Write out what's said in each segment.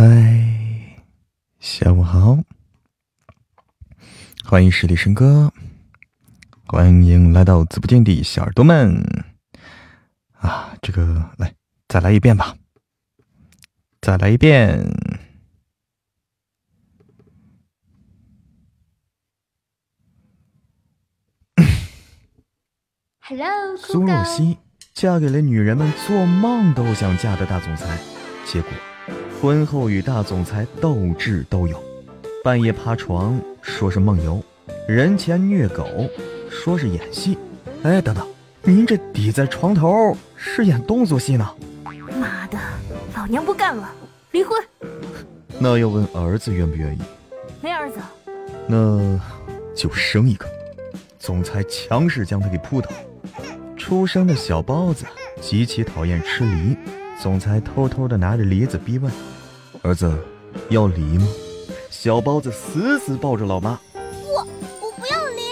嗨，下午好，欢迎十里笙歌，欢迎来到直播间的小耳朵们啊！这个来，再来一遍吧，再来一遍。Hello，苏若曦嫁给了女人们做梦都想嫁的大总裁，结果婚后与大总裁斗智斗勇，半夜爬床说是梦游，人前虐狗说是演戏。哎，等等，您这抵在床头是演动作戏呢？妈的，老娘不干了，离婚。那要问儿子愿不愿意？没儿子，那就生一个。总裁强势将他给扑倒。出生的小包子极其讨厌吃梨，总裁偷偷的拿着梨子逼问：“儿子，要梨吗？”小包子死死抱着老妈：“我我不要梨。”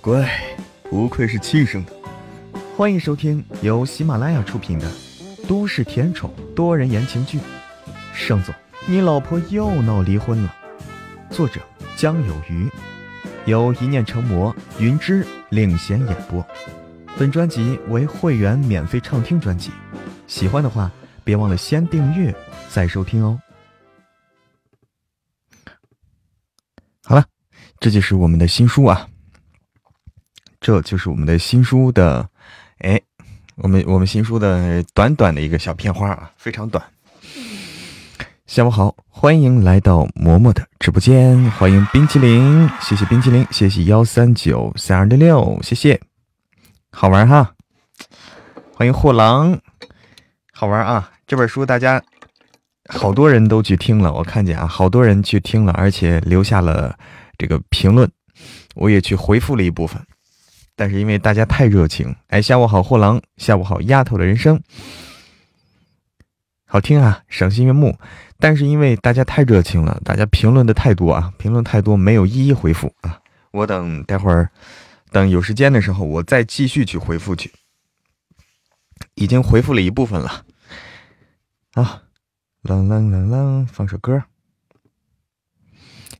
乖，不愧是亲生的。欢迎收听由喜马拉雅出品的都市甜宠多人言情剧《盛总，你老婆又闹离婚了》，作者江有鱼。由一念成魔云芝领衔演播，本专辑为会员免费畅听专辑，喜欢的话别忘了先订阅再收听哦。好了，这就是我们的新书啊，这就是我们的新书的，哎，我们我们新书的短短的一个小片花啊，非常短。下午好，欢迎来到嬷嬷的直播间，欢迎冰淇淋，谢谢冰淇淋，谢谢幺三九三二六六，谢谢，好玩哈，欢迎货郎，好玩啊！这本书大家好多人都去听了，我看见啊，好多人去听了，而且留下了这个评论，我也去回复了一部分，但是因为大家太热情，哎，下午好，货郎，下午好，丫头的人生，好听啊，赏心悦目。但是因为大家太热情了，大家评论的太多啊，评论太多没有一一回复啊。我等待会儿，等有时间的时候，我再继续去回复去。已经回复了一部分了啊！啷啷啷啷，放首歌。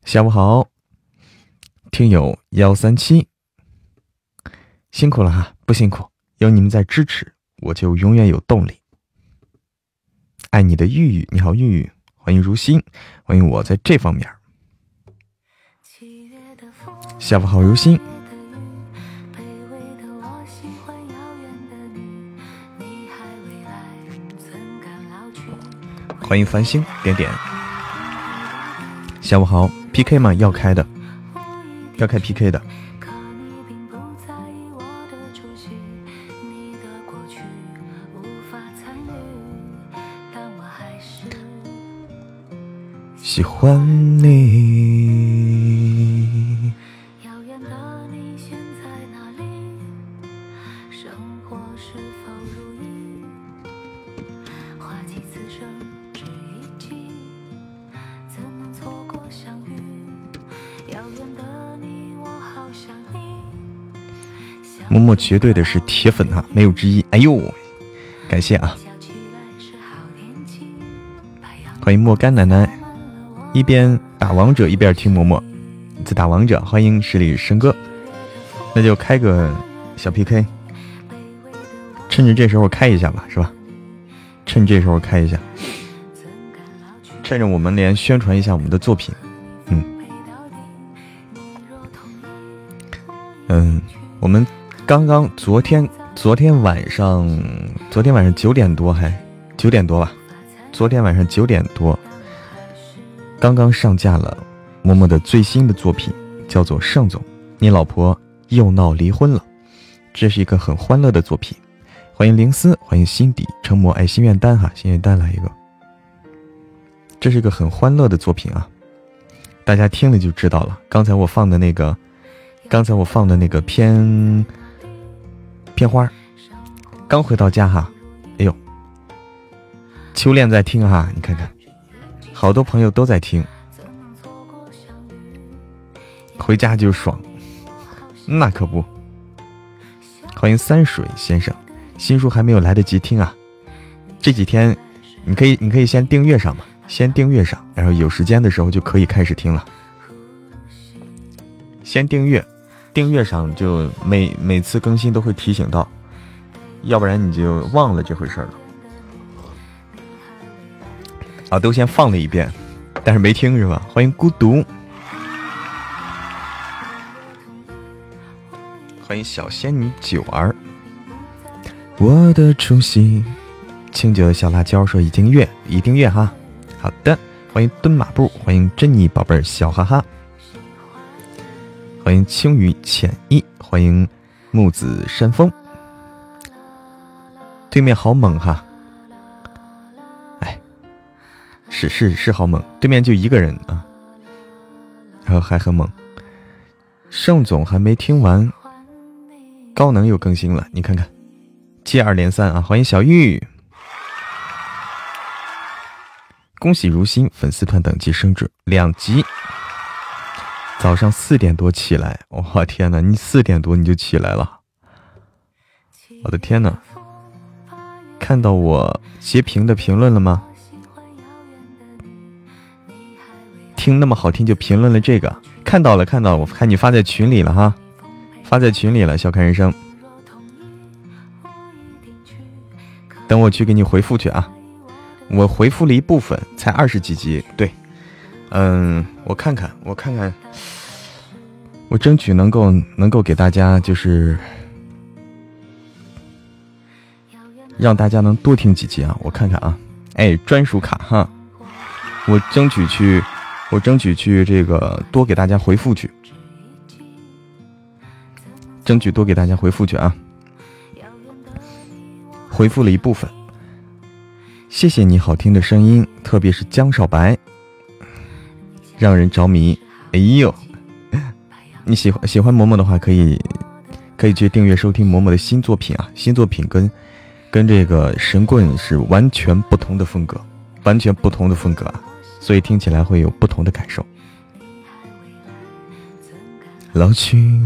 下午好，听友幺三七，辛苦了哈，不辛苦，有你们在支持，我就永远有动力。爱你的玉玉，你好，玉玉。欢迎如新，欢迎我在这方面。下午好，如新。欢迎繁星点点。下午好，PK 吗？要开的，要开 PK 的。喜欢你。默绝对的是铁粉哈，没有之一。哎呦，感谢啊！欢迎莫干奶奶。一边打王者一边听嬷嬷在打王者，欢迎十里笙歌，那就开个小 PK，趁着这时候开一下吧，是吧？趁这时候开一下，趁着我们连宣传一下我们的作品，嗯嗯，我们刚刚昨天昨天晚上昨天晚上九点多还九点多吧，昨天晚上九点多。刚刚上架了，默默的最新的作品叫做《盛总，你老婆又闹离婚了》，这是一个很欢乐的作品。欢迎灵思，欢迎心底成魔，爱心愿单哈，心愿单来一个。这是一个很欢乐的作品啊，大家听了就知道了。刚才我放的那个，刚才我放的那个偏片花，刚回到家哈，哎呦，秋恋在听哈，你看看。好多朋友都在听，回家就爽，那可不。欢迎三水先生，新书还没有来得及听啊，这几天，你可以你可以先订阅上嘛，先订阅上，然后有时间的时候就可以开始听了。先订阅，订阅上就每每次更新都会提醒到，要不然你就忘了这回事了。啊，都先放了一遍，但是没听是吧？欢迎孤独，欢迎小仙女九儿。我的初心，清酒小辣椒说已经阅已订阅哈。好的，欢迎蹲马步，欢迎珍妮宝贝儿笑哈哈。欢迎青雨浅意，欢迎木子山峰。对面好猛哈！哎，是是是好猛，对面就一个人啊，然后还很猛。盛总还没听完，高能又更新了，你看看，接二连三啊！欢迎小玉，恭喜如新粉丝团等级升至两级。早上四点多起来，我天哪！你四点多你就起来了，我的天哪！看到我截屏的评论了吗？听那么好听就评论了这个，看到了看到了，我看你发在群里了哈，发在群里了。笑看人生，等我去给你回复去啊！我回复了一部分，才二十几集，对。嗯，我看看，我看看，我争取能够能够给大家，就是让大家能多听几集啊！我看看啊，哎，专属卡哈，我争取去，我争取去这个多给大家回复去，争取多给大家回复去啊！回复了一部分，谢谢你好听的声音，特别是江少白。让人着迷，哎呦！你喜欢喜欢嬷嬷的话，可以可以去订阅收听嬷嬷的新作品啊！新作品跟跟这个神棍是完全不同的风格，完全不同的风格啊！所以听起来会有不同的感受。老去，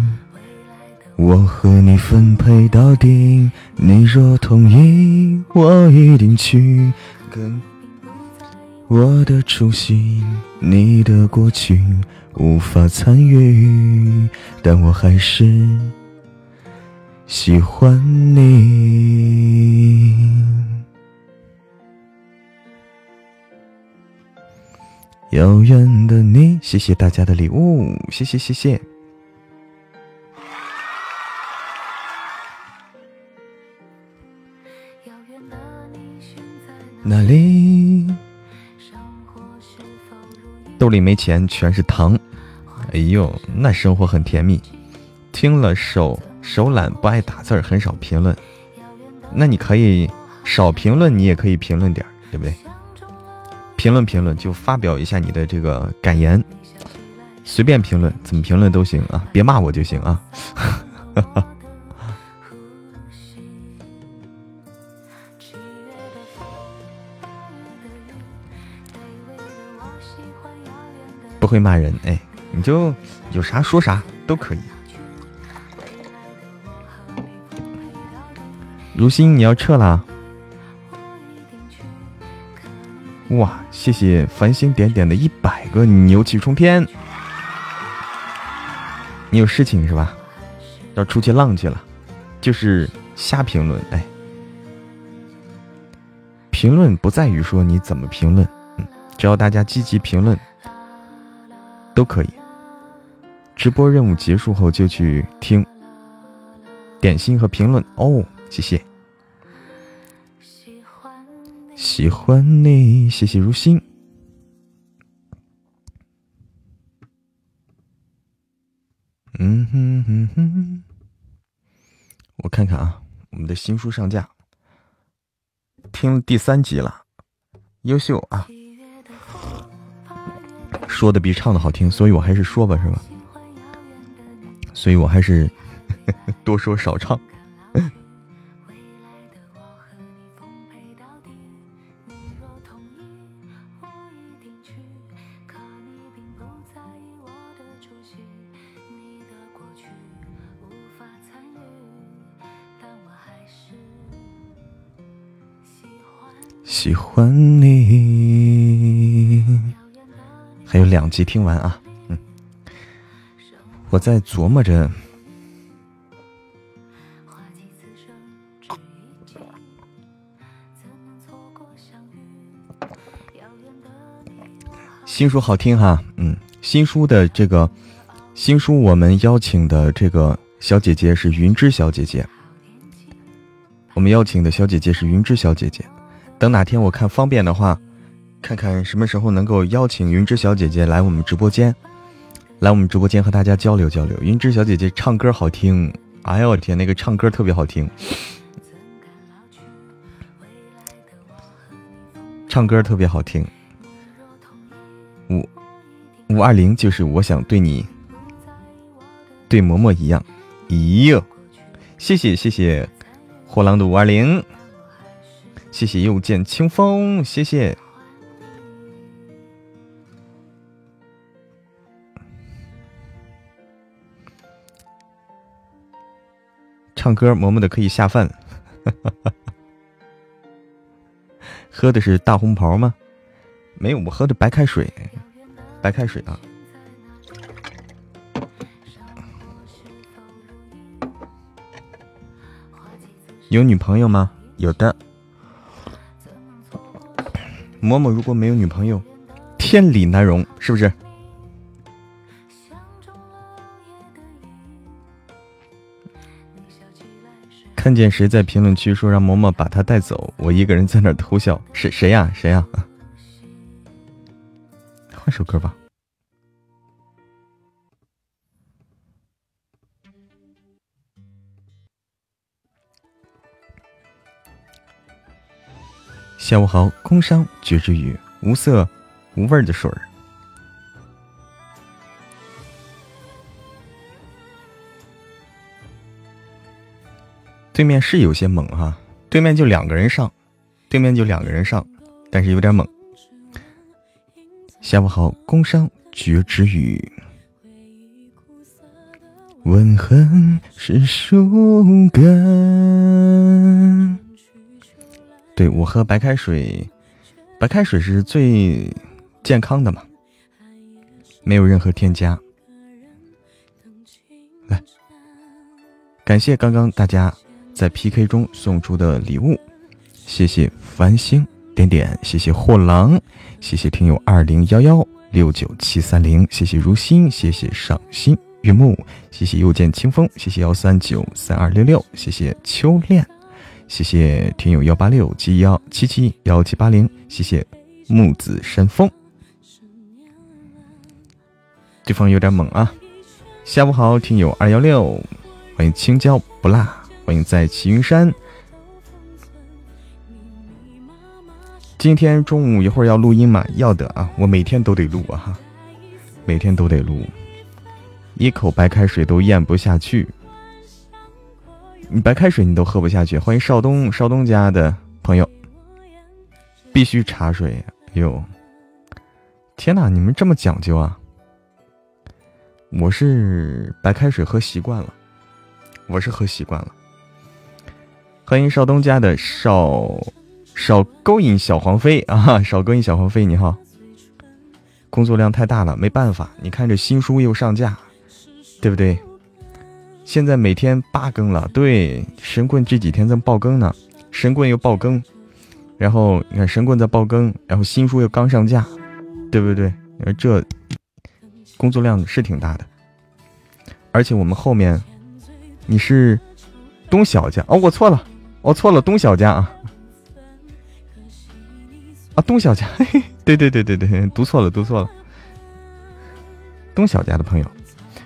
我和你分配到底，你若同意，我一定去跟。我的初心，你的过去，无法参与，但我还是喜欢你。遥远的你，谢谢大家的礼物，谢谢谢谢。哪里？兜里没钱，全是糖。哎呦，那生活很甜蜜。听了手手懒，不爱打字儿，很少评论。那你可以少评论，你也可以评论点儿，对不对？评论评论，就发表一下你的这个感言，随便评论，怎么评论都行啊，别骂我就行啊。哈 哈不会骂人，哎，你就有啥说啥都可以。如新，你要撤啦？哇，谢谢繁星点点的一百个牛气冲天！你有事情是吧？要出去浪去了？就是瞎评论，哎，评论不在于说你怎么评论，只要大家积极评论。都可以。直播任务结束后就去听点心和评论哦，谢谢。喜欢你，谢谢如新。嗯哼哼哼，我看看啊，我们的新书上架，听第三集了，优秀啊。说的比唱的好听，所以我还是说吧，是吧？所以我还是 多说少唱。喜欢你。还有两集听完啊，嗯，我在琢磨着。新书好听哈，嗯，新书的这个新书，我们邀请的这个小姐姐是云芝小姐姐。我们邀请的小姐姐是云芝小姐姐。等哪天我看方便的话，看看什么时候能够邀请云芝小姐姐来我们直播间，来我们直播间和大家交流交流。云芝小姐姐唱歌好听，哎呦我天，那个唱歌特别好听，唱歌特别好听。五五二零就是我想对你，对嬷嬷一样。咦呦，谢谢谢谢货郎的五二零，谢谢又见清风，谢谢。唱歌嬷嬷的可以下饭，喝的是大红袍吗？没有，我喝的白开水，白开水啊。有女朋友吗？有的。嬷嬷如果没有女朋友，天理难容，是不是？看见谁在评论区说让嬷嬷把他带走，我一个人在那偷笑。谁谁呀？谁呀？换首歌吧。下午好，工商绝之雨，无色无味的水儿。对面是有些猛哈，对面就两个人上，对面就两个人上，但是有点猛。下午好，工商绝之雨，吻痕是树根。对我喝白开水，白开水是最健康的嘛，没有任何添加。来，感谢刚刚大家在 PK 中送出的礼物，谢谢繁星点点，谢谢货郎，谢谢听友二零幺幺六九七三零，谢谢如心，谢谢赏心悦目，谢谢又见清风，谢谢幺三九三二六六，谢谢秋恋。谢谢听友幺八六七幺七七幺七八零，谢谢木子山风，对方有点猛啊！下午好，听友二幺六，欢迎青椒不辣，欢迎在齐云山。今天中午一会儿要录音吗？要的啊，我每天都得录啊，每天都得录，一口白开水都咽不下去。你白开水你都喝不下去，欢迎少东少东家的朋友，必须茶水哟！天哪，你们这么讲究啊！我是白开水喝习惯了，我是喝习惯了。欢迎少东家的少少勾引小黄飞啊，少勾引小黄飞，你好。工作量太大了，没办法，你看这新书又上架，对不对？现在每天八更了，对，神棍这几天在爆更呢，神棍又爆更，然后你看神棍在爆更，然后新书又刚上架，对不对？这工作量是挺大的，而且我们后面你是东小家哦，我错了，我错了，东小家啊，啊，东小家，对对对对对，读错了，读错了，东小家的朋友，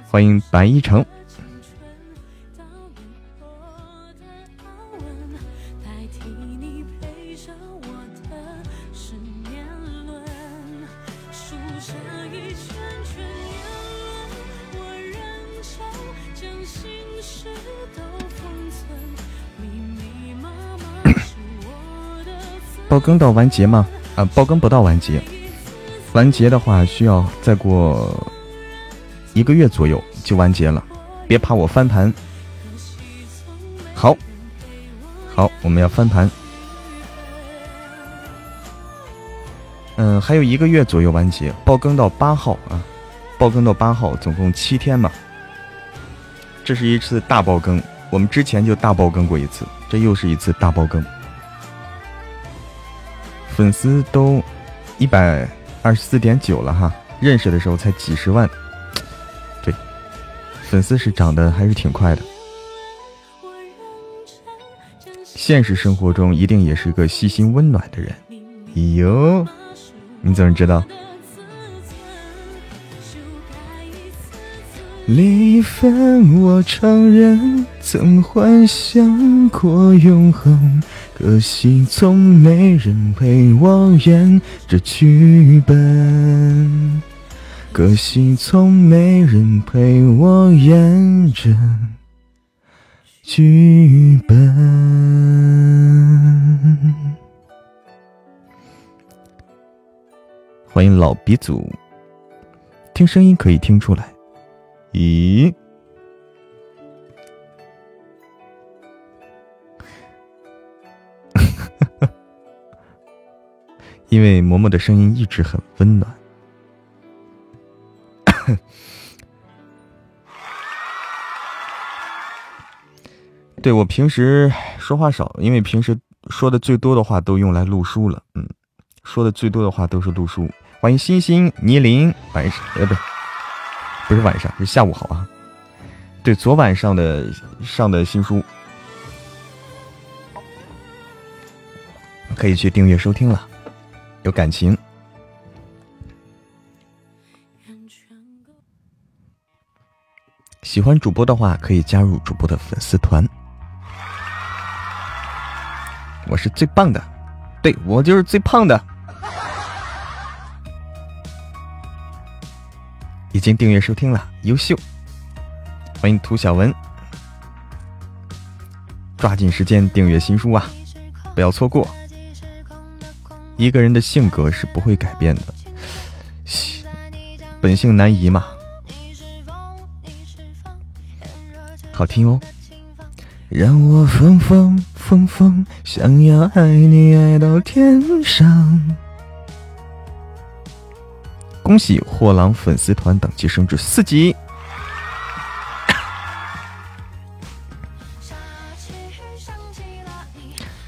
欢迎白一城。爆更到完结吗？啊，爆更不到完结，完结的话需要再过一个月左右就完结了，别怕我翻盘。好，好，我们要翻盘。嗯，还有一个月左右完结，爆更到八号啊，爆更到八号，总共七天嘛。这是一次大爆更，我们之前就大爆更过一次，这又是一次大爆更。粉丝都一百二十四点九了哈，认识的时候才几十万，对，粉丝是涨得还是挺快的。现实生活中一定也是个细心温暖的人，咦哟。你怎么知道？离分我承认，曾幻想过永恒，可惜从没人陪我演这剧本，可惜从没人陪我演这剧本。欢迎老鼻祖，听声音可以听出来。咦？因为嬷嬷的声音一直很温暖。对我平时说话少，因为平时说的最多的话都用来录书了。嗯，说的最多的话都是录书。欢迎星星倪林，晚上呃不是不是晚上是下午好啊。对，昨晚上的上的新书可以去订阅收听了，有感情。喜欢主播的话，可以加入主播的粉丝团。我是最棒的，对我就是最胖的。已经订阅收听了，优秀！欢迎涂小文，抓紧时间订阅新书啊，不要错过。一个人的性格是不会改变的，本性难移嘛。好听哦，让我疯疯疯疯，想要爱你爱到天上。恭喜货郎粉丝团等级升至四级。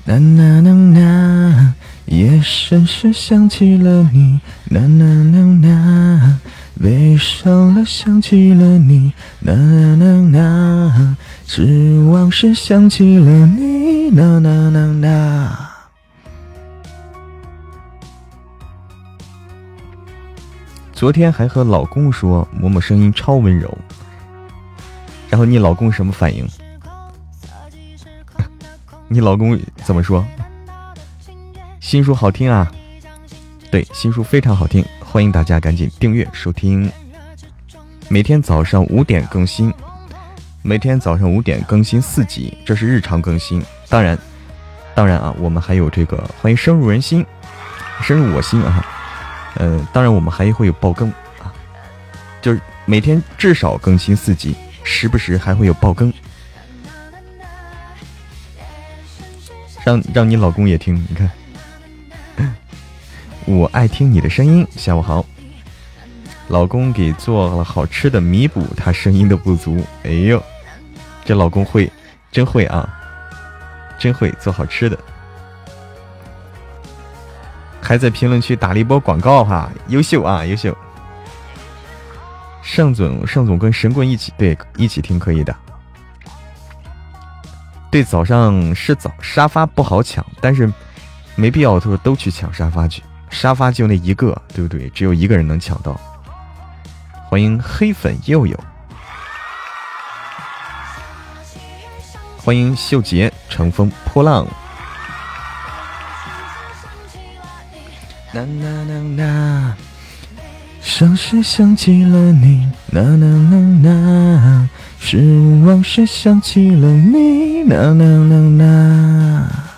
呐呐呐呐，夜深时想起了你，呐呐呐呐，悲伤了想起了你，呐呐呐呐，失望时想起了你，呐呐呐呐。昨天还和老公说嬷嬷声音超温柔，然后你老公什么反应？你老公怎么说？新书好听啊！对，新书非常好听，欢迎大家赶紧订阅收听。每天早上五点更新，每天早上五点更新四集，这是日常更新。当然，当然啊，我们还有这个欢迎深入人心，深入我心啊！嗯，当然我们还会有爆更啊，就是每天至少更新四集，时不时还会有爆更，让让你老公也听。你看，我爱听你的声音。下午好，老公给做了好吃的，弥补他声音的不足。哎呦，这老公会，真会啊，真会做好吃的。还在评论区打了一波广告哈，优秀啊，优秀！盛总，盛总跟神棍一起，对，一起听可以的。对，早上是早，沙发不好抢，但是没必要说都去抢沙发去，沙发就那一个，对不对？只有一个人能抢到。欢迎黑粉佑佑，欢迎秀杰乘风破浪。呐呐呐呐，伤时想起了你，啦啦啦啦，失望时想起了你，啦啦啦啦。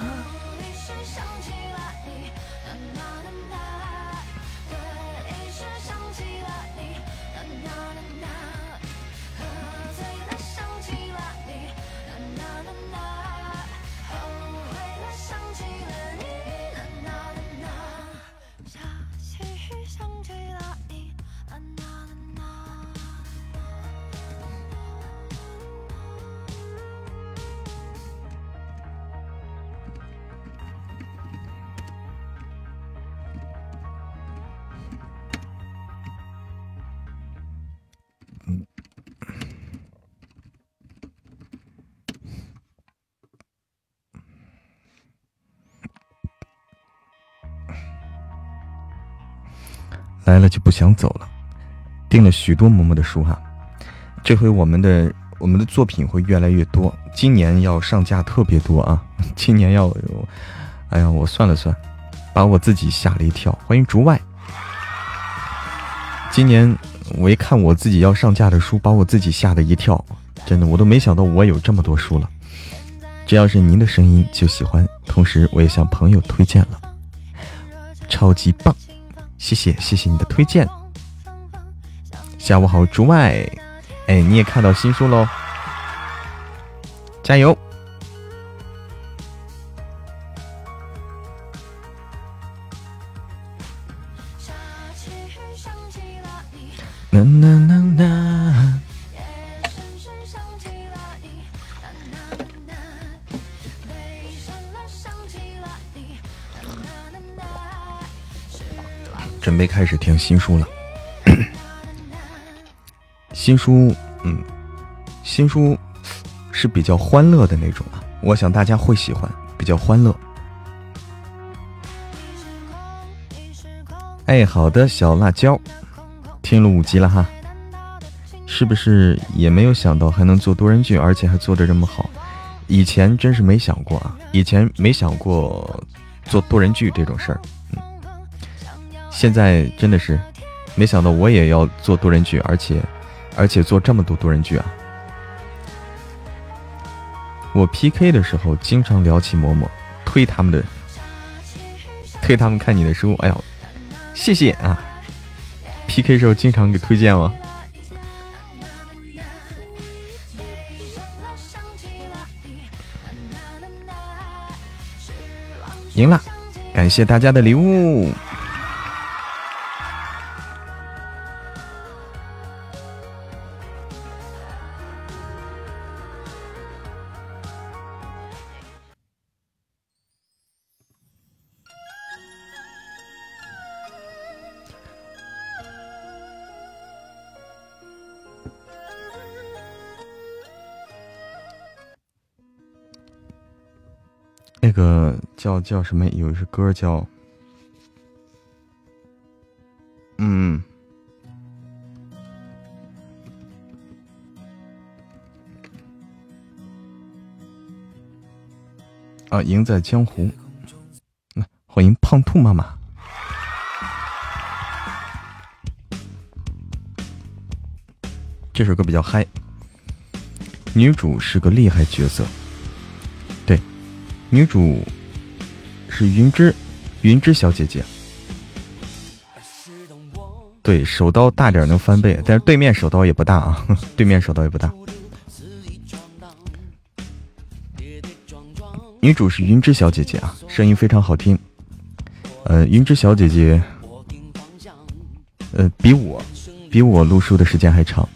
来了就不想走了，订了许多嬷嬷的书哈，这回我们的我们的作品会越来越多，今年要上架特别多啊，今年要，哎呀，我算了算，把我自己吓了一跳。欢迎竹外，今年我一看我自己要上架的书，把我自己吓了一跳，真的，我都没想到我有这么多书了。只要是您的声音就喜欢，同时我也向朋友推荐了，超级棒。谢谢谢谢你的推荐，下午好，竹外，哎，你也看到新书喽，加油！备开始听新书了，新书，嗯，新书是比较欢乐的那种啊，我想大家会喜欢，比较欢乐。哎，好的，小辣椒，听了五集了哈，是不是也没有想到还能做多人剧，而且还做的这么好？以前真是没想过啊，以前没想过做多人剧这种事儿。现在真的是，没想到我也要做多人剧，而且，而且做这么多多人剧啊！我 PK 的时候经常聊起嬷嬷，推他们的，推他们看你的书。哎呦，谢谢啊！PK 时候经常给推荐吗？赢了，感谢大家的礼物。那个叫叫什么？有一首歌叫，嗯，啊，赢在江湖。欢迎胖兔妈妈。这首歌比较嗨，女主是个厉害角色。女主是云芝，云芝小姐姐。对手刀大点能翻倍，但是对面手刀也不大啊，对面手刀也不大。女主是云芝小姐姐啊，声音非常好听。呃，云芝小姐姐，呃，比我比我录书的时间还长。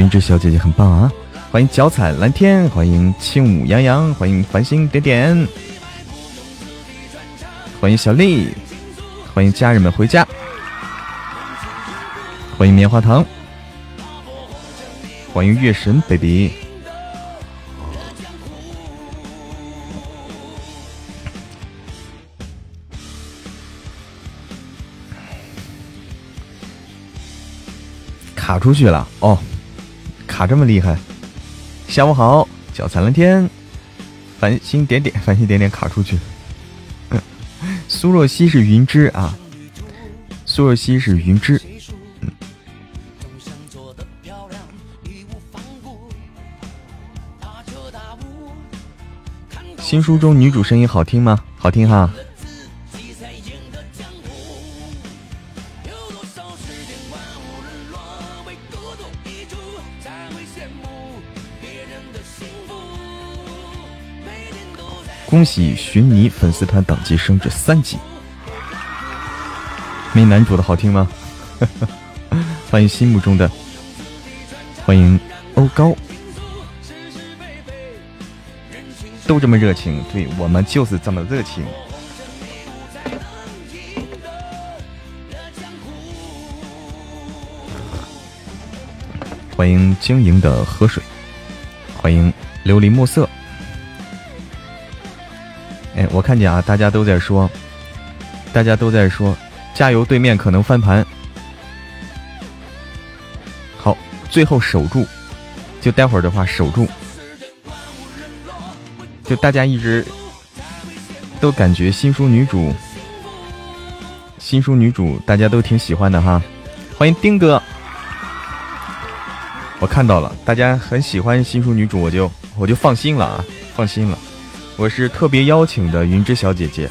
云芝小姐姐很棒啊！欢迎脚踩蓝天，欢迎轻舞洋洋，欢迎繁星点点，欢迎小丽，欢迎家人们回家，欢迎棉花糖，欢迎月神 baby，卡出去了哦。卡这么厉害！下午好，脚踩蓝天，繁星点点，繁星点点卡出去。苏若曦是云芝啊，苏若曦是云芝。嗯。新书中女主声音好听吗？好听哈。恭喜寻你粉丝团等级升至三级，没男主的好听吗？欢迎心目中的，欢迎欧高，都这么热情，对我们就是这么热情。欢迎晶莹的河水，欢迎琉璃墨色。哎，我看见啊，大家都在说，大家都在说，加油，对面可能翻盘。好，最后守住，就待会儿的话守住，就大家一直都感觉新书女主，新书女主大家都挺喜欢的哈。欢迎丁哥。我看到了，大家很喜欢新书女主，我就我就放心了啊，放心了。我是特别邀请的云之小姐姐，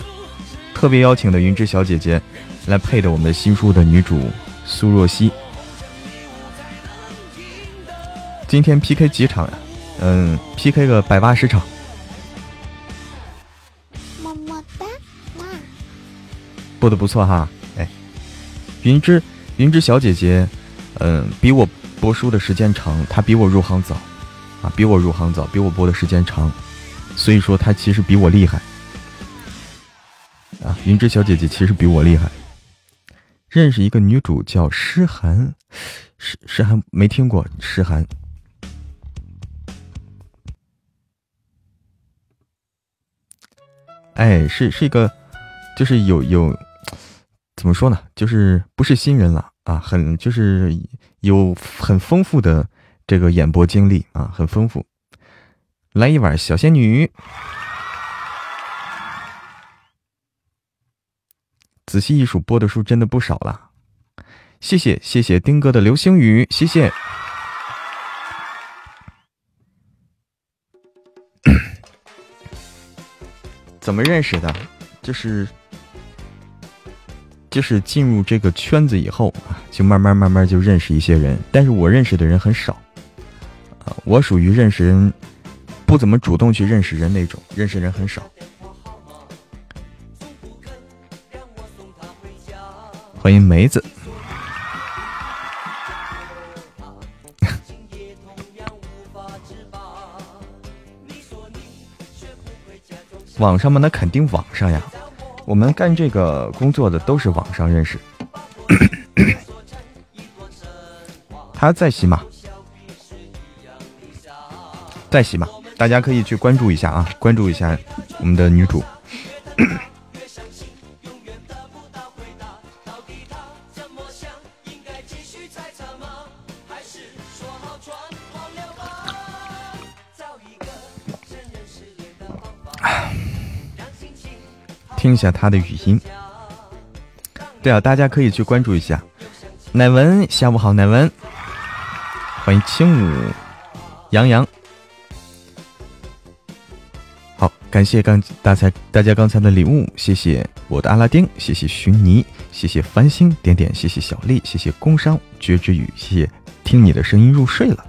特别邀请的云之小姐姐来配的我们新书的女主苏若曦。今天 PK 几场呀？嗯，PK 个百八十场。么么哒，哇播的不错哈，哎，云之云之小姐姐，嗯，比我。播书的时间长，她比我入行早，啊，比我入行早，比我播的时间长，所以说他其实比我厉害，啊，云芝小姐姐其实比我厉害。认识一个女主叫诗涵，诗诗涵没听过诗涵，哎，是是一个，就是有有，怎么说呢，就是不是新人了啊，很就是。有很丰富的这个演播经历啊，很丰富。来一碗小仙女，仔细一数播的书真的不少了。谢谢谢谢丁哥的流星雨，谢谢。怎么认识的？就是。就是进入这个圈子以后啊，就慢慢慢慢就认识一些人，但是我认识的人很少，啊，我属于认识人不怎么主动去认识人那种，认识人很少。欢迎梅子，网上吗？那肯定网上呀。我们干这个工作的都是网上认识，他在洗马，在洗马，大家可以去关注一下啊，关注一下我们的女主。听一下他的语音。对啊，大家可以去关注一下。乃文，下午好，乃文，欢迎轻舞杨洋。感谢刚大才大家刚才的礼物，谢谢我的阿拉丁，谢谢徐妮，谢谢繁星点点，谢谢小丽，谢谢工商绝之语，谢谢听你的声音入睡了，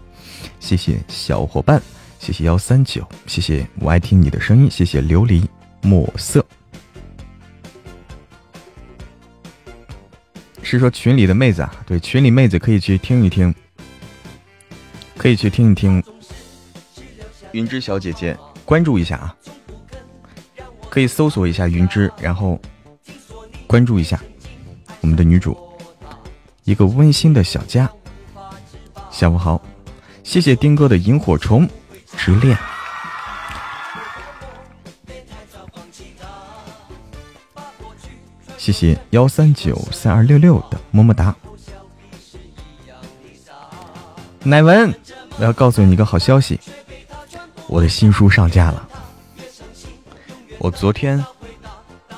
谢谢小伙伴，谢谢幺三九，谢谢我爱听你的声音，谢谢琉璃墨色。是说群里的妹子啊，对，群里妹子可以去听一听，可以去听一听。云芝小姐姐，关注一下啊，可以搜索一下云芝，然后关注一下我们的女主，一个温馨的小家。下午好，谢谢丁哥的萤火虫之恋。谢谢幺三九三二六六的么么哒，乃文，我要告诉你一个好消息，我的新书上架了。我昨天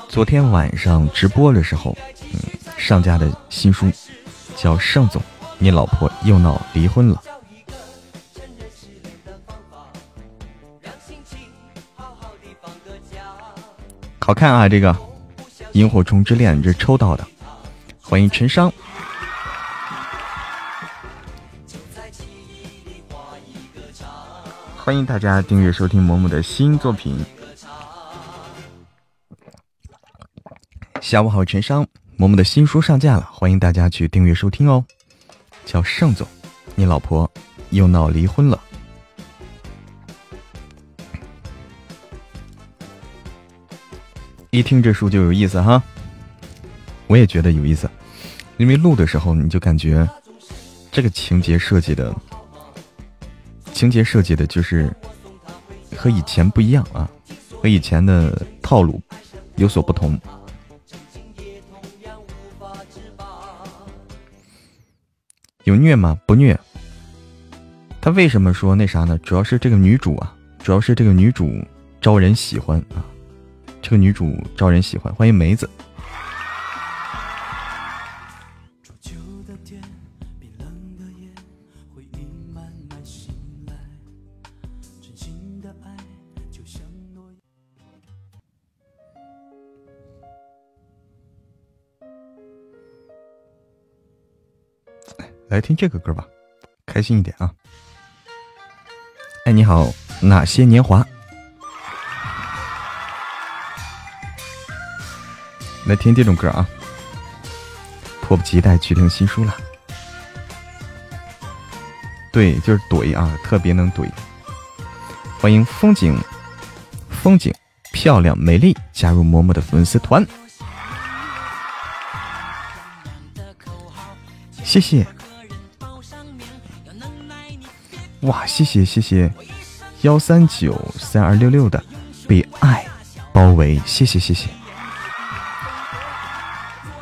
昨天晚上直播的时候，嗯，上架的新书叫《盛总，你老婆又闹离婚了》，好看啊，这个。萤火虫之恋，这抽到的，欢迎陈商，欢迎大家订阅收听某某的新作品。下午好，陈商，嬷嬷的新书上架了，欢迎大家去订阅收听哦，叫盛总，你老婆又闹离婚了。一听这书就有意思哈，我也觉得有意思，因为录的时候你就感觉这个情节设计的，情节设计的就是和以前不一样啊，和以前的套路有所不同。有虐吗？不虐。他为什么说那啥呢？主要是这个女主啊，主要是这个女主招人喜欢啊。这个女主招人喜欢，欢迎梅子。来听这个歌吧，开心一点啊！哎，你好，那些年华。来听这种歌啊！迫不及待去听新书了。对，就是怼啊，特别能怼。欢迎风景，风景漂亮美丽，加入嬷嬷的粉丝团。谢谢。哇，谢谢谢谢幺三九三二六六的被爱包围，谢谢谢谢。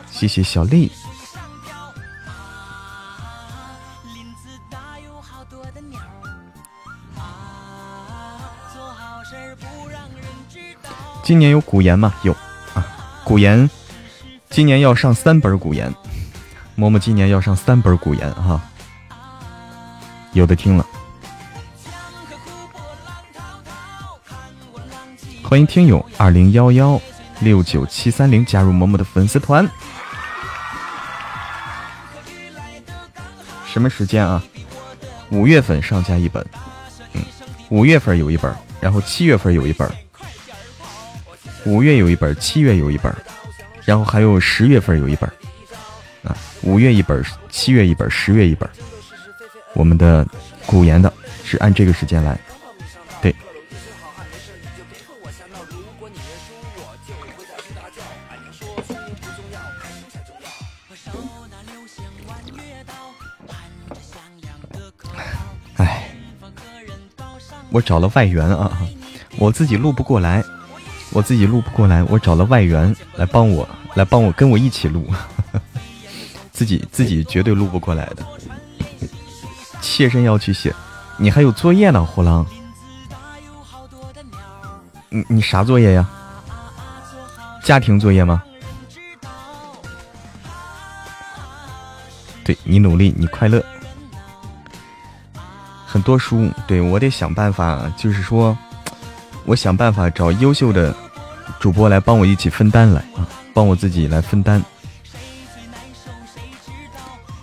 谢谢小丽。今年有古言吗？有啊，古言，今年要上三本古言。嬷嬷今年要上三本古言哈，有的听了。欢迎听友二零幺幺六九七三零加入某某的粉丝团。什么时间啊？五月份上架一本，嗯，五月份有一本，然后七月份有一本，五月有一本，七月有一本，然后还有十月份有一本，啊，五月一本，七月一本，十月一本。我们的古言的是按这个时间来。我找了外援啊，我自己录不过来，我自己录不过来，我找了外援来帮我，来帮我跟我一起录，自己自己绝对录不过来的，切身要去写，你还有作业呢，虎狼，你你啥作业呀？家庭作业吗？对你努力，你快乐。很多书，对我得想办法，就是说，我想办法找优秀的主播来帮我一起分担来啊，帮我自己来分担。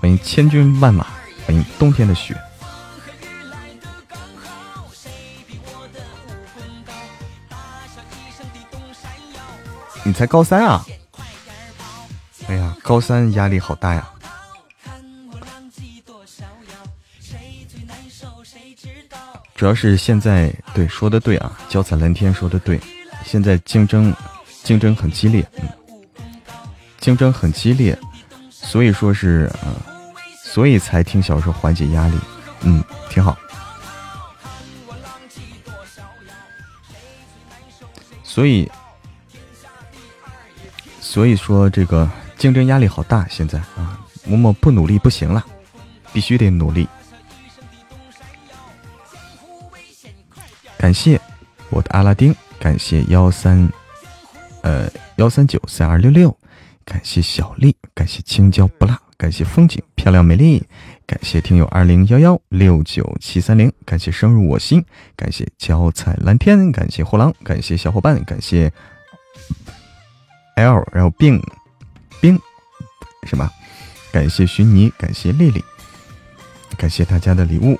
欢迎千军万马，欢迎冬天的雪。你才高三啊？哎呀，高三压力好大呀。主要是现在对说的对啊，脚踩蓝天说的对，现在竞争竞争很激烈，嗯，竞争很激烈，所以说是啊，所以才听小说缓解压力，嗯，挺好。所以所以说这个竞争压力好大，现在啊，嬷嬷不努力不行了，必须得努力。感谢我的阿拉丁，感谢幺三，呃幺三九三二六六，感谢小丽，感谢青椒不辣，感谢风景漂亮美丽，感谢听友二零幺幺六九七三零，感谢深入我心，感谢脚踩蓝天，感谢货郎，感谢小伙伴，感谢 L，然后冰冰什么？感谢寻泥，感谢丽丽，感谢大家的礼物。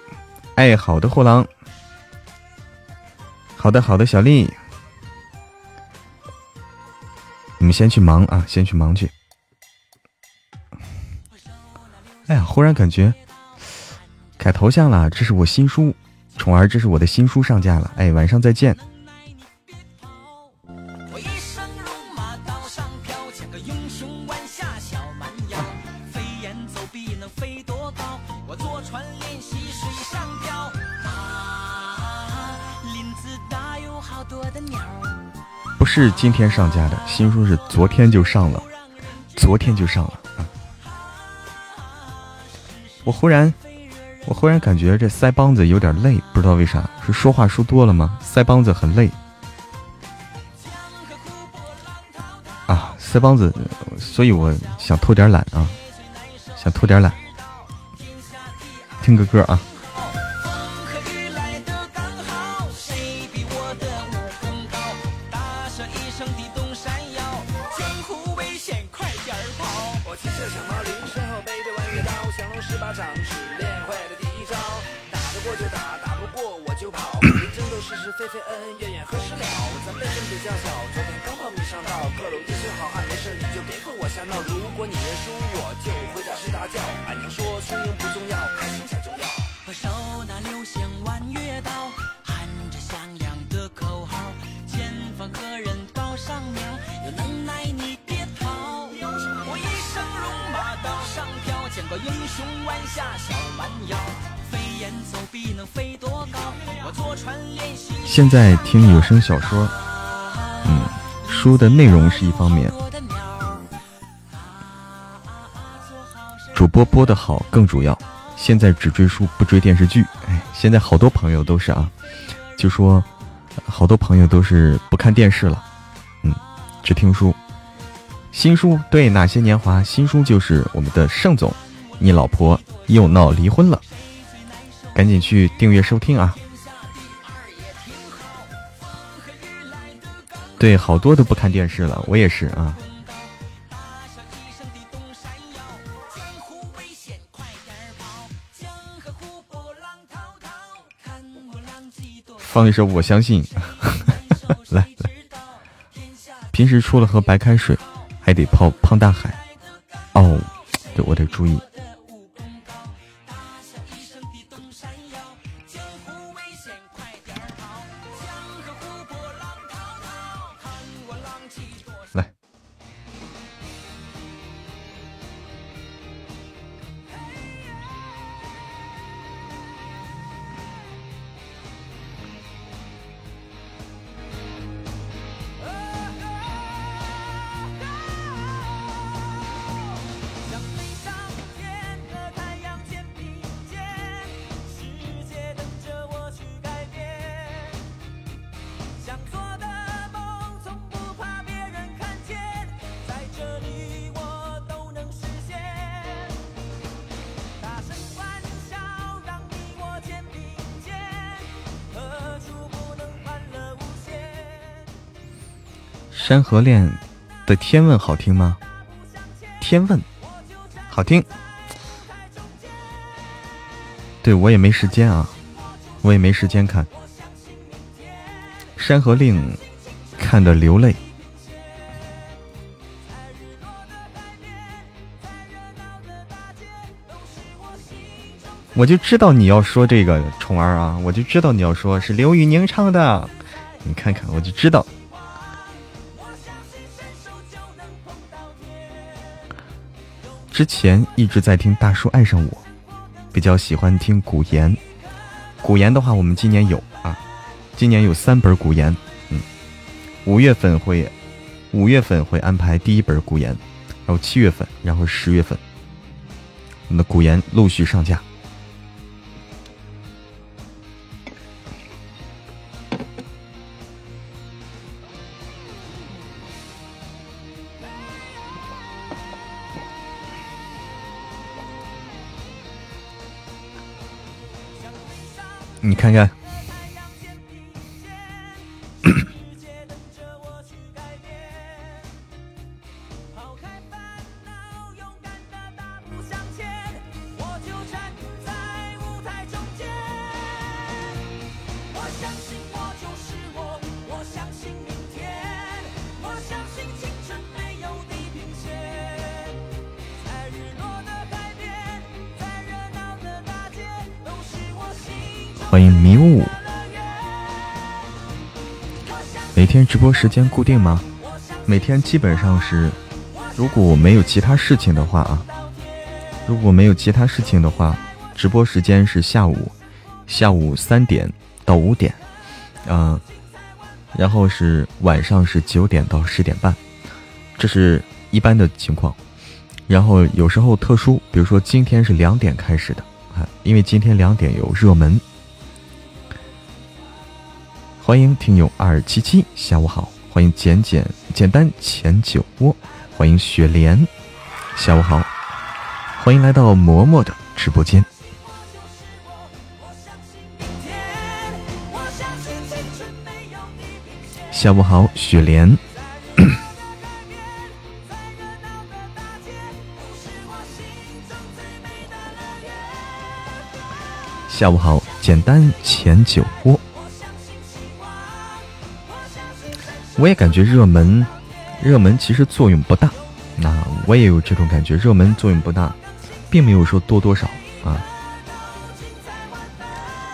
哎，好的，货郎。好的，好的，小丽，你们先去忙啊，先去忙去。哎呀，忽然感觉改头像了，这是我新书，宠儿，这是我的新书上架了。哎，晚上再见。是今天上架的新书，是昨天就上了，昨天就上了啊！我忽然，我忽然感觉这腮帮子有点累，不知道为啥，是说话说多了吗？腮帮子很累啊，腮帮子，所以我想偷点懒啊，想偷点懒，听个歌啊。现在听有声小说，嗯，书的内容是一方面，主播播的好更主要。现在只追书不追电视剧，哎，现在好多朋友都是啊，就说好多朋友都是不看电视了，嗯，只听书。新书对哪些年华？新书就是我们的盛总，你老婆又闹离婚了，赶紧去订阅收听啊！对，好多都不看电视了，我也是啊。放一首《我相信》，来来。平时除了喝白开水，还得泡胖大海。哦，对，我得注意。《山河恋》的《天问》好听吗？《天问》好听，对我也没时间啊，我也没时间看《山河令》，看的流泪。我就知道你要说这个宠儿啊，我就知道你要说是刘宇宁唱的，你看看，我就知道。之前一直在听大叔爱上我，比较喜欢听古言。古言的话，我们今年有啊，今年有三本古言。嗯，五月份会，五月份会安排第一本古言，然后七月份，然后十月份，我们的古言陆续上架。你看看。欢迎迷雾。每天直播时间固定吗？每天基本上是，如果没有其他事情的话啊，如果没有其他事情的话，直播时间是下午，下午三点到五点，嗯，然后是晚上是九点到十点半，这是一般的情况。然后有时候特殊，比如说今天是两点开始的啊，因为今天两点有热门。欢迎听友二七七，下午好。欢迎简简简单浅酒窝，欢迎雪莲，下午好。欢迎来到嬷嬷的直播间。下午好，雪莲。下午好，简单浅酒窝。我也感觉热门，热门其实作用不大。那我也有这种感觉，热门作用不大，并没有说多多少啊。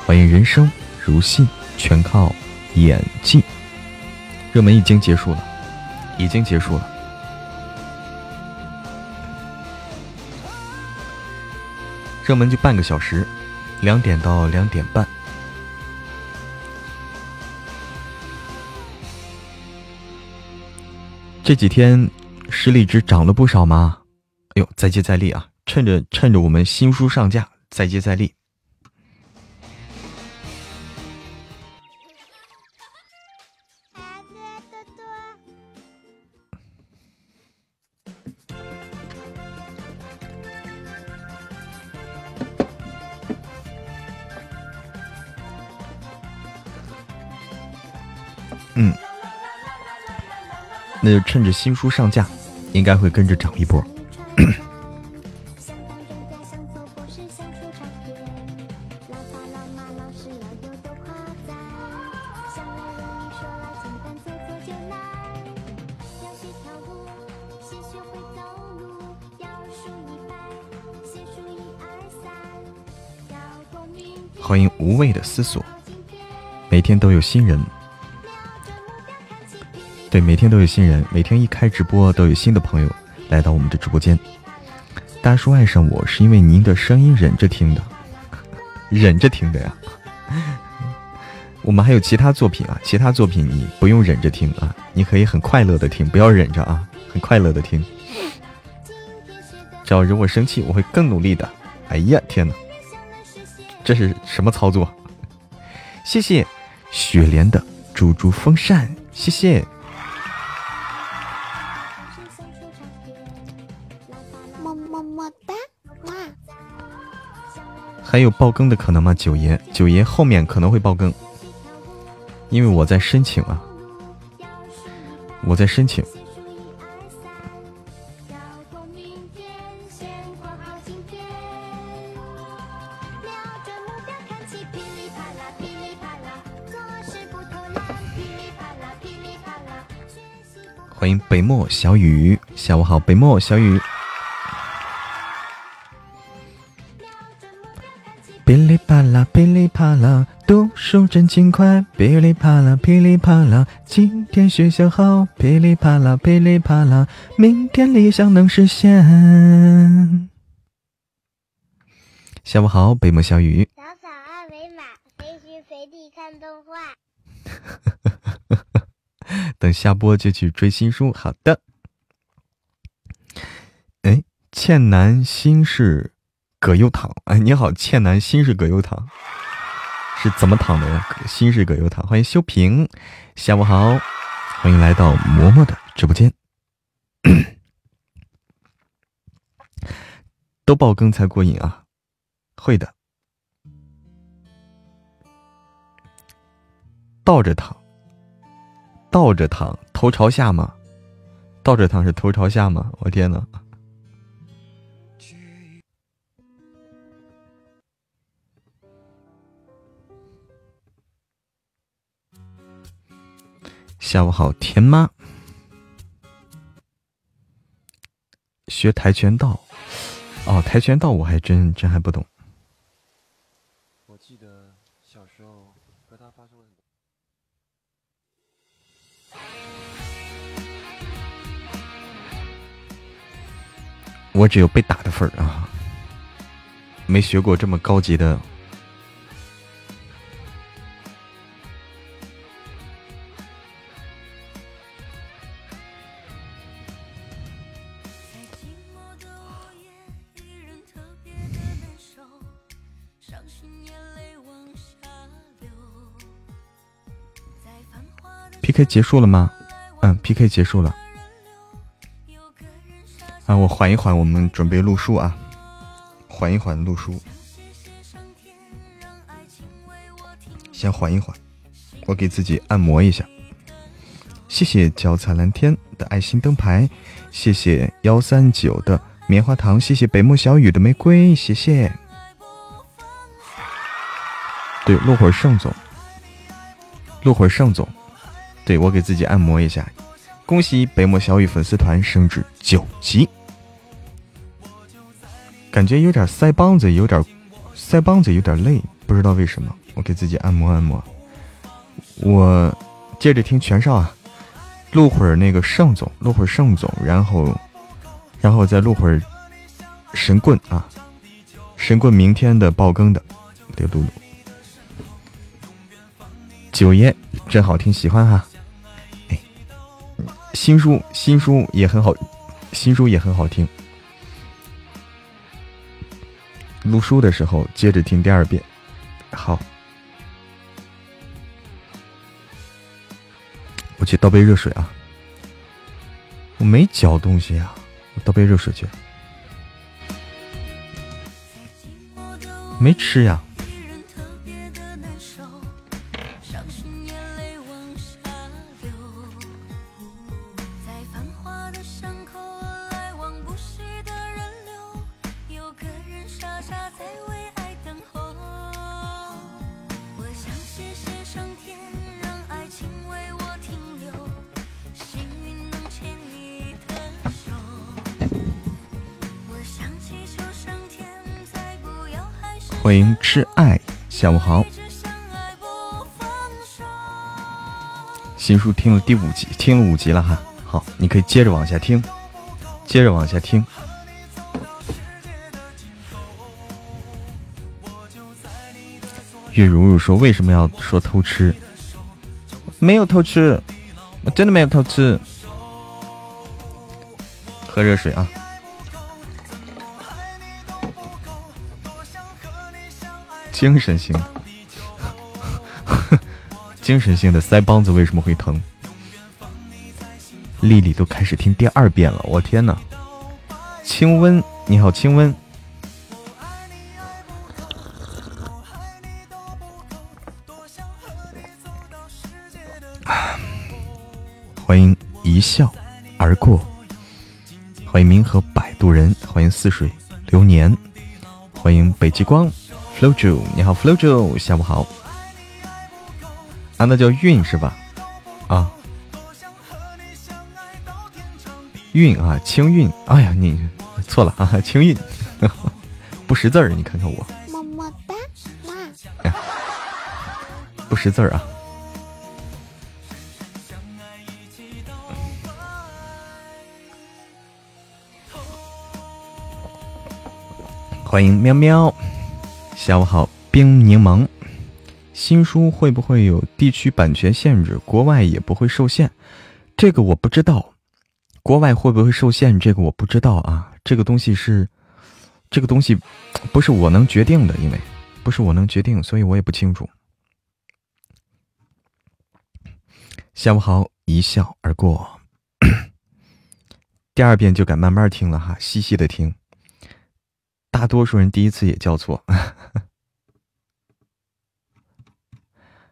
欢迎人生如戏，全靠演技。热门已经结束了，已经结束了。热门就半个小时，两点到两点半。这几天实力值涨了不少吗？哎呦，再接再厉啊！趁着趁着我们新书上架，再接再厉。那就趁着新书上架，应该会跟着涨一波。欢迎无畏的思索，每天都有新人。对，每天都有新人，每天一开直播都有新的朋友来到我们的直播间。大叔爱上我是因为您的声音忍着听的，忍着听的呀。我们还有其他作品啊，其他作品你不用忍着听啊，你可以很快乐的听，不要忍着啊，很快乐的听。只要惹我生气，我会更努力的。哎呀，天哪，这是什么操作？谢谢雪莲的猪猪风扇，谢谢。还有爆更的可能吗？九爷，九爷后面可能会爆更，因为我在申请啊，我在申请。欢迎北漠小雨，下午好，北漠小雨。啪啦，噼里啪啦，读书真勤快。噼里啪啦，噼里啪啦，今天学校好。噼里啪啦，噼里啪啦，明天理想能实现。下午好，北漠小雨。扫扫二维码，随时随地看动画。等下播就去追新书。好的。哎，倩男心事。葛优躺，哎，你好，倩男心是葛优躺，是怎么躺的呀？心是葛优躺，欢迎修平，下午好，欢迎来到嬷嬷的直播间，都爆更才过瘾啊，会的，倒着躺，倒着躺，头朝下吗？倒着躺是头朝下吗？我天呐！下午好，甜妈。学跆拳道，哦，跆拳道我还真真还不懂。我记得小时候和他发生了。我只有被打的份儿啊，没学过这么高级的 PK 结束了吗？嗯，PK 结束了。啊，我缓一缓，我们准备录书啊，缓一缓录书，先缓一缓，我给自己按摩一下。谢谢脚踩蓝天的爱心灯牌，谢谢幺三九的棉花糖，谢谢北漠小雨的玫瑰，谢谢。对，录会儿盛总，录会儿盛总。对我给自己按摩一下，恭喜北漠小雨粉丝团升至九级，感觉有点腮帮子，有点腮帮子有点累，不知道为什么，我给自己按摩按摩。我接着听全少啊，录会儿那个盛总，录会儿盛总，然后，然后再录会儿神棍啊，神棍明天的爆更的，得录录。九爷真好听，喜欢哈。新书，新书也很好，新书也很好听。录书的时候接着听第二遍，好。我去倒杯热水啊！我没嚼东西啊，我倒杯热水去。没吃呀。欢迎挚爱，下午好。新书听了第五集，听了五集了哈。好，你可以接着往下听，接着往下听。岳如如说：“为什么要说偷吃？没有偷吃，我真的没有偷吃。喝热水啊。”精神性，精神性的腮帮子为什么会疼？丽丽都开始听第二遍了，我天哪！清温，你好，清温。欢迎一笑而过，欢迎冥河摆渡人，欢迎似水流年，欢迎北极光。Flojo，你好，Flojo，下午好。啊，那叫韵是吧？啊，韵啊，清韵。哎呀，你错了啊，清韵，不识字儿。你看看我，么么哒，妈。不识字儿啊。欢迎喵喵。下午好，冰柠檬。新书会不会有地区版权限制？国外也不会受限？这个我不知道。国外会不会受限？这个我不知道啊。这个东西是，这个东西不是我能决定的，因为不是我能决定，所以我也不清楚。下午好，一笑而过。第二遍就敢慢慢听了哈，细细的听。大多数人第一次也叫错。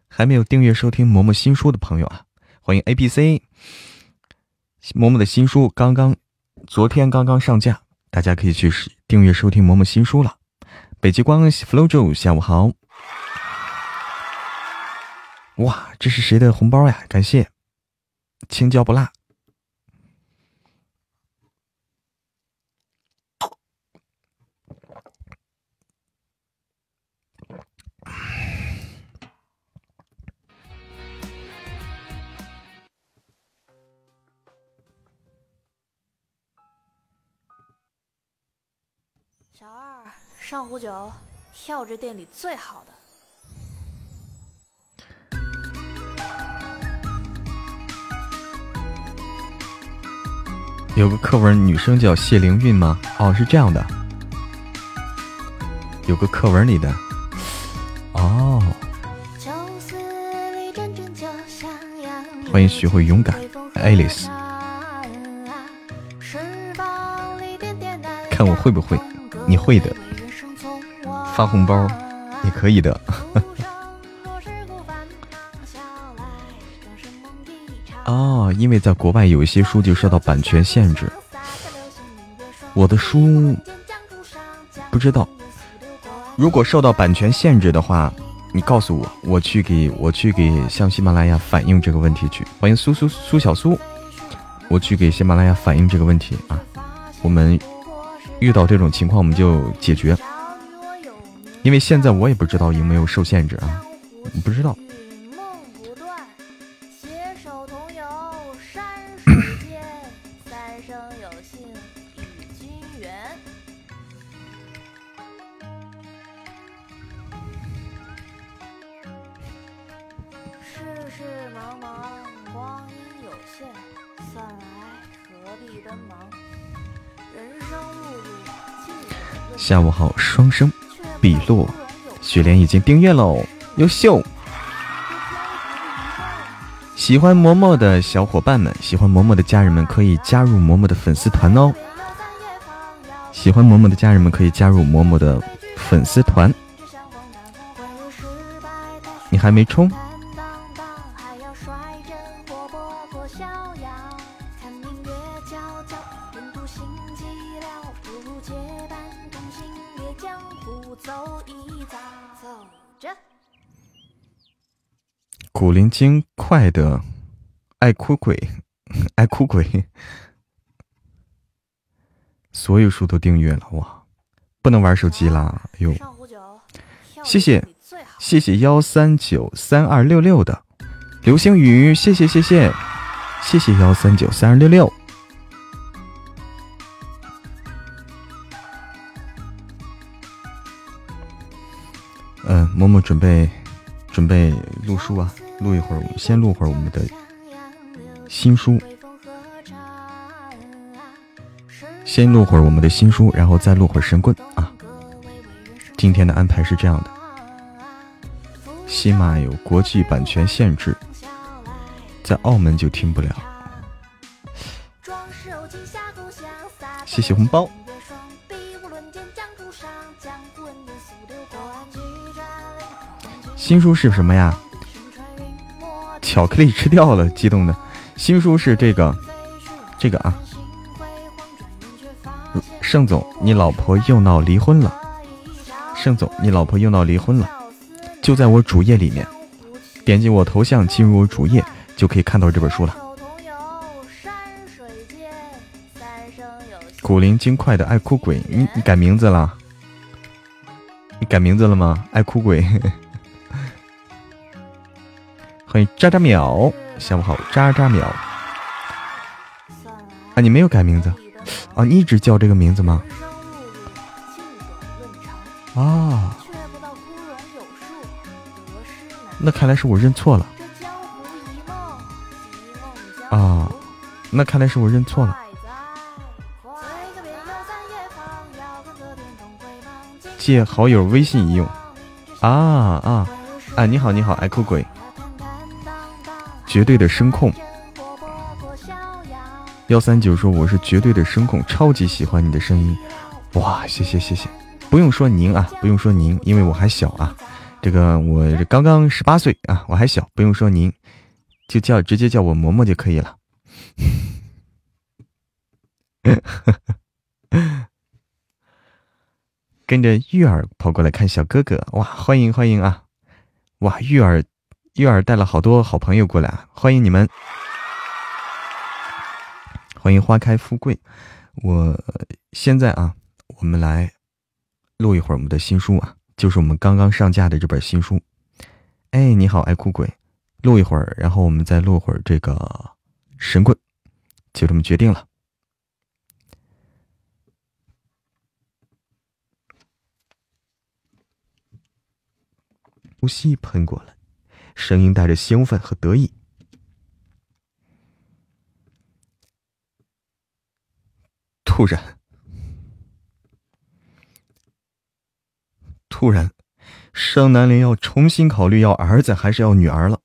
还没有订阅收听嬷嬷新书的朋友啊，欢迎 A B C。嬷嬷的新书刚刚昨天刚刚上架，大家可以去订阅收听嬷嬷新书了。北极光 Flojo，下午好。哇，这是谁的红包呀？感谢，青椒不辣。上壶酒，挑这店里最好的。有个课文，女生叫谢灵运吗？哦，是这样的。有个课文里的。哦。欢迎学会勇敢，Alice。看我会不会？你会的。发红包也可以的。哦，因为在国外有一些书就受到版权限制。我的书不知道，如果受到版权限制的话，你告诉我，我去给我去给向喜马拉雅反映这个问题去。欢迎苏苏苏小苏，我去给喜马拉雅反映这个问题啊。我们遇到这种情况，我们就解决。因为现在我也不知道有没有受限制啊，不知道。下午好，双生笔落，雪莲已经订阅喽，优秀！喜欢嬷嬷的小伙伴们，喜欢嬷嬷的家人们可以加入嬷嬷的粉丝团哦。喜欢嬷嬷的家人们可以加入嬷嬷的粉丝团。你还没充？古灵精怪的爱哭鬼，爱哭鬼，所有书都订阅了哇！不能玩手机啦，哟！谢谢谢谢幺三九三二六六的流星雨，谢谢谢谢谢谢幺三九三二六六。嗯，默默准备准备录书啊。录一会儿，先录会儿我们的新书，先录会儿我们的新书，然后再录会儿神棍啊。今天的安排是这样的：喜马有国际版权限制，在澳门就听不了。谢谢红包。新书是什么呀？巧克力吃掉了，激动的。新书是这个，这个啊。盛总，你老婆又闹离婚了。盛总，你老婆又闹离婚了。就在我主页里面，点击我头像进入我主页，就可以看到这本书了。古灵精怪的爱哭鬼，你你改名字了？你改名字了吗？爱哭鬼。欢迎渣渣淼，下午好，渣渣淼。啊，你没有改名字啊？你一直叫这个名字吗？啊，那看来是我认错了。啊，那看来是我认错了。借好友微信一用。啊啊啊！你好，你好，爱哭鬼。绝对的声控，幺三九说我是绝对的声控，超级喜欢你的声音，哇，谢谢谢谢，不用说您啊，不用说您，因为我还小啊，这个我刚刚十八岁啊，我还小，不用说您，就叫直接叫我嬷嬷就可以了。跟着玉儿跑过来看小哥哥，哇，欢迎欢迎啊，哇，玉儿。玉儿带了好多好朋友过来欢迎你们。欢迎花开富贵。我现在啊我们来录一会儿我们的新书啊就是我们刚刚上架的这本新书。哎你好爱哭鬼。录一会儿然后我们再录会儿这个神棍就这么决定了。呼吸喷过来。声音带着兴奋和得意。突然，突然，盛南林要重新考虑要儿子还是要女儿了，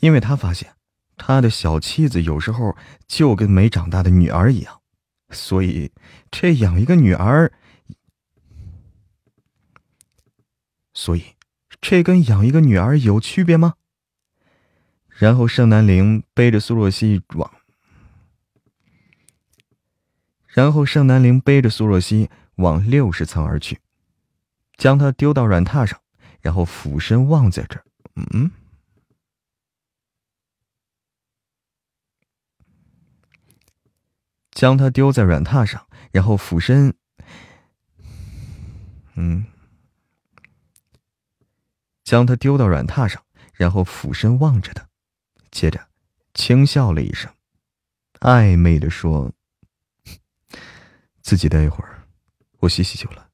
因为他发现他的小妻子有时候就跟没长大的女儿一样，所以这养一个女儿，所以这跟养一个女儿有区别吗？然后盛南陵背着苏若曦往。然后，盛南陵背着苏若曦往六十层而去，将她丢到软榻上，然后俯身望在这儿。嗯，将她丢在软榻上，然后俯身，嗯，将她丢到软榻上，然后俯身望着她，接着轻笑了一声，暧昧的说。自己待一会儿，我洗洗就来。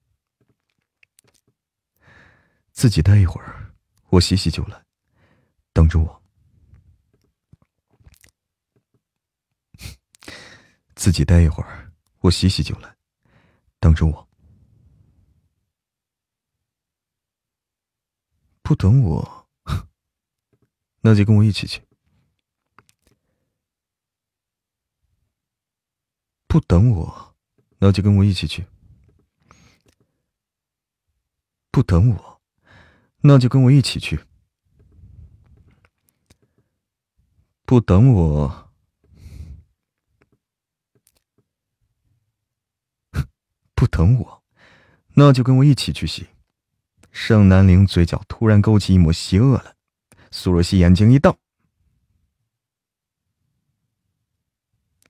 自己待一会儿，我洗洗就来，等着我。自己待一会儿，我洗洗就来，等着我。不等我，那就跟我一起去。不等我。那就跟我一起去。不等我，那就跟我一起去。不等我，不等我，那就跟我一起去洗。盛南陵嘴角突然勾起一抹邪恶来，苏若曦眼睛一瞪。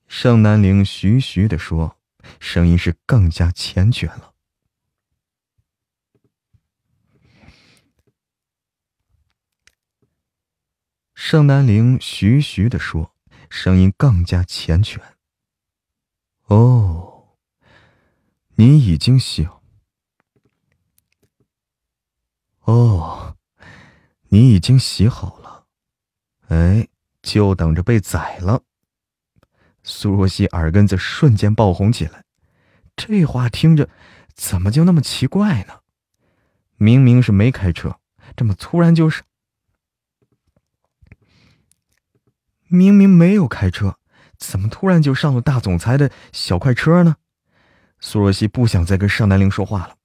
盛南陵徐徐的说。声音是更加缱绻了。盛南陵徐徐的说，声音更加缱绻。哦，你已经醒。哦，你已经洗好了，哎，就等着被宰了。苏若曦耳根子瞬间爆红起来，这话听着怎么就那么奇怪呢？明明是没开车，这么突然就是？明明没有开车，怎么突然就上了大总裁的小快车呢？苏若曦不想再跟尚南陵说话了。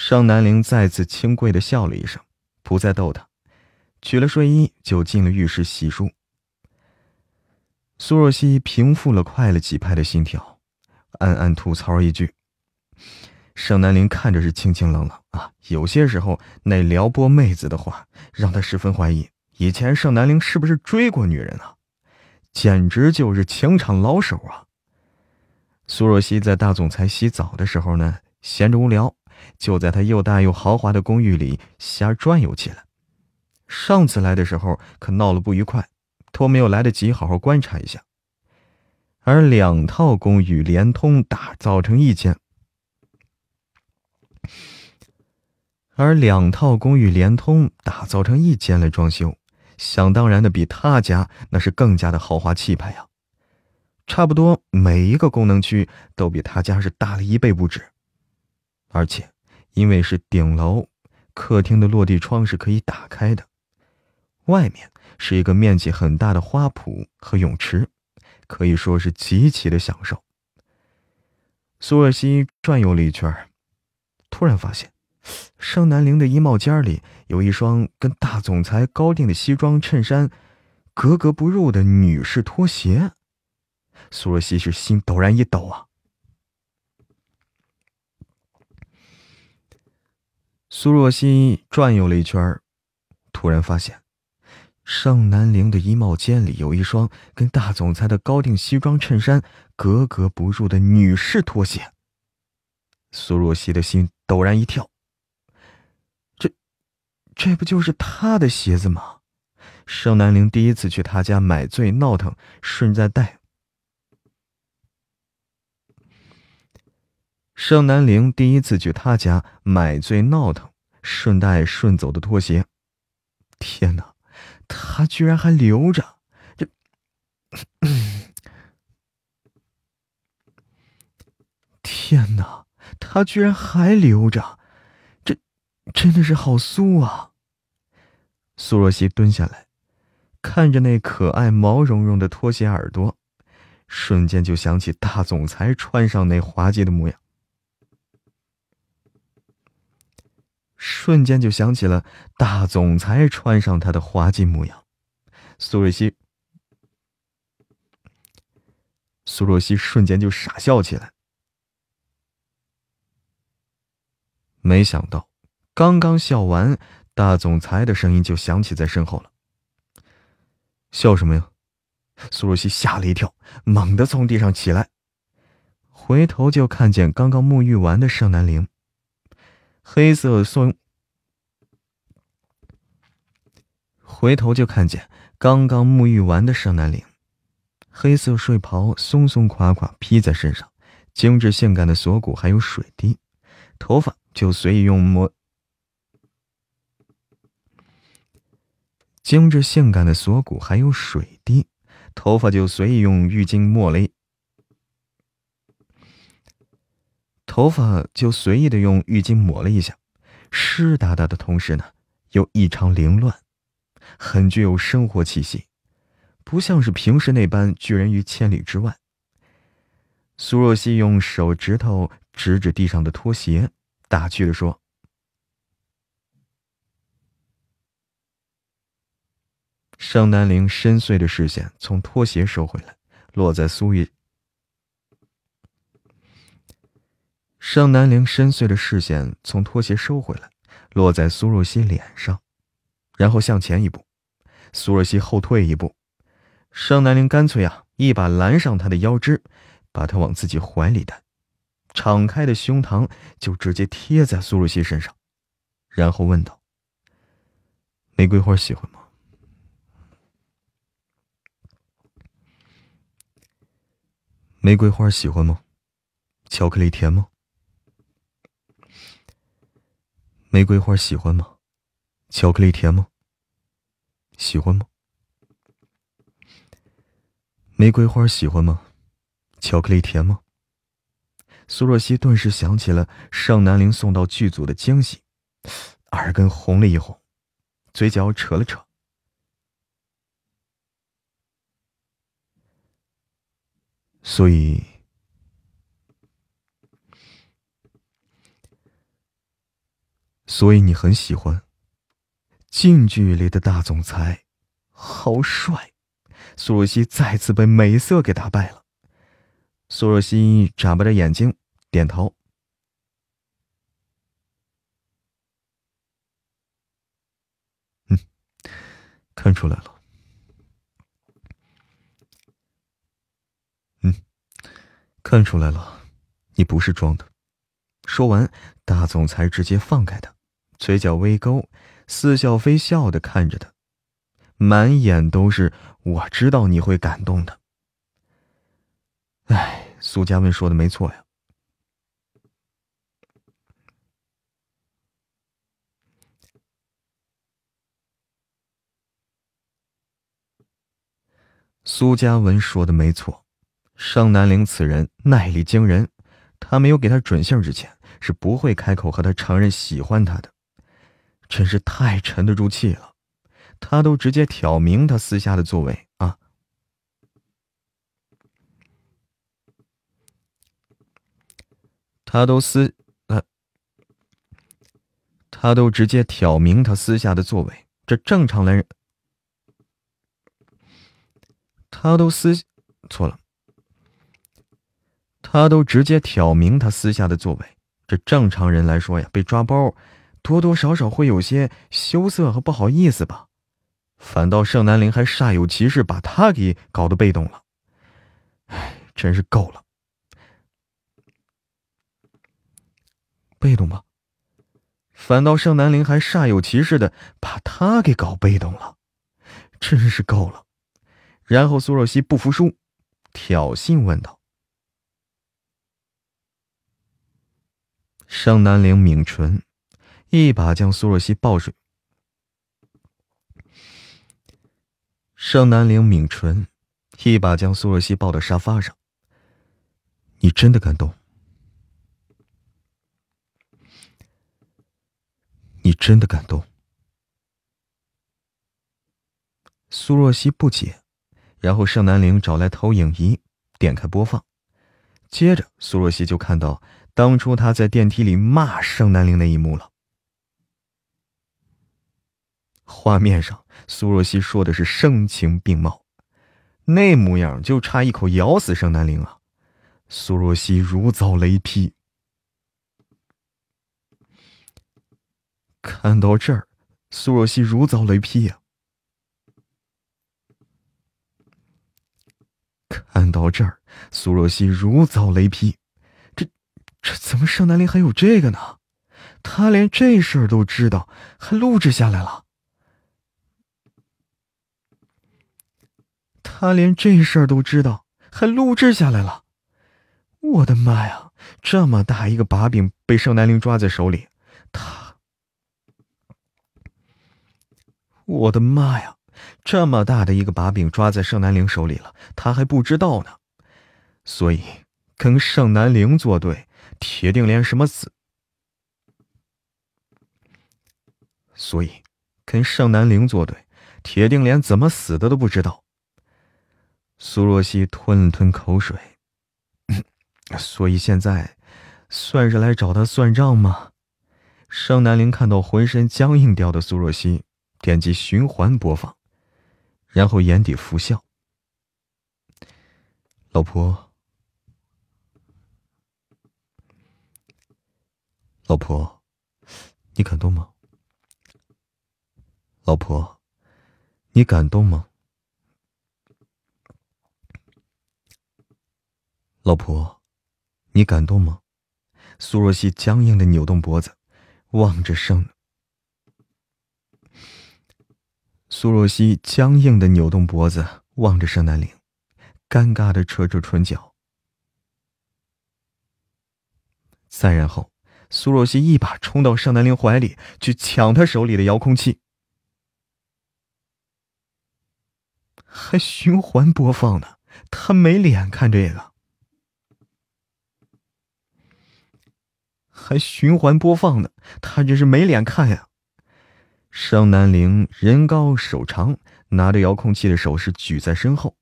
尚南陵再次轻贵的笑了一声，不再逗他，取了睡衣就进了浴室洗漱。苏若曦平复了快了几拍的心跳，暗暗吐槽一句：“盛南陵看着是清清冷冷啊，有些时候那撩拨妹子的话，让他十分怀疑以前盛南陵是不是追过女人啊？简直就是情场老手啊！”苏若曦在大总裁洗澡的时候呢，闲着无聊，就在他又大又豪华的公寓里瞎转悠起来。上次来的时候可闹了不愉快。托没有来得及好好观察一下，而两套公寓连通打造成一间，而两套公寓连通打造成一间来装修，想当然的比他家那是更加的豪华气派呀，差不多每一个功能区都比他家是大了一倍不止，而且因为是顶楼，客厅的落地窗是可以打开的，外面。是一个面积很大的花圃和泳池，可以说是极其的享受。苏若曦转悠了一圈，突然发现，盛南陵的衣帽间里有一双跟大总裁高定的西装衬衫格格不入的女士拖鞋。苏若曦是心陡然一抖啊！苏若曦转悠了一圈，突然发现。盛南陵的衣帽间里有一双跟大总裁的高定西装衬衫格格不入的女士拖鞋。苏若曦的心陡然一跳。这，这不就是他的鞋子吗？盛南陵第一次去他家买醉闹腾，顺带带。盛南陵第一次去他家买醉闹腾，顺带顺走的拖鞋，天哪，他居然还留着！这，天哪，他居然还留着！这，真的是好酥啊！苏若曦蹲下来，看着那可爱毛茸茸的拖鞋耳朵，瞬间就想起大总裁穿上那滑稽的模样。瞬间就想起了大总裁穿上他的滑稽模样，苏若曦，苏若曦瞬间就傻笑起来。没想到，刚刚笑完，大总裁的声音就响起在身后了。笑什么呀？苏若曦吓了一跳，猛地从地上起来，回头就看见刚刚沐浴完的盛南陵。黑色松，回头就看见刚刚沐浴完的盛南岭，黑色睡袍松松垮垮披在身上，精致性感的锁骨还有水滴，头发就随意用抹，精致性感的锁骨还有水滴，头发就随意用浴巾抹了。头发就随意的用浴巾抹了一下，湿哒哒的同时呢，又异常凌乱，很具有生活气息，不像是平时那般拒人于千里之外。苏若曦用手指头指指地上的拖鞋，打趣的说：“盛南陵深邃的视线从拖鞋收回来，落在苏玉。”盛南陵深邃的视线从拖鞋收回来，落在苏若曦脸上，然后向前一步，苏若曦后退一步，盛南陵干脆啊，一把拦上她的腰肢，把她往自己怀里带，敞开的胸膛就直接贴在苏若曦身上，然后问道：“玫瑰花喜欢吗？玫瑰花喜欢吗？巧克力甜吗？”玫瑰花喜欢吗？巧克力甜吗？喜欢吗？玫瑰花喜欢吗？巧克力甜吗？苏若曦顿时想起了上南陵送到剧组的惊喜，耳根红了一红，嘴角扯了扯。所以。所以你很喜欢。近距离的大总裁，好帅！苏若曦再次被美色给打败了。苏若曦眨巴着眼睛，点头。嗯，看出来了。嗯，看出来了，你不是装的。说完，大总裁直接放开他。嘴角微勾，似笑非笑的看着他，满眼都是我知道你会感动的。哎，苏嘉文说的没错呀。苏嘉文说的没错，盛南陵此人耐力惊人，他没有给他准信之前，是不会开口和他承认喜欢他的。真是太沉得住气了，他都直接挑明他私下的座位啊！他都私，他都直接挑明他私下的座位，这正常人，他都私错了，他都直接挑明他私下的座位，这正常人来说呀，被抓包。多多少少会有些羞涩和不好意思吧，反倒盛南陵还煞有其事把他给搞得被动了，唉，真是够了。被动吧，反倒盛南陵还煞有其事的把他给搞被动了，真是够了。然后苏若曦不服输，挑衅问道：“盛南陵抿唇。”一把将苏若曦抱住，盛南陵抿唇，一把将苏若曦抱到沙发上。你真的敢动？你真的敢动？苏若曦不解，然后盛南陵找来投影仪，点开播放，接着苏若曦就看到当初他在电梯里骂盛南陵那一幕了。画面上，苏若曦说的是声情并茂，那模样就差一口咬死盛南陵了！苏若曦如遭雷劈。看到这儿，苏若曦如遭雷劈呀！看到这儿，苏若曦如遭雷劈，这这怎么盛南陵还有这个呢？他连这事儿都知道，还录制下来了。他连这事儿都知道，还录制下来了！我的妈呀，这么大一个把柄被盛南陵抓在手里，他……我的妈呀，这么大的一个把柄抓在盛南陵手里了，他还不知道呢！所以跟盛南陵作对，铁定连什么死……所以跟盛南陵作对，铁定连怎么死的都不知道。苏若曦吞了吞口水，所以现在算是来找他算账吗？盛南陵看到浑身僵硬掉的苏若曦，点击循环播放，然后眼底浮笑：“老婆，老婆，你感动吗？老婆，你感动吗？”老婆，你感动吗？苏若曦僵硬的扭动脖子，望着盛。苏若曦僵硬的扭动脖子，望着盛南陵，尴尬的扯着唇角。再然后，苏若曦一把冲到盛南陵怀里，去抢他手里的遥控器，还循环播放呢。他没脸看这个。还循环播放呢，他真是没脸看呀！盛南陵人高手长，拿着遥控器的手是举在身后，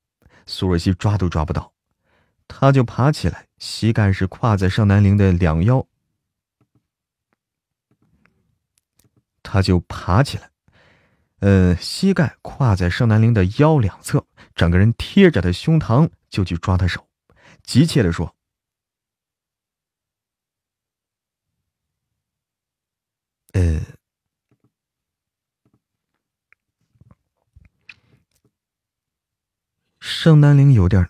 苏若曦抓都抓不到，他就爬起来，膝盖是跨在盛南陵的两腰，他就爬起来，呃，膝盖跨在盛南陵的腰两侧，整个人贴着他胸膛就去抓他手，急切的说。呃，盛南陵有点，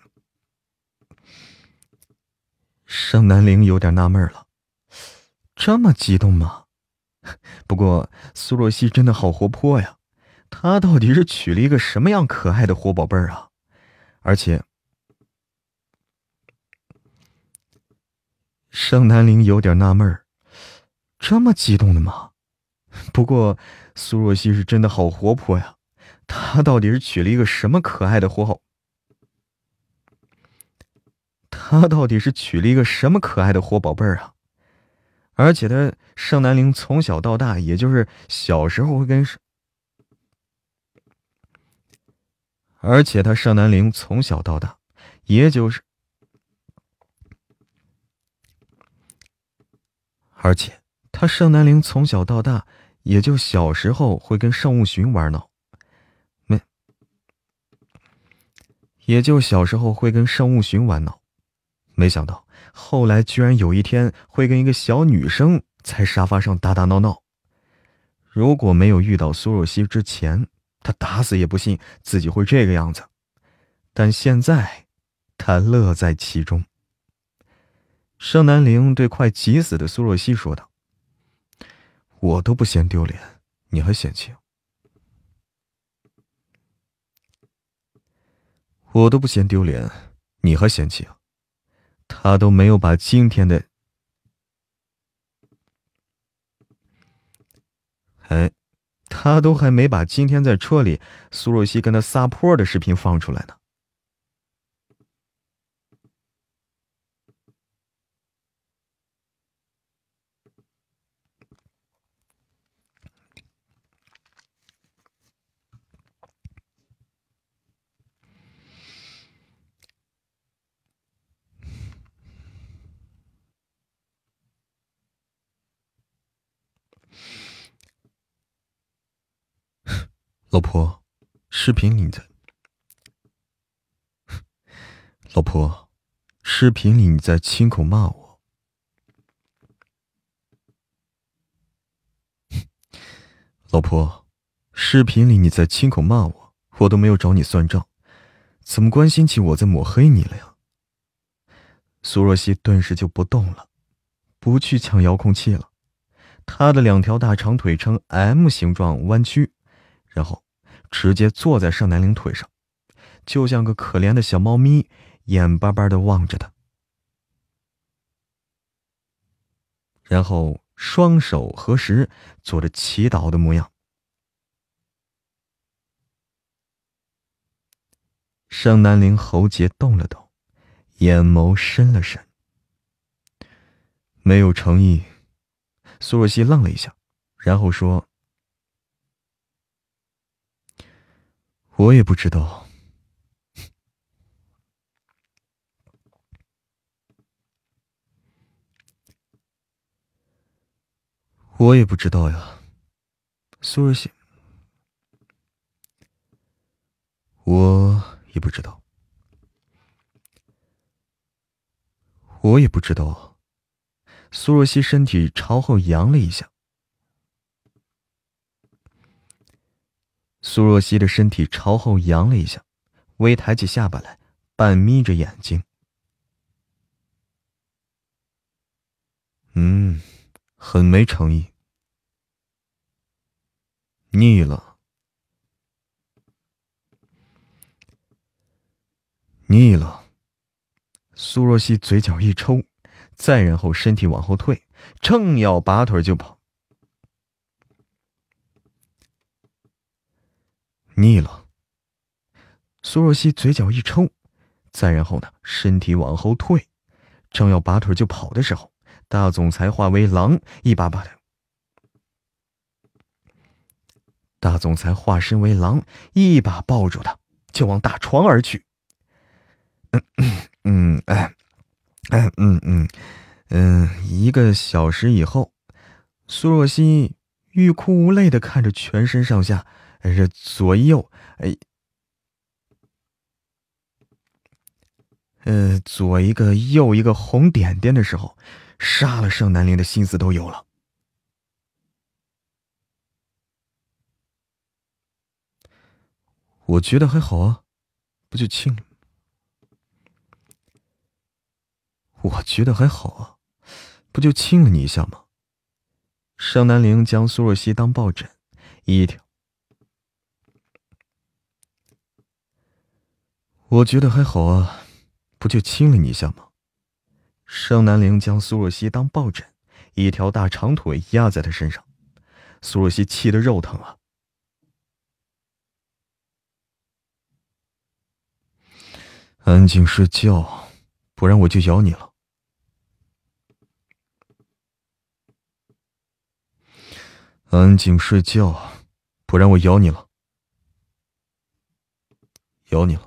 盛南陵有点纳闷了，这么激动吗？不过苏若曦真的好活泼呀，她到底是娶了一个什么样可爱的活宝贝儿啊？而且，盛南陵有点纳闷儿，这么激动的吗？不过，苏若曦是真的好活泼呀！她到底是娶了一个什么可爱的活好？她到底是娶了一个什么可爱的活宝贝儿啊？而且，她盛南陵从小到大，也就是小时候会跟，而且他盛南陵从小到大，也就是，而且他盛南陵从小到大。也就小时候会跟盛务寻玩闹，没，也就小时候会跟圣物寻玩闹，没想到后来居然有一天会跟一个小女生在沙发上打打闹闹。如果没有遇到苏若曦之前，他打死也不信自己会这个样子。但现在，他乐在其中。盛南陵对快急死的苏若曦说道。我都不嫌丢脸，你还嫌弃？我都不嫌丢脸，你还嫌弃？他都没有把今天的……哎，他都还没把今天在车里苏若曦跟他撒泼的视频放出来呢。老婆，视频里在。老婆，视频里你在亲口骂我。老婆，视频里你在亲口骂我，我都没有找你算账，怎么关心起我在抹黑你了呀？苏若曦顿时就不动了，不去抢遥控器了，她的两条大长腿呈 M 形状弯曲。然后，直接坐在盛南陵腿上，就像个可怜的小猫咪，眼巴巴的望着他。然后双手合十，做着祈祷的模样。盛南陵喉结动了动，眼眸深了深，没有诚意。苏若曦愣了一下，然后说。我也不知道，我也不知道呀，苏若曦，我也不知道，我也不知道。苏若曦身体朝后扬了一下。苏若曦的身体朝后扬了一下，微抬起下巴来，半眯着眼睛。嗯，很没诚意。腻了，腻了。苏若曦嘴角一抽，再然后身体往后退，正要拔腿就跑。腻了。苏若曦嘴角一抽，再然后呢，身体往后退，正要拔腿就跑的时候，大总裁化为狼，一把把他。大总裁化身为狼，一把抱住他，就往大床而去。嗯嗯哎哎嗯嗯嗯，一个小时以后，苏若曦欲哭无泪的看着全身上下。这左右，哎，呃，左一个，右一个红点点的时候，杀了盛南陵的心思都有了。我觉得还好啊，不就亲了？我觉得还好啊，不就亲了你一下吗？盛南陵将苏若曦当抱枕，一条。我觉得还好啊，不就亲了你一下吗？盛南陵将苏若曦当抱枕，一条大长腿压在他身上，苏若曦气得肉疼啊！安静睡觉，不然我就咬你了。安静睡觉，不然我咬你了，咬你了。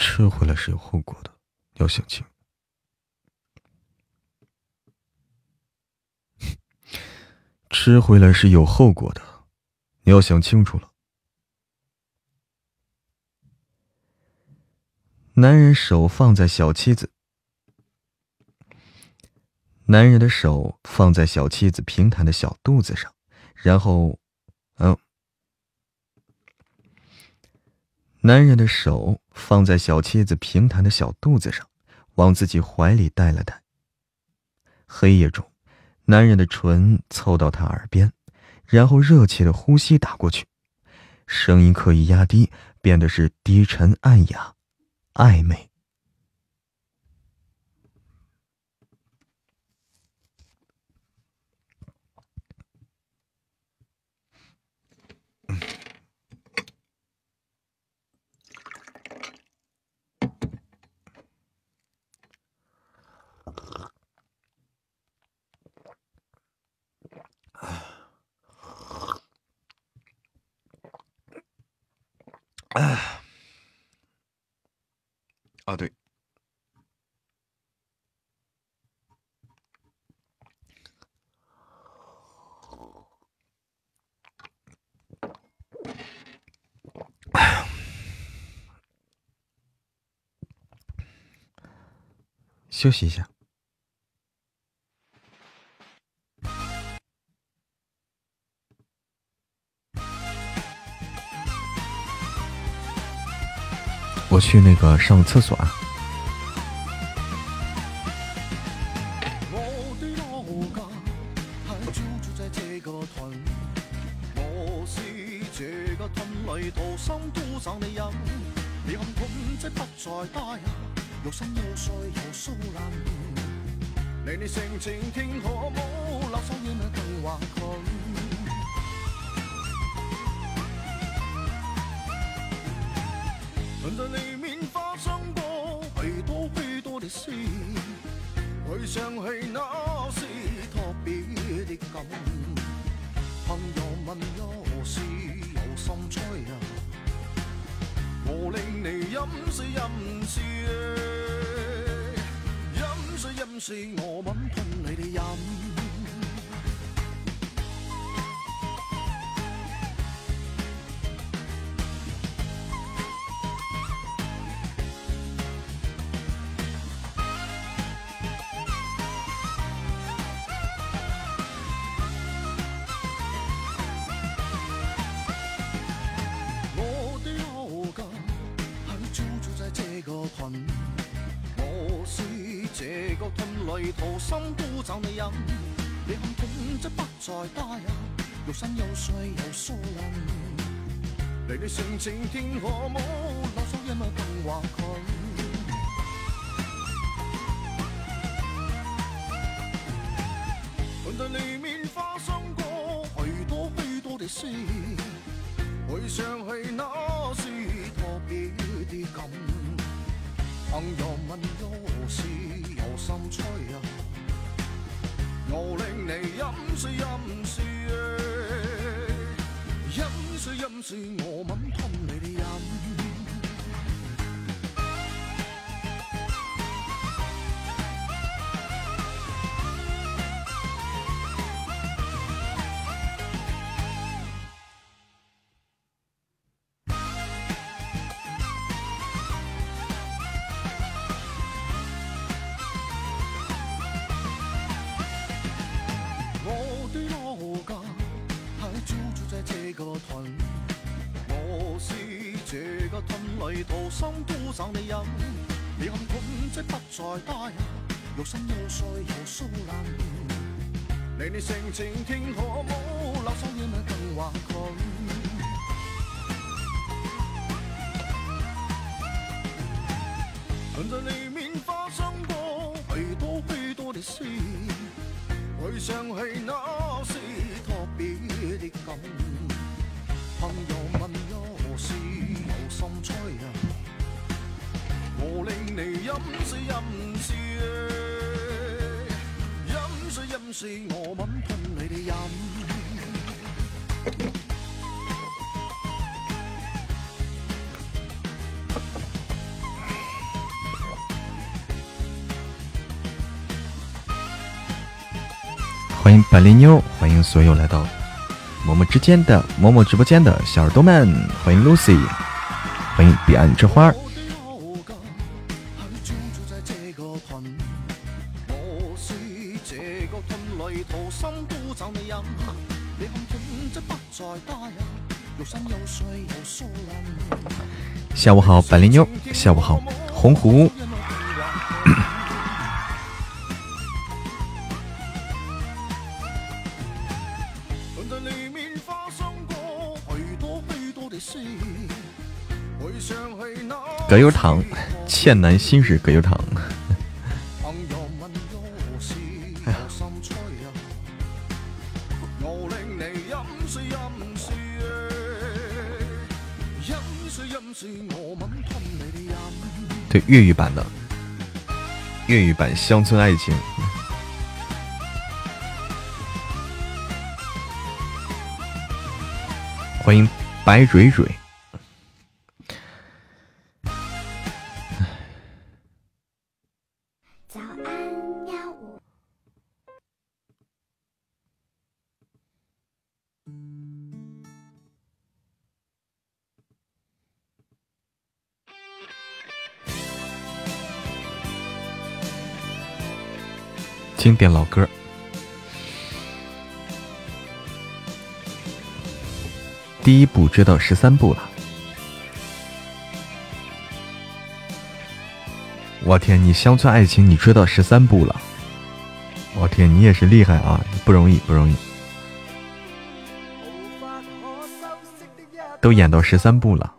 吃回来是有后果的，要想清。吃回来是有后果的，你要想清楚了。男人手放在小妻子，男人的手放在小妻子平坦的小肚子上，然后，嗯。男人的手放在小妻子平坦的小肚子上，往自己怀里带了带。黑夜中，男人的唇凑到她耳边，然后热切的呼吸打过去，声音刻意压低，变得是低沉暗哑、暧昧。啊，啊对。休息一下。去那个上厕所啊。饮水饮唔住饮水饮水我问同你哋饮身又碎又疏烂。你你性情天可冇，啰嗦一物更话佢。欢迎百灵妞，欢迎所有来到嬷嬷之间的某某直播间的小耳朵们，欢迎 Lucy，欢迎彼岸之花。下午好，百灵妞。下午好，红狐。葛优躺，倩男心事，葛优躺。对粤语版的，粤语版《乡村爱情》。欢迎白蕊蕊，经典老歌。第一部追到十三部了，我天！你乡村爱情你追到十三部了，我天！你也是厉害啊，不容易不容易，都演到十三部了。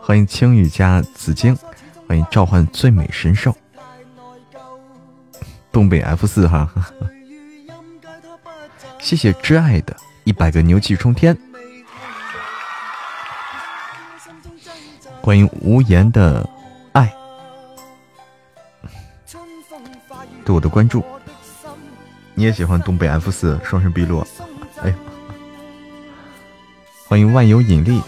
欢迎青雨加紫荆，欢迎召唤最美神兽，东北 F 四哈，谢谢挚爱的。一百个牛气冲天！欢迎无言的爱，对我的关注。你也喜欢东北 F 四双生碧落？哎，欢迎万有引力。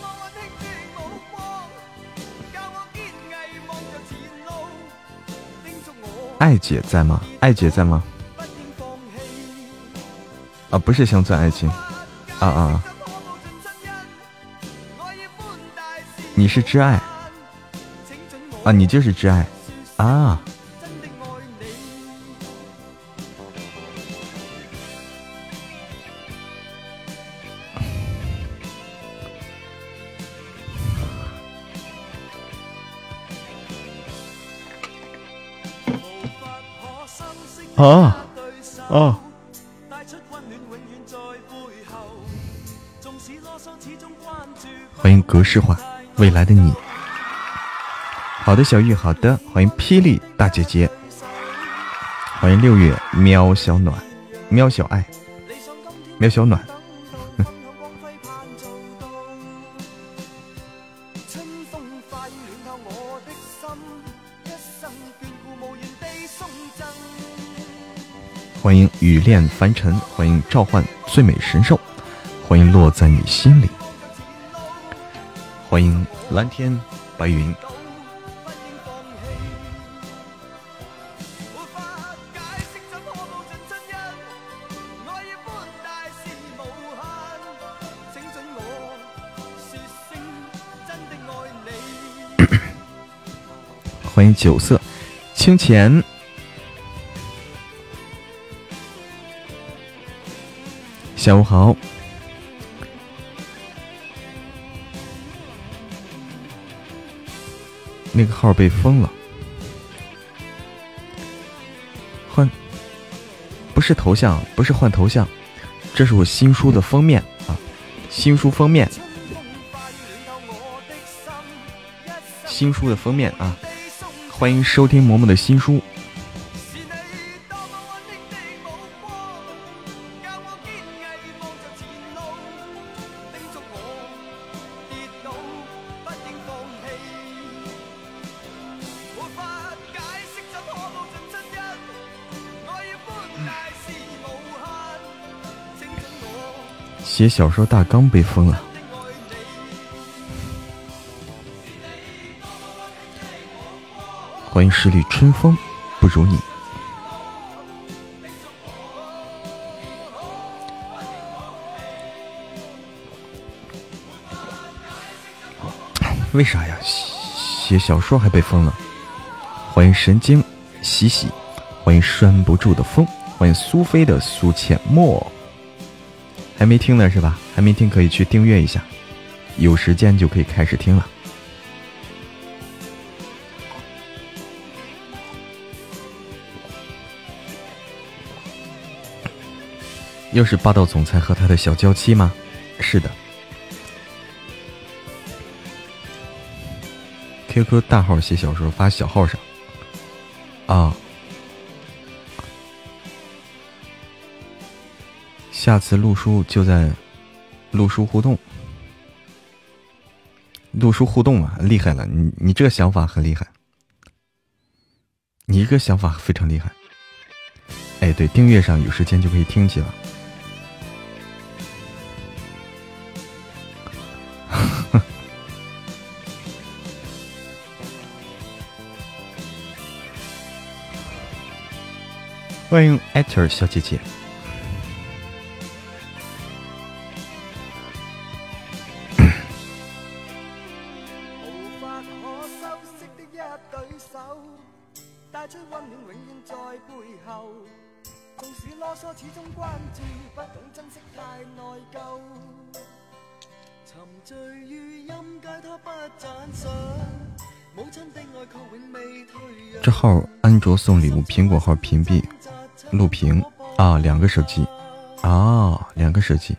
爱姐在吗？爱姐在吗？啊，不是乡村爱情。啊啊！你是挚爱啊，你就是挚爱啊！啊啊！欢迎格式化未来的你，好的小玉，好的，欢迎霹雳大姐姐，欢迎六月喵小暖，喵小爱，喵小暖。欢迎雨恋凡尘，欢迎召唤最美神兽，欢迎落在你心里。欢迎蓝天白云。欢迎酒色清浅。下午好。那个号被封了，换不是头像，不是换头像，这是我新书的封面啊，新书封面，新书的封面啊，欢迎收听嬷嬷的新书。写小说大纲被封了，欢迎十里春风不如你。为啥呀？写小说还被封了？欢迎神经喜喜，欢迎拴不住的风，欢迎苏菲的苏浅墨。还没听呢是吧？还没听可以去订阅一下，有时间就可以开始听了。又是霸道总裁和他的小娇妻吗？是的。QQ 大号写小说发小号上。啊。下次录书就在录书互动，录书互动啊，厉害了！你你这个想法很厉害，你这个想法非常厉害。哎，对，订阅上有时间就可以听去了。欢迎艾特小姐姐。送礼物，苹果号屏蔽录屏。啊，两个手机。啊，两个手机，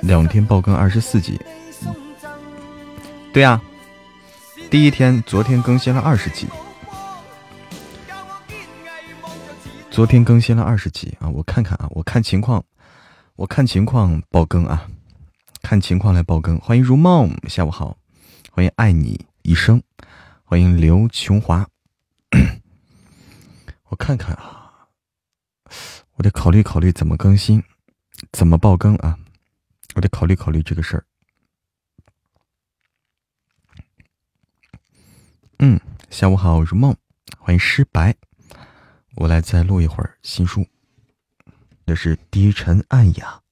两天爆更二十四集，对呀，第一天昨天更新了二十集，昨天更新了二十集。啊，我看看啊，我看情况，我看情况爆更啊。看情况来爆更，欢迎如梦，下午好，欢迎爱你一生，欢迎刘琼华，我看看啊，我得考虑考虑怎么更新，怎么爆更啊，我得考虑考虑这个事儿。嗯，下午好，如梦，欢迎诗白，我来再录一会儿新书，这是低沉暗哑，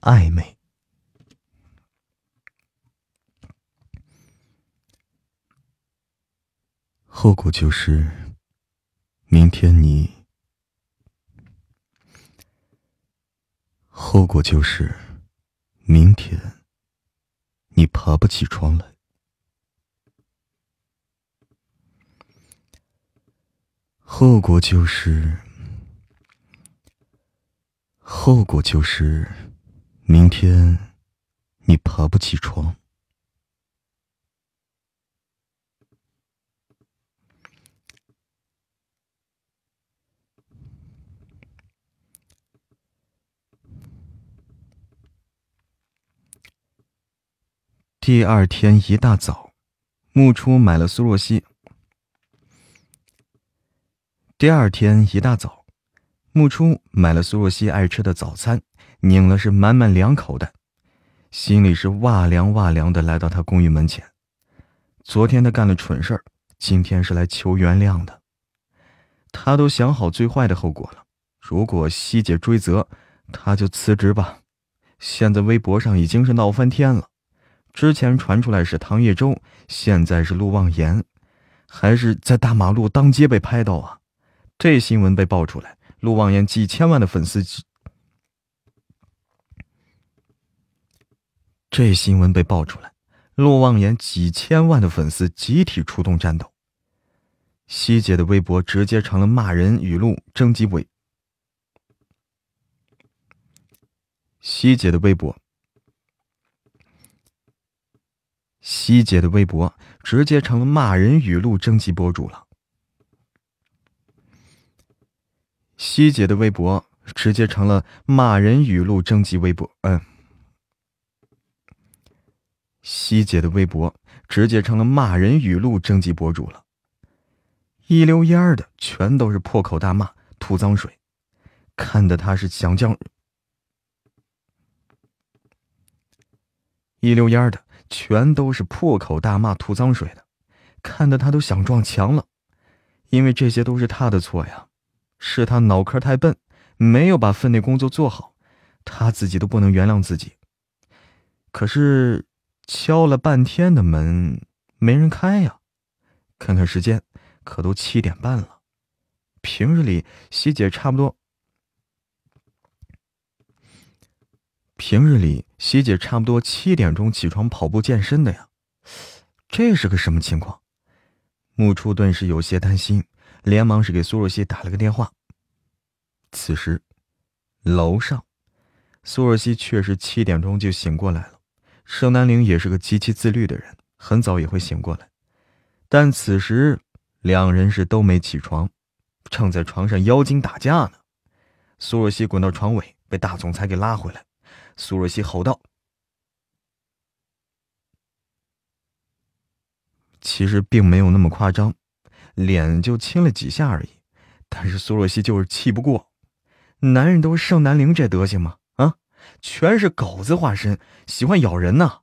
暧昧。后果就是，明天你；后果就是，明天你爬不起床来；后果就是，后果就是，明天你爬不起床。第二天一大早，木初买了苏若曦。第二天一大早，木初买了苏若曦爱吃的早餐，拧了是满满两口袋，心里是哇凉哇凉的。来到他公寓门前，昨天他干了蠢事儿，今天是来求原谅的。他都想好最坏的后果了，如果希姐追责，他就辞职吧。现在微博上已经是闹翻天了。之前传出来是唐叶舟，现在是陆望言，还是在大马路当街被拍到啊？这新闻被爆出来，陆望言几千万的粉丝，这新闻被爆出来，陆望言几千万的粉丝集体出动战斗。希姐的微博直接成了骂人语录征集委，希姐的微博。希姐的微博直接成了骂人语录征集博主了。希姐的微博直接成了骂人语录征集微博，嗯。希姐的微博直接成了骂人语录征集博主了。一溜烟儿的全都是破口大骂、吐脏水，看的他是想将一溜烟儿的。全都是破口大骂、吐脏水的，看得他都想撞墙了。因为这些都是他的错呀，是他脑壳太笨，没有把分内工作做好，他自己都不能原谅自己。可是敲了半天的门，没人开呀。看看时间，可都七点半了。平日里，希姐差不多。平日里，希姐差不多七点钟起床跑步健身的呀，这是个什么情况？木初顿时有些担心，连忙是给苏若曦打了个电话。此时，楼上，苏若曦确实七点钟就醒过来了。盛南陵也是个极其自律的人，很早也会醒过来，但此时两人是都没起床，正在床上妖精打架呢。苏若曦滚到床尾，被大总裁给拉回来。苏若曦吼道：“其实并没有那么夸张，脸就亲了几下而已。但是苏若曦就是气不过，男人都是圣南陵这德行吗？啊，全是狗子化身，喜欢咬人呢。”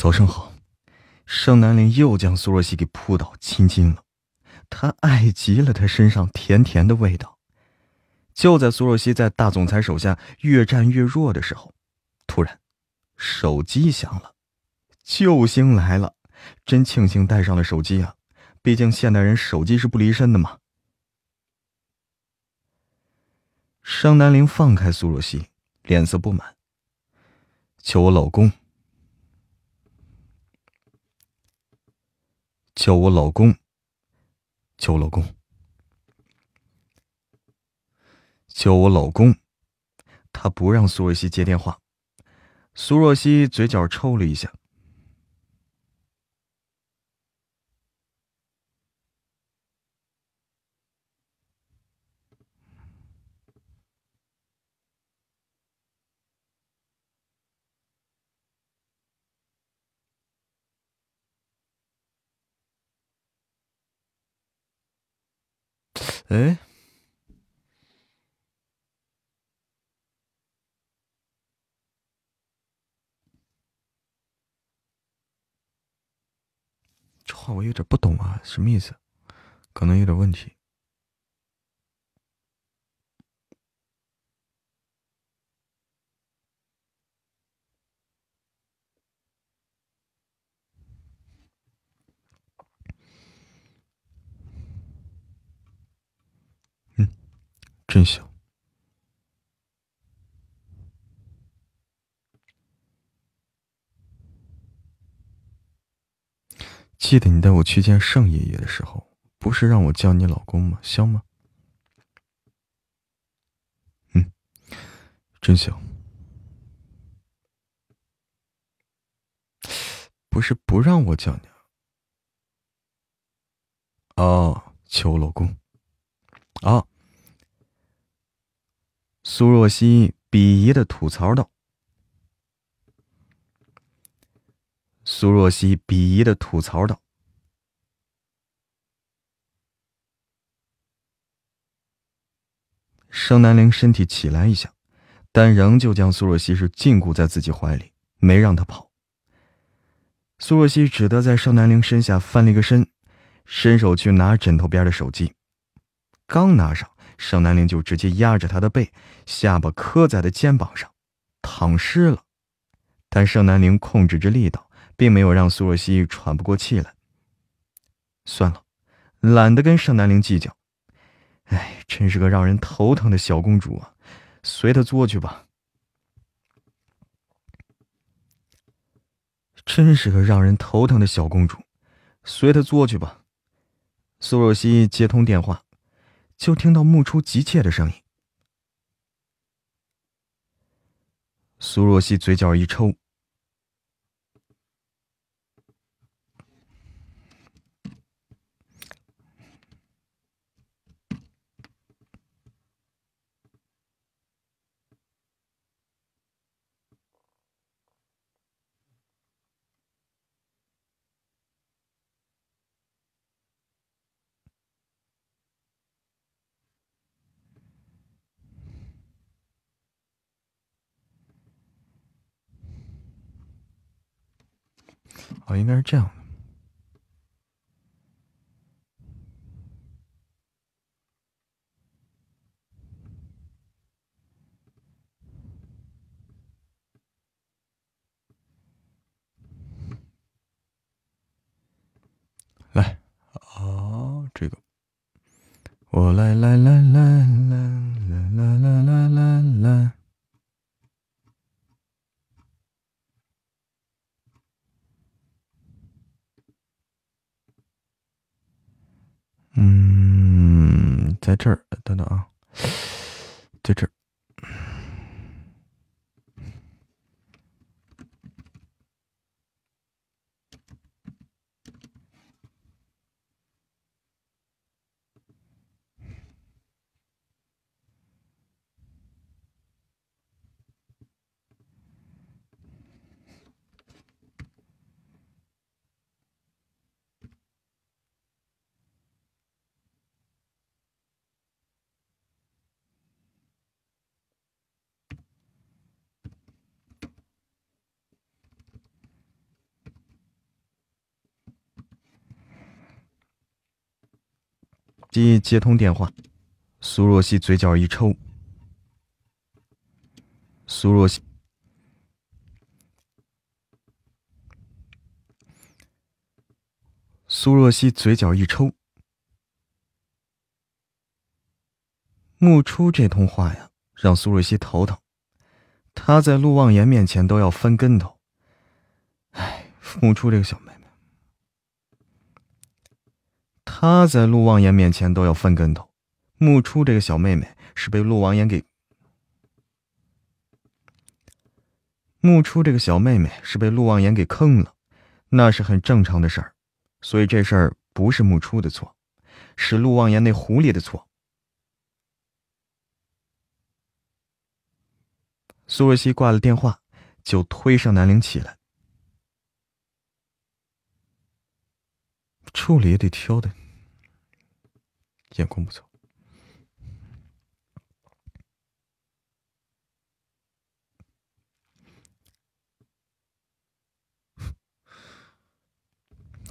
早上好，盛南陵又将苏若曦给扑倒亲亲了，他爱极了她身上甜甜的味道。就在苏若曦在大总裁手下越战越弱的时候，突然，手机响了，救星来了！真庆幸带上了手机啊，毕竟现代人手机是不离身的嘛。盛南陵放开苏若曦，脸色不满，求我老公。叫我老公，叫我老公，叫我老公。他不让苏若曦接电话。苏若曦嘴角抽了一下。哎，这话我有点不懂啊，什么意思？可能有点问题。真行！记得你带我去见盛爷爷的时候，不是让我叫你老公吗？香吗？嗯，真香。不是不让我叫你哦，求老公。啊。苏若曦鄙夷的吐槽道：“苏若曦鄙夷的吐槽道。”盛南陵身体起来一下，但仍旧将苏若曦是禁锢在自己怀里，没让她跑。苏若曦只得在盛南陵身下翻了一个身，伸手去拿枕头边的手机，刚拿上。盛南陵就直接压着他的背，下巴磕在了肩膀上，躺尸了。但盛南陵控制着力道，并没有让苏若曦喘不过气来。算了，懒得跟盛南陵计较。哎，真是个让人头疼的小公主啊！随他作去吧。真是个让人头疼的小公主，随他作去吧。苏若曦接通电话。就听到木初急切的声音，苏若曦嘴角一抽。哦，应该是这样的。来，啊，这个，我来来来来来来来来来来。嗯，在这儿，等等啊，在这儿。接接通电话，苏若曦嘴角一抽。苏若曦，苏若曦嘴角一抽。木初这通话呀，让苏若曦头疼。她在陆望言面前都要翻跟头。哎，木初这个小妹他，在陆望言面前都要翻跟头。木初这个小妹妹是被陆望言给……木初这个小妹妹是被陆望言给坑了，那是很正常的事儿。所以这事儿不是木初的错，是陆望言那狐狸的错。苏若曦挂了电话，就推上南陵起来。处理也得挑的，眼光不错。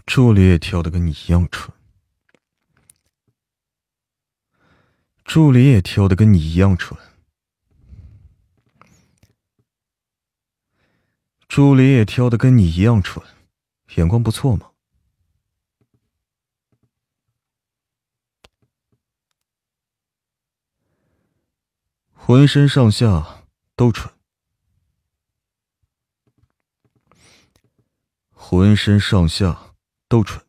助理也挑的跟你一样蠢，助理也挑的跟你一样蠢。助理也挑的跟你一样蠢，眼光不错嘛。浑身上下都蠢，浑身上下都蠢。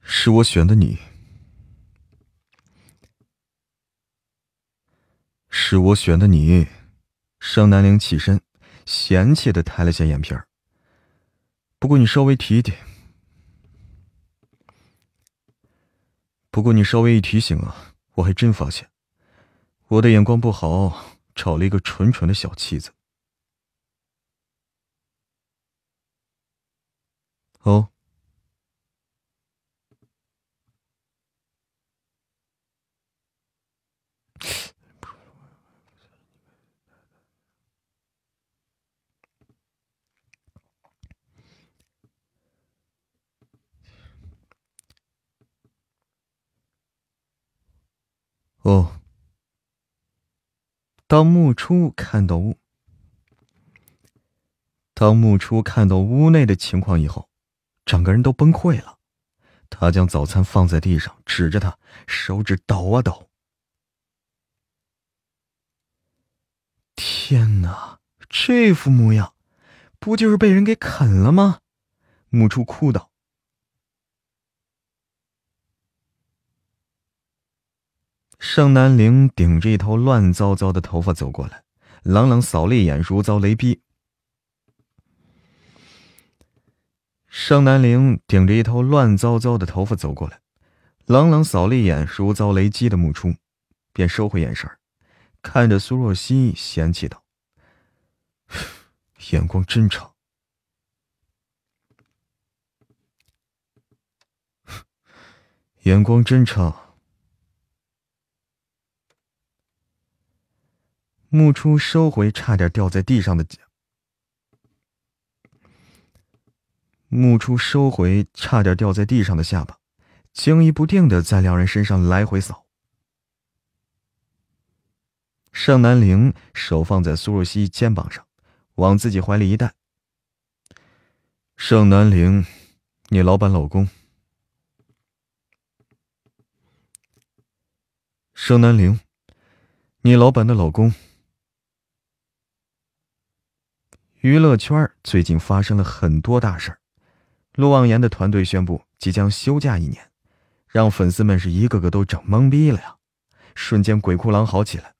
是我选的你，是我选的你。盛南陵起身，嫌弃的抬了下眼皮儿。不过你稍微提一点，不过你稍微一提醒啊，我还真发现，我的眼光不好，找了一个蠢蠢的小妻子。哦。哦，当木初看到屋，当木初看到屋内的情况以后，整个人都崩溃了。他将早餐放在地上，指着他，手指抖啊抖。天哪，这副模样，不就是被人给啃了吗？木初哭道。盛南陵顶着一头乱糟糟的头发走过来，冷冷扫了一眼，如遭雷劈。盛南陵顶着一头乱糟糟的头发走过来，冷冷扫了一眼如遭雷击的木初，便收回眼神，看着苏若曦，嫌弃道：“眼光真差，眼光真差。”木初收回差点掉在地上的木初收回差点掉在地上的下巴，惊疑不定的在两人身上来回扫。盛南陵手放在苏若曦肩膀上，往自己怀里一带。盛南陵，你老板老公。盛南陵，你老板的老公。娱乐圈最近发生了很多大事儿，陆望言的团队宣布即将休假一年，让粉丝们是一个个都整懵逼了呀！瞬间鬼哭狼嚎起来，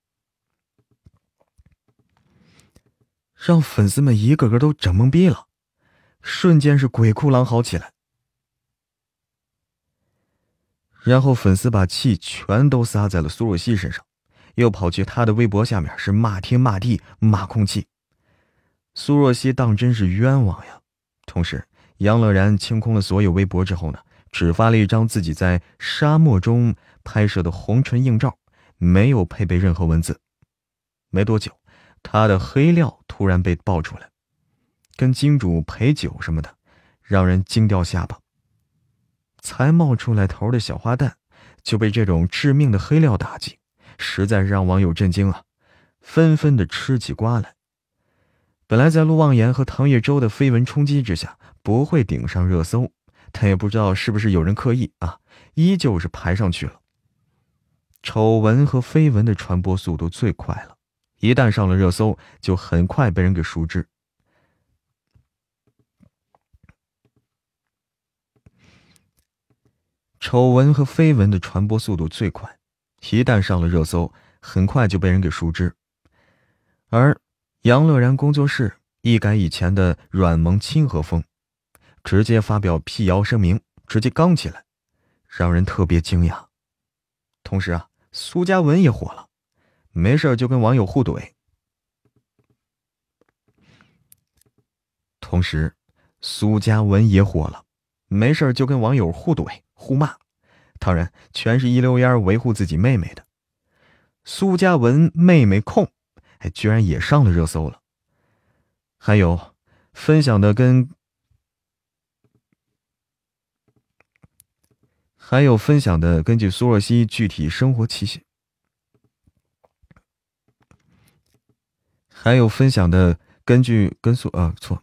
让粉丝们一个个都整懵逼了，瞬间是鬼哭狼嚎起来。然后粉丝把气全都撒在了苏若曦身上，又跑去他的微博下面是骂天骂地骂空气。苏若曦当真是冤枉呀！同时，杨乐然清空了所有微博之后呢，只发了一张自己在沙漠中拍摄的红唇硬照，没有配备任何文字。没多久，他的黑料突然被爆出来，跟金主陪酒什么的，让人惊掉下巴。才冒出来头的小花旦，就被这种致命的黑料打击，实在是让网友震惊啊！纷纷的吃起瓜来。本来在陆望言和唐月洲的绯闻冲击之下，不会顶上热搜，但也不知道是不是有人刻意啊，依旧是排上去了。丑闻和绯闻的传播速度最快了，一旦上了热搜，就很快被人给熟知。丑闻和绯闻的传播速度最快，一旦上了热搜，很快就被人给熟知。而杨乐然工作室一改以前的软萌亲和风，直接发表辟谣声明，直接刚起来，让人特别惊讶。同时啊，苏嘉文也火了，没事就跟网友互怼。同时，苏嘉文也火了，没事就跟网友互怼。互骂，当然全是一溜烟维护自己妹妹的。苏嘉文妹妹控，哎，居然也上了热搜了。还有分享的跟，还有分享的根据苏若曦具体生活气息，还有分享的根据跟苏啊错。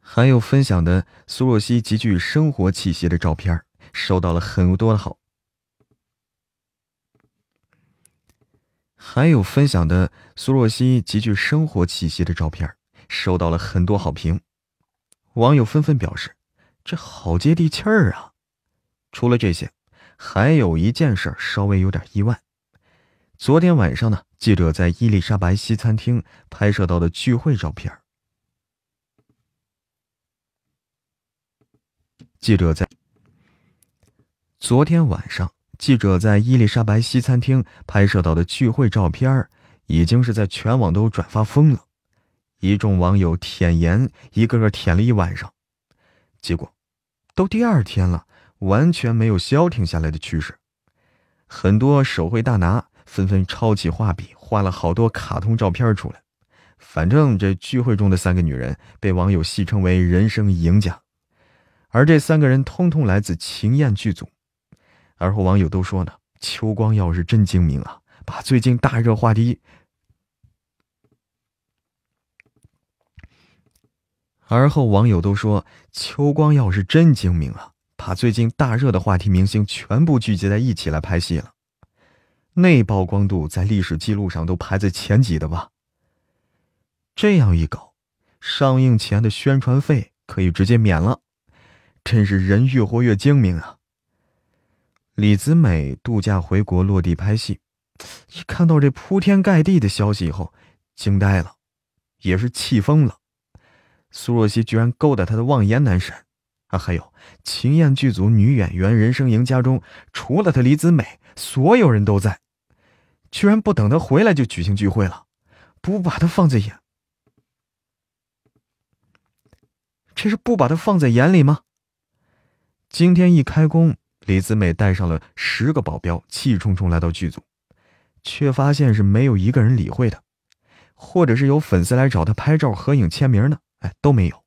还有分享的苏若曦极具生活气息的照片，收到了很多的好。还有分享的苏若曦极具生活气息的照片，收到了很多好评。网友纷纷表示：“这好接地气儿啊！”除了这些，还有一件事稍微有点意外。昨天晚上呢，记者在伊丽莎白西餐厅拍摄到的聚会照片。记者在昨天晚上，记者在伊丽莎白西餐厅拍摄到的聚会照片，已经是在全网都转发疯了。一众网友舔颜，一个个舔了一晚上。结果，都第二天了，完全没有消停下来的趋势。很多手绘大拿纷纷抄起画笔，画了好多卡通照片出来。反正这聚会中的三个女人，被网友戏称为“人生赢家”。而这三个人通通来自秦燕剧组，而后网友都说呢，秋光耀是真精明啊，把最近大热话题。而后网友都说，秋光耀是真精明啊，把最近大热的话题明星全部聚集在一起来拍戏了，那曝光度在历史记录上都排在前几的吧？这样一搞，上映前的宣传费可以直接免了。真是人越活越精明啊！李子美度假回国落地拍戏，一看到这铺天盖地的消息以后，惊呆了，也是气疯了。苏若曦居然勾搭他的忘言男神啊！还有秦燕剧组女演员人生赢家中，除了他李子美，所有人都在，居然不等他回来就举行聚会了，不把他放在眼，这是不把他放在眼里吗？今天一开工，李子美带上了十个保镖，气冲冲来到剧组，却发现是没有一个人理会他，或者是有粉丝来找他拍照、合影、签名呢？哎，都没有。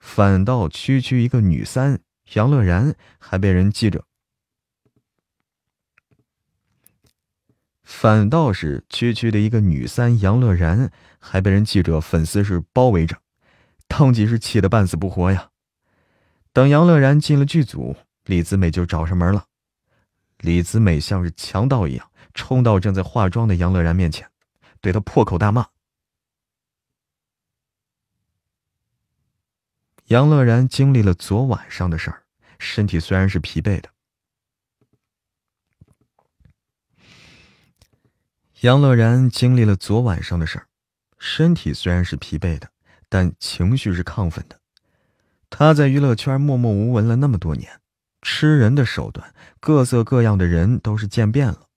反倒区区一个女三杨乐然，还被人记着。反倒是区区的一个女三杨乐然，还被人记者、粉丝是包围着，当即是气得半死不活呀。等杨乐然进了剧组，李子美就找上门了。李子美像是强盗一样冲到正在化妆的杨乐然面前，对他破口大骂。杨乐然经历了昨晚上的事儿，身体虽然是疲惫的。杨乐然经历了昨晚上的事儿，身体虽然是疲惫的，但情绪是亢奋的。他在娱乐圈默默无闻了那么多年，吃人的手段，各色各样的人都是见遍了。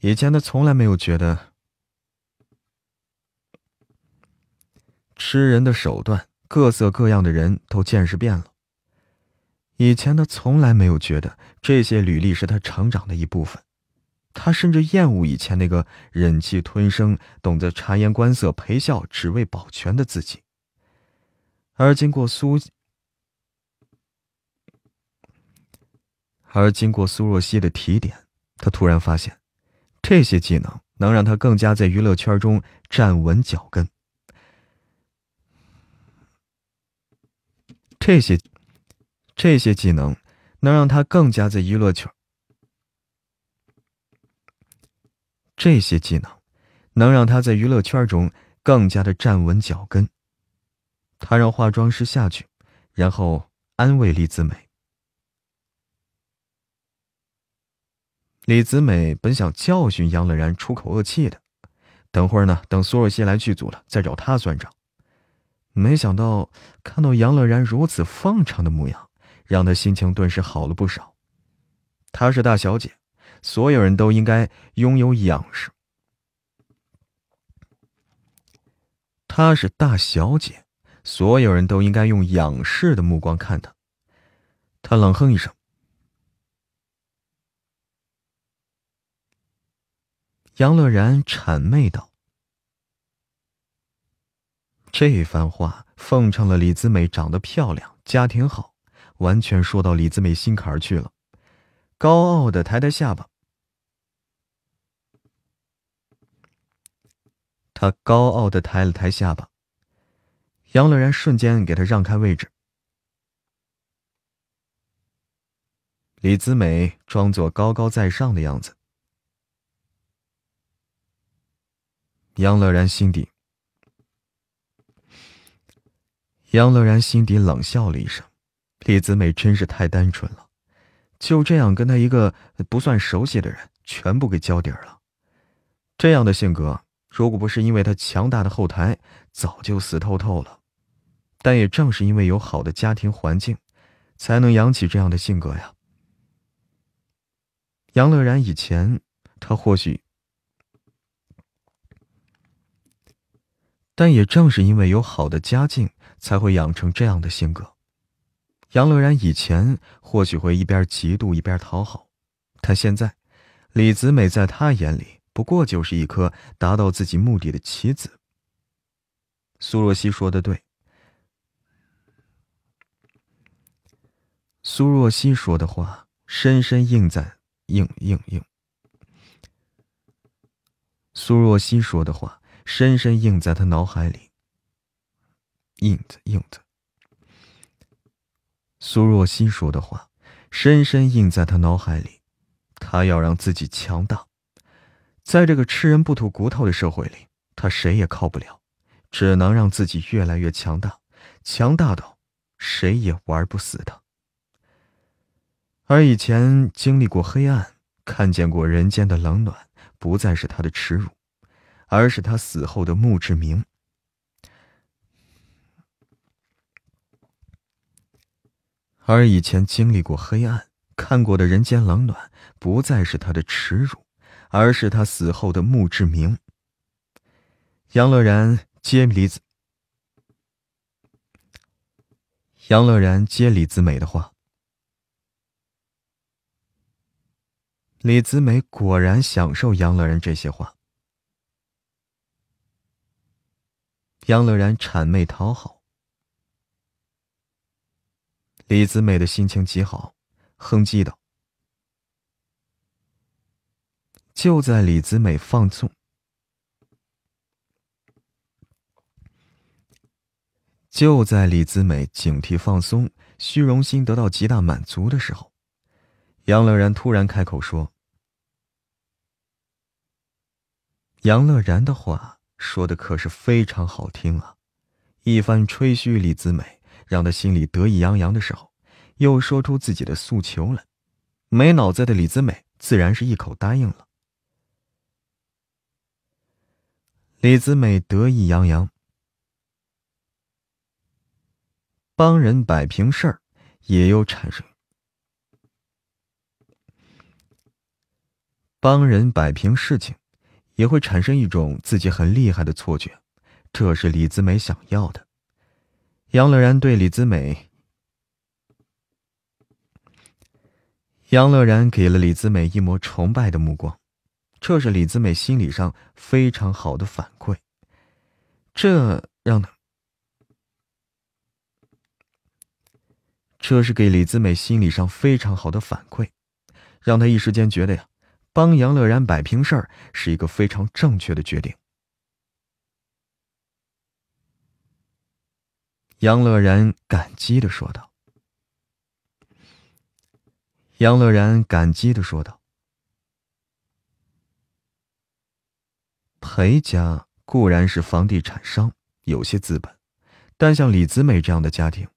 以前他从来没有觉得吃人的手段，各色各样的人都见识遍了。以前他从来没有觉得这些履历是他成长的一部分，他甚至厌恶以前那个忍气吞声、懂得察言观色、陪笑只为保全的自己。而经过苏，而经过苏若曦的提点，他突然发现，这些技能能让他更加在娱乐圈中站稳脚跟。这些，这些技能能让他更加在娱乐圈。这些技能能让他在娱乐圈中更加的站稳脚跟。他让化妆师下去，然后安慰李子美。李子美本想教训杨乐然出口恶气的，等会儿呢，等苏若曦来剧组了再找他算账。没想到看到杨乐然如此放畅的模样，让他心情顿时好了不少。她是大小姐。所有人都应该拥有仰视。她是大小姐，所有人都应该用仰视的目光看她。他冷哼一声。杨乐然谄媚道：“这番话奉承了李子美长得漂亮，家庭好，完全说到李子美心坎儿去了。”高傲的抬抬下巴。他高傲的抬了抬下巴，杨乐然瞬间给他让开位置。李子美装作高高在上的样子，杨乐然心底，杨乐然心底冷笑了一声，李子美真是太单纯了，就这样跟他一个不算熟悉的人全部给交底了，这样的性格。如果不是因为他强大的后台，早就死透透了。但也正是因为有好的家庭环境，才能养起这样的性格呀。杨乐然以前，他或许，但也正是因为有好的家境，才会养成这样的性格。杨乐然以前或许会一边嫉妒一边讨好，但现在，李子美在他眼里。不过就是一颗达到自己目的的棋子。苏若曦说的对。苏若曦说的话深深印在印印印。苏若曦说的话深深印在他脑海里。印子印子。苏若曦说的话深深印在他脑海里，他要让自己强大。在这个吃人不吐骨头的社会里，他谁也靠不了，只能让自己越来越强大，强大到谁也玩不死他。而以前经历过黑暗，看见过人间的冷暖，不再是他的耻辱，而是他死后的墓志铭。而以前经历过黑暗，看过的人间冷暖，不再是他的耻辱。而是他死后的墓志铭。杨乐然接李子，杨乐然接李子美的话。李子美果然享受杨乐然这些话。杨乐然谄媚讨好，李子美的心情极好，哼唧道。就在李子美放纵，就在李子美警惕放松、虚荣心得到极大满足的时候，杨乐然突然开口说：“杨乐然的话说的可是非常好听啊！”一番吹嘘李子美，让他心里得意洋洋的时候，又说出自己的诉求来，没脑子的李子美自然是一口答应了。李子美得意洋洋，帮人摆平事儿，也有产生；帮人摆平事情，也会产生一种自己很厉害的错觉，这是李子美想要的。杨乐然对李子美，杨乐然给了李子美一抹崇拜的目光，这是李子美心理上非常好的反馈，这让他，这是给李子美心理上非常好的反馈，让他一时间觉得呀，帮杨乐然摆平事儿是一个非常正确的决定。杨乐然感激的说道。杨乐然感激的说道。裴家固然是房地产商，有些资本，但像李子美这样的家庭，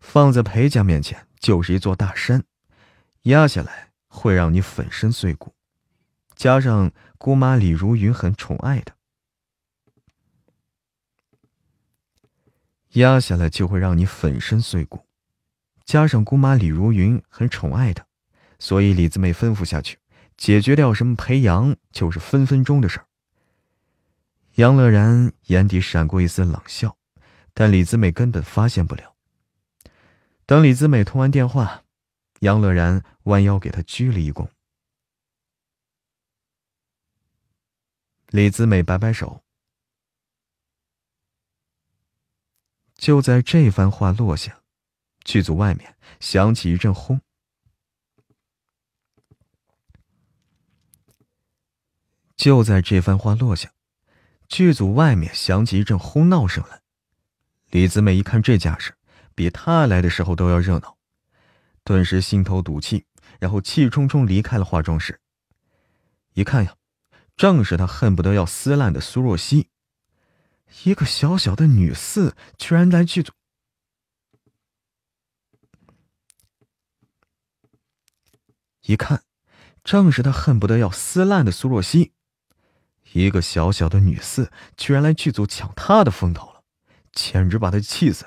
放在裴家面前就是一座大山，压下来会让你粉身碎骨。加上姑妈李如云很宠爱的，压下来就会让你粉身碎骨。加上姑妈李如云很宠爱的，所以李子美吩咐下去，解决掉什么裴阳就是分分钟的事儿。杨乐然眼底闪过一丝冷笑，但李子美根本发现不了。等李子美通完电话，杨乐然弯腰给她鞠了一躬。李子美摆摆手。就在这番话落下，剧组外面响起一阵轰。就在这番话落下。剧组外面响起一阵哄闹声来，李子美一看这架势，比她来的时候都要热闹，顿时心头赌气，然后气冲冲离开了化妆室。一看呀，正是他恨不得要撕烂的苏若曦，一个小小的女四居然来剧组，一看，正是他恨不得要撕烂的苏若曦。一个小小的女四，居然来剧组抢他的风头了，简直把他气死！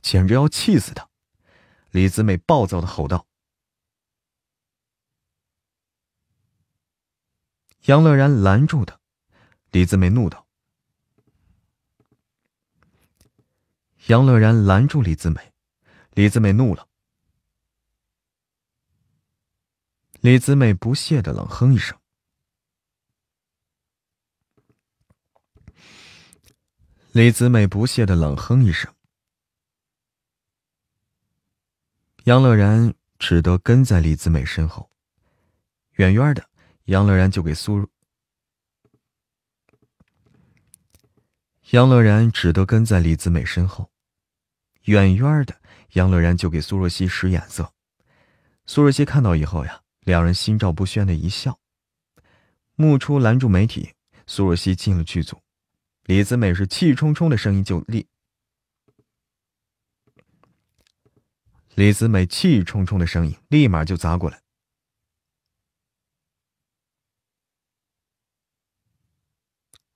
简直要气死他！李子美暴躁的吼道。杨乐然拦住他，李子美怒道。杨乐然拦住李子美，李子美怒了。李子美不屑的冷哼一声。李子美不屑的冷哼一声。杨乐然只得跟在李子美身后。远远的，杨乐然就给苏。杨乐然只得跟在李子美身后。远远的，杨乐然就给苏若曦使眼色。苏若曦看到以后呀。两人心照不宣的一笑。木初拦住媒体，苏若曦进了剧组。李子美是气冲冲的声音就立。李子美气冲冲的声音立马就砸过来。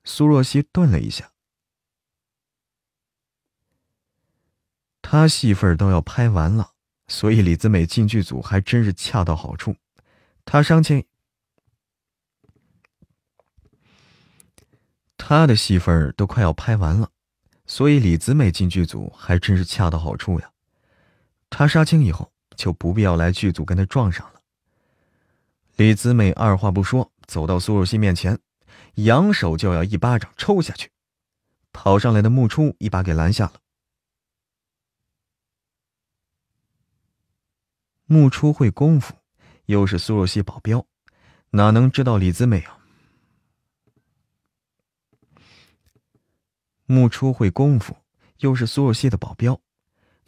苏若曦顿了一下，他戏份都要拍完了，所以李子美进剧组还真是恰到好处。他伤情，他的戏份都快要拍完了，所以李子美进剧组还真是恰到好处呀。他杀青以后就不必要来剧组跟他撞上了。李子美二话不说，走到苏若曦面前，扬手就要一巴掌抽下去，跑上来的木初一把给拦下了。木初会功夫。又是苏若曦保镖，哪能知道李子美啊？木初会功夫，又是苏若曦的保镖，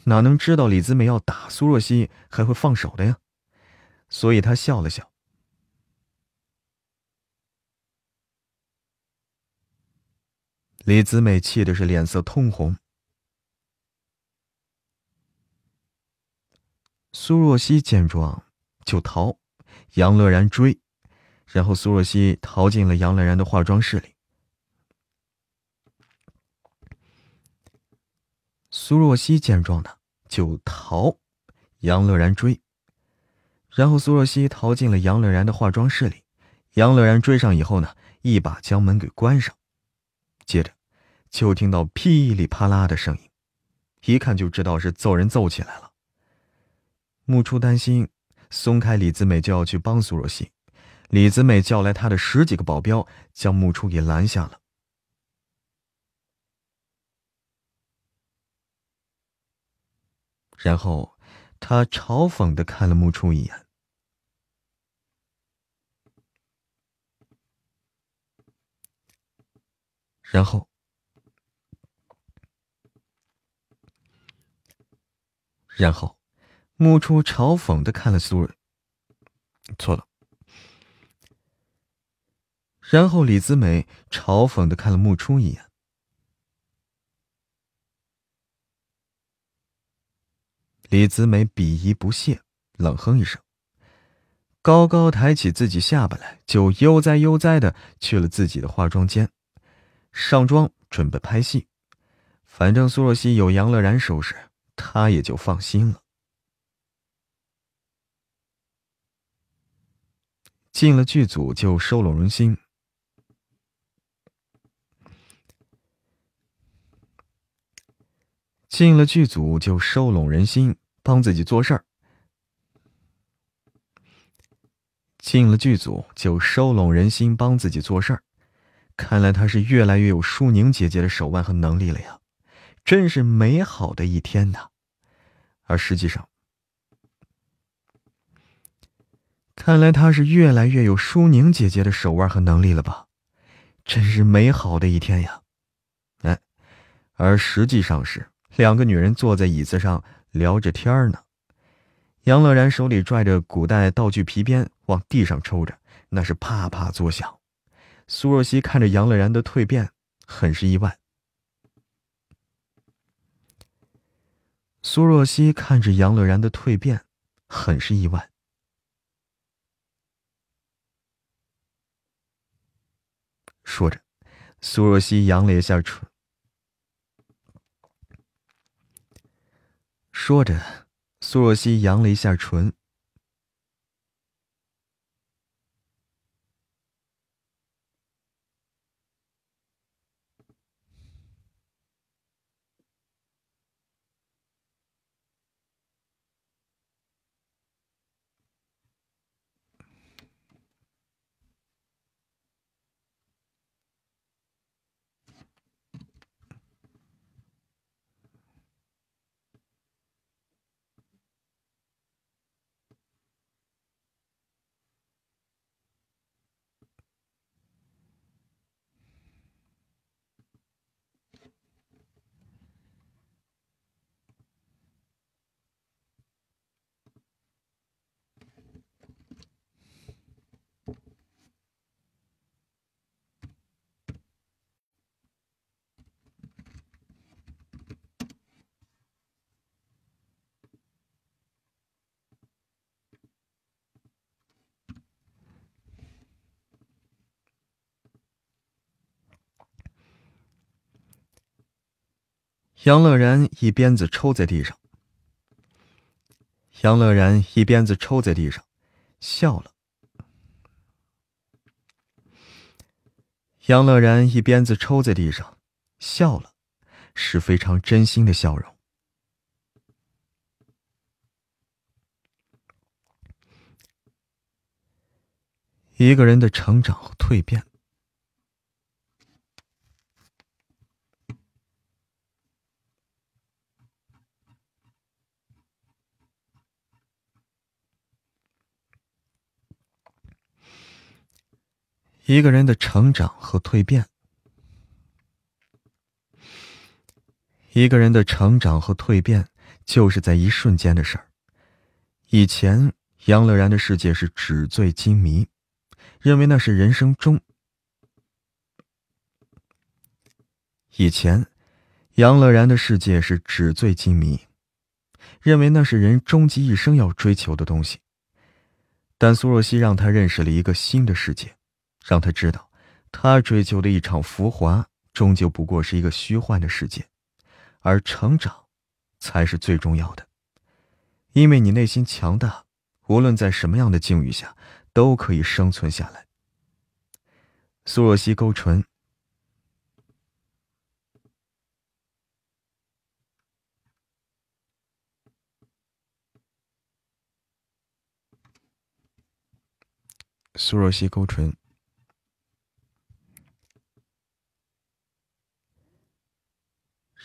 哪能知道李子美要打苏若曦还会放手的呀？所以他笑了笑。李子美气的是脸色通红。苏若曦见状。就逃，杨乐然追，然后苏若曦逃进了杨乐然的化妆室里。苏若曦见状呢，就逃，杨乐然追，然后苏若曦逃进了杨乐然的化妆室里。杨乐然追上以后呢，一把将门给关上，接着就听到噼里啪啦的声音，一看就知道是揍人揍起来了。木初担心。松开李子美就要去帮苏若曦，李子美叫来他的十几个保镖，将木初给拦下了。然后，他嘲讽的看了木初一眼，然后，然后，木初嘲讽的看了苏瑞，错了。然后李子美嘲讽的看了木初一眼。李子美鄙夷不屑，冷哼一声，高高抬起自己下巴来，就悠哉悠哉的去了自己的化妆间，上妆准备拍戏。反正苏若曦有杨乐然收拾，她也就放心了。进了剧组就收拢人心，进了剧组就收拢人心。帮自己做事儿，进了剧组就收拢人心，帮自己做事儿。看来他是越来越有舒宁姐姐的手腕和能力了呀，真是美好的一天呐！而实际上，看来他是越来越有舒宁姐姐的手腕和能力了吧？真是美好的一天呀！哎，而实际上是两个女人坐在椅子上。聊着天呢，杨乐然手里拽着古代道具皮鞭往地上抽着，那是啪啪作响。苏若曦看着杨乐然的蜕变，很是意外。苏若曦看着杨乐然的蜕变，很是意外。说着，苏若曦扬了一下唇。说着，苏若曦扬了一下唇。杨乐然一鞭子抽在地上。杨乐然一鞭子抽在地上，笑了。杨乐然一鞭子抽在地上，笑了，是非常真心的笑容。一个人的成长和蜕变。一个人的成长和蜕变，一个人的成长和蜕变，就是在一瞬间的事儿。以前，杨乐然的世界是纸醉金迷，认为那是人生中。以前，杨乐然的世界是纸醉金迷，认为那是人终极一生要追求的东西。但苏若曦让他认识了一个新的世界。让他知道，他追求的一场浮华，终究不过是一个虚幻的世界，而成长，才是最重要的。因为你内心强大，无论在什么样的境遇下，都可以生存下来。苏若曦勾唇。苏若曦勾唇，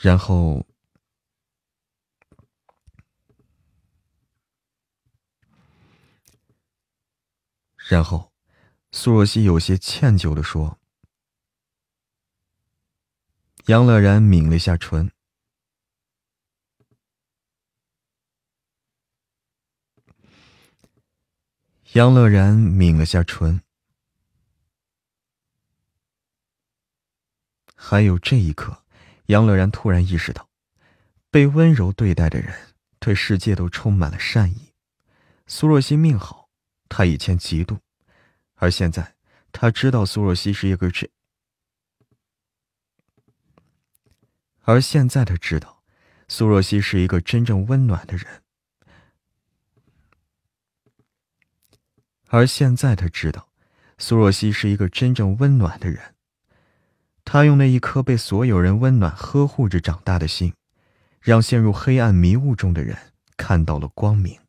然后，然后，苏若曦有些歉疚的说：“杨乐然抿了下唇。”杨乐然抿了下唇，还有这一刻，杨乐然突然意识到，被温柔对待的人对世界都充满了善意。苏若曦命好，他以前嫉妒，而现在他知道苏若曦是一个真，而现在他知道，苏若曦是一个真正温暖的人。而现在他知道，苏若曦是一个真正温暖的人。他用那一颗被所有人温暖呵护着长大的心，让陷入黑暗迷雾中的人看到了光明。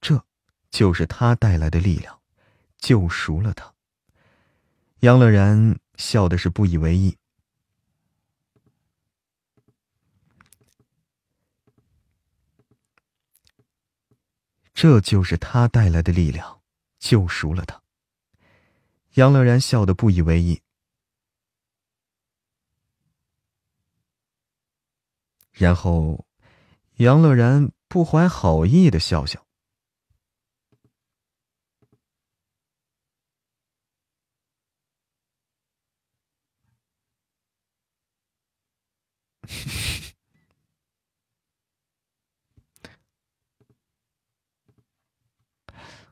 这，就是他带来的力量，救赎了他。杨乐然笑的是不以为意。这就是他带来的力量。救赎了他。杨乐然笑得不以为意，然后杨乐然不怀好意的笑笑。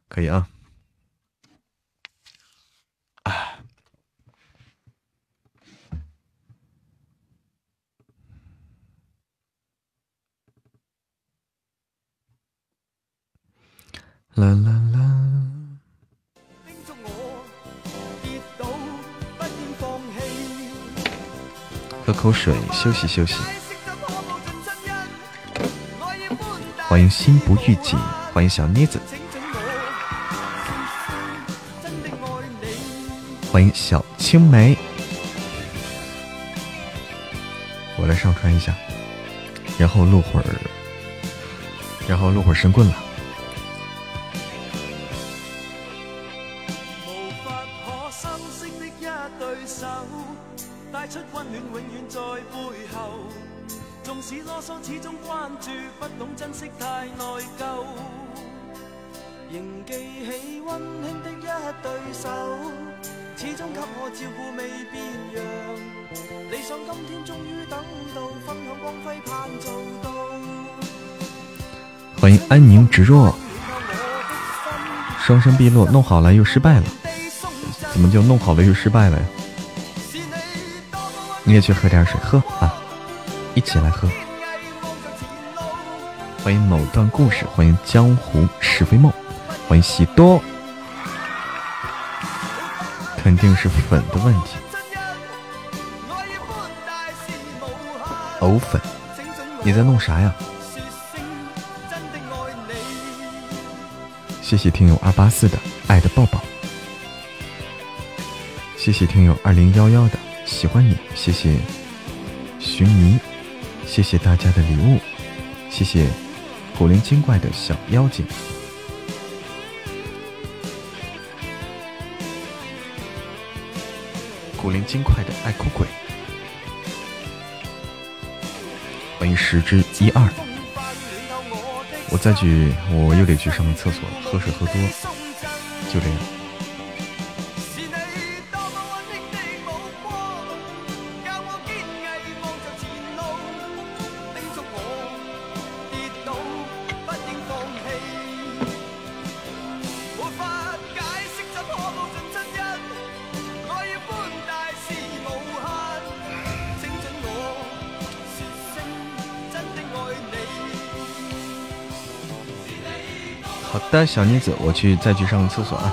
可以啊。啦啦啦！喝口水，休息休息。欢迎心不预警，欢迎小妮子，欢迎小青梅。我来上传一下，然后录会儿，然后录会儿神棍了。安宁直若，双生碧落，弄好了又失败了，怎么就弄好了又失败了呀？你也去喝点水，喝啊，一起来喝。欢迎某段故事，欢迎江湖是非梦，欢迎喜多，肯定是粉的问题，藕粉，你在弄啥呀？谢谢听友二八四的爱的抱抱，谢谢听友二零幺幺的喜欢你，谢谢寻迷，谢谢大家的礼物，谢谢古灵精怪的小妖精，古灵精怪的爱哭鬼，欢迎十之一二。我再去，我又得去上个厕所。喝水喝多，就这样。小妮子，我去再去上个厕所啊。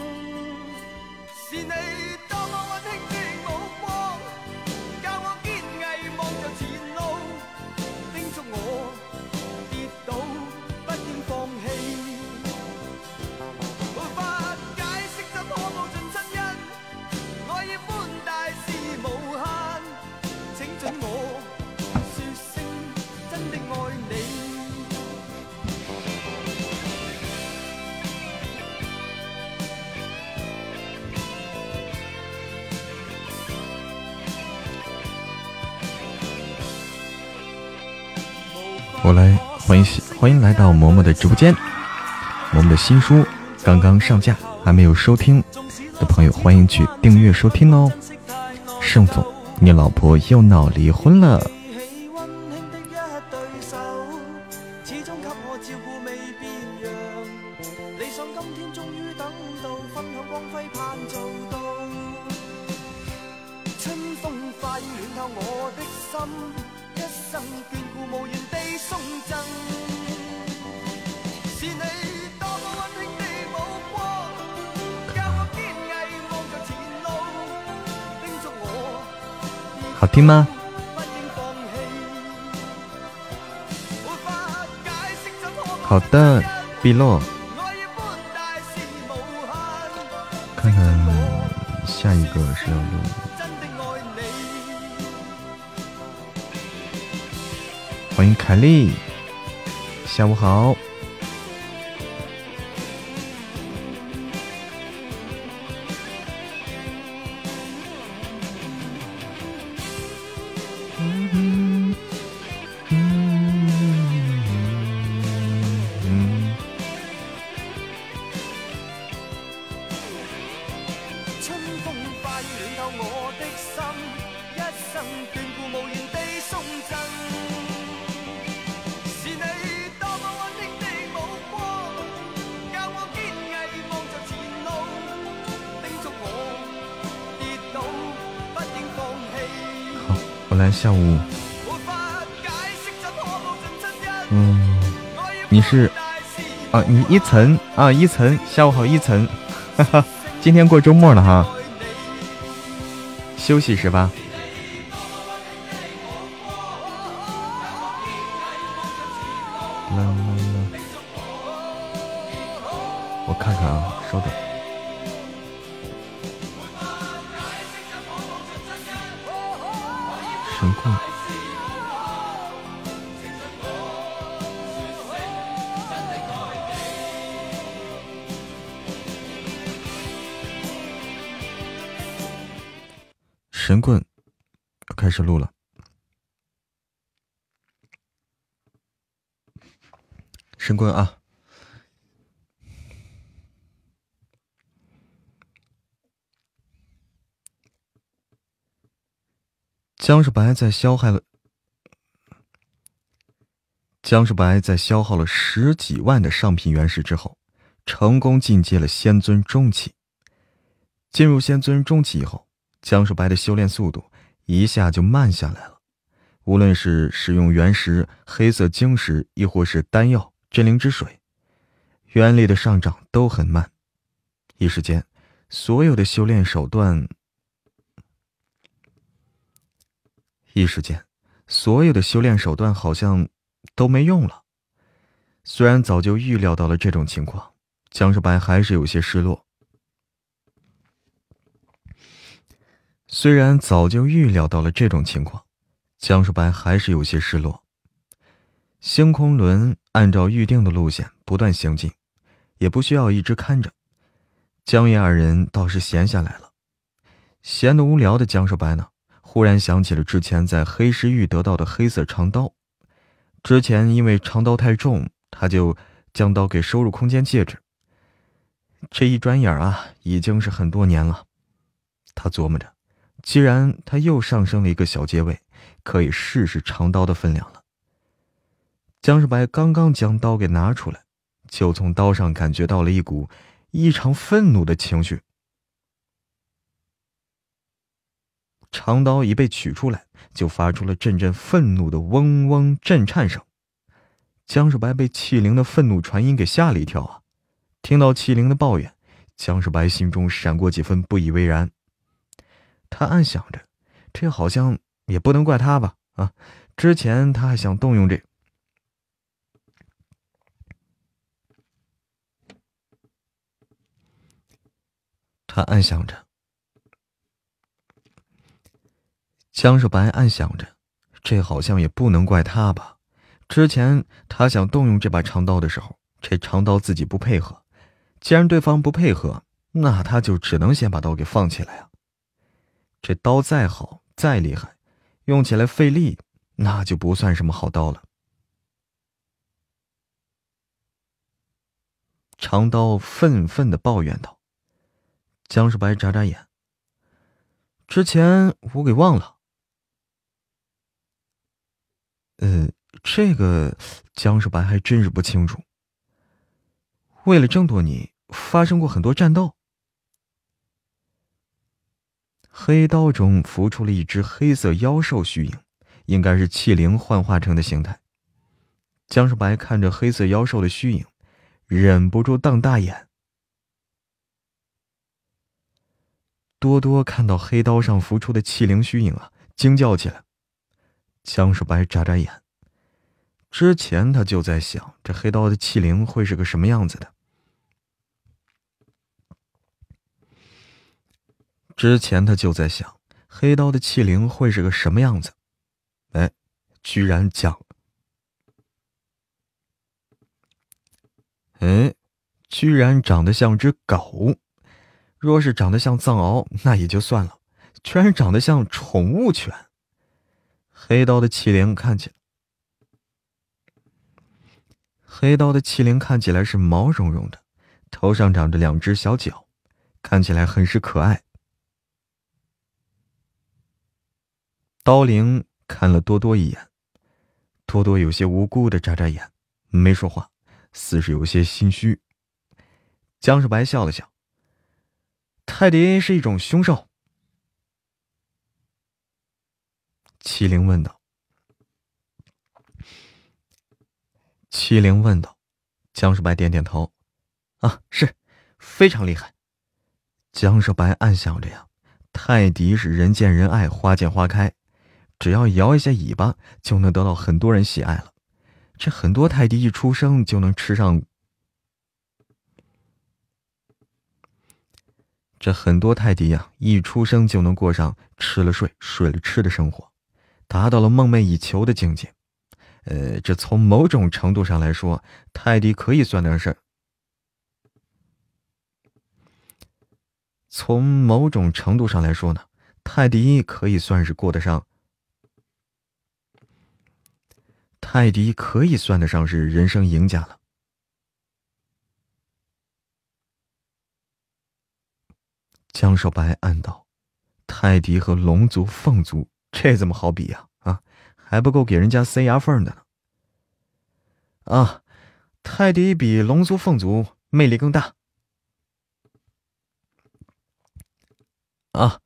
是你多么我来欢迎欢迎来到嬷嬷的直播间，嬷嬷的新书刚刚上架，还没有收听的朋友欢迎去订阅收听哦。盛总，你老婆又闹离婚了，吗？好的，碧落。看看下一个是要录。欢迎凯丽，下午好。你一层啊，一层，下午好，一层，哈哈，今天过周末了哈，休息是吧？神棍啊！江世白在消害了江世白在消耗了十几万的上品原石之后，成功进阶了仙尊中期。进入仙尊中期以后，江世白的修炼速度一下就慢下来了。无论是使用原石、黑色晶石，亦或是丹药、真灵之水，原力的上涨都很慢。一时间，所有的修炼手段，一时间，所有的修炼手段好像都没用了。虽然早就预料到了这种情况，江少白还是有些失落。虽然早就预料到了这种情况，江少白还是有些失落。星空轮按照预定的路线不断行进，也不需要一直看着。江爷二人倒是闲下来了。闲得无聊的江少白呢，忽然想起了之前在黑石域得到的黑色长刀。之前因为长刀太重，他就将刀给收入空间戒指。这一转眼啊，已经是很多年了。他琢磨着，既然他又上升了一个小阶位，可以试试长刀的分量了。江世白刚刚将刀给拿出来，就从刀上感觉到了一股异常愤怒的情绪。长刀一被取出来，就发出了阵阵愤怒的嗡嗡震颤声。江世白被气灵的愤怒传音给吓了一跳啊！听到气灵的抱怨，江世白心中闪过几分不以为然。他暗想着，这好像也不能怪他吧？啊，之前他还想动用这……暗想着。江少白暗想着，这好像也不能怪他吧？之前他想动用这把长刀的时候，这长刀自己不配合。既然对方不配合，那他就只能先把刀给放起来啊。这刀再好再厉害，用起来费力，那就不算什么好刀了。长刀愤愤的抱怨道：“江世白眨眨眼，之前我给忘了。”呃，这个江世白还真是不清楚。为了争夺你，发生过很多战斗。黑刀中浮出了一只黑色妖兽虚影，应该是气灵幻化成的形态。江世白看着黑色妖兽的虚影，忍不住瞪大眼。多多看到黑刀上浮出的气灵虚影啊，惊叫起来。江世白眨眨眼。之前他就在想，这黑刀的气灵会是个什么样子的。之前他就在想，黑刀的气灵会是个什么样子。哎，居然讲，哎，居然长得像只狗。若是长得像藏獒，那也就算了，居然长得像宠物犬。黑刀的气灵看起来，黑刀的气灵看起来是毛茸茸的，头上长着两只小角，看起来很是可爱。刀灵看了多多一眼，多多有些无辜的眨眨眼，没说话，似是有些心虚。江世白笑了笑：“泰迪是一种凶兽。”麒麟问道：“麒麟问道。”江世白点点头：“啊，是，非常厉害。”江世白暗想着呀：“泰迪是人见人爱，花见花开，只要摇一下尾巴，就能得到很多人喜爱了。这很多泰迪一出生就能吃上，这很多泰迪呀，一出生就能过上吃了睡，睡了吃的生活。”达到了梦寐以求的境界，呃，这从某种程度上来说，泰迪可以算得上。从某种程度上来说呢，泰迪可以算是过得上。泰迪可以算得上是人生赢家了。江少白暗道：“泰迪和龙族、凤族。”这怎么好比呀？啊，还不够给人家塞牙缝的呢。啊，泰迪比龙族、凤族魅力更大。啊，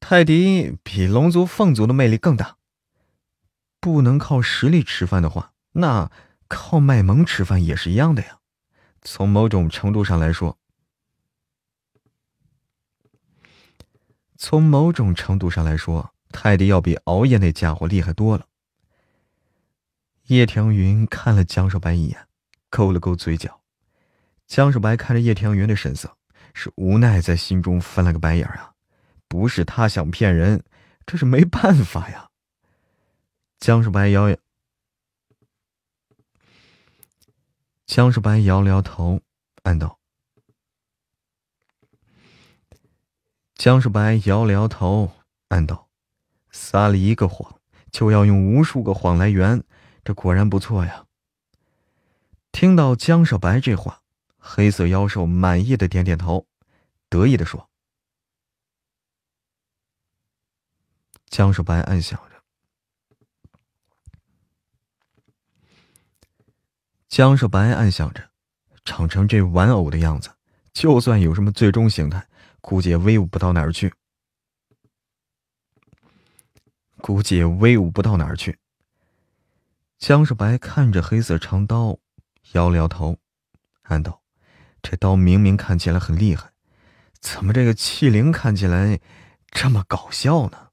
泰迪比龙族、凤族的魅力更大。不能靠实力吃饭的话，那靠卖萌吃饭也是一样的呀。从某种程度上来说，从某种程度上来说。泰迪要比熬夜那家伙厉害多了。叶庭云看了江少白一眼，勾了勾嘴角。江少白看着叶庭云的神色，是无奈，在心中翻了个白眼啊！不是他想骗人，这是没办法呀。江少白摇，江少白摇了摇头，暗道：“江少白摇了摇头，暗道。”撒了一个谎，就要用无数个谎来圆，这果然不错呀。听到江少白这话，黑色妖兽满意的点点头，得意的说：“江少白暗想着，江少白暗想着，长成这玩偶的样子，就算有什么最终形态，估计也威武不到哪儿去。估计也威武不到哪儿去。”江少白看着黑色长刀，摇了摇头，暗道。这刀明明看起来很厉害，怎么这个器灵看起来这么搞笑呢？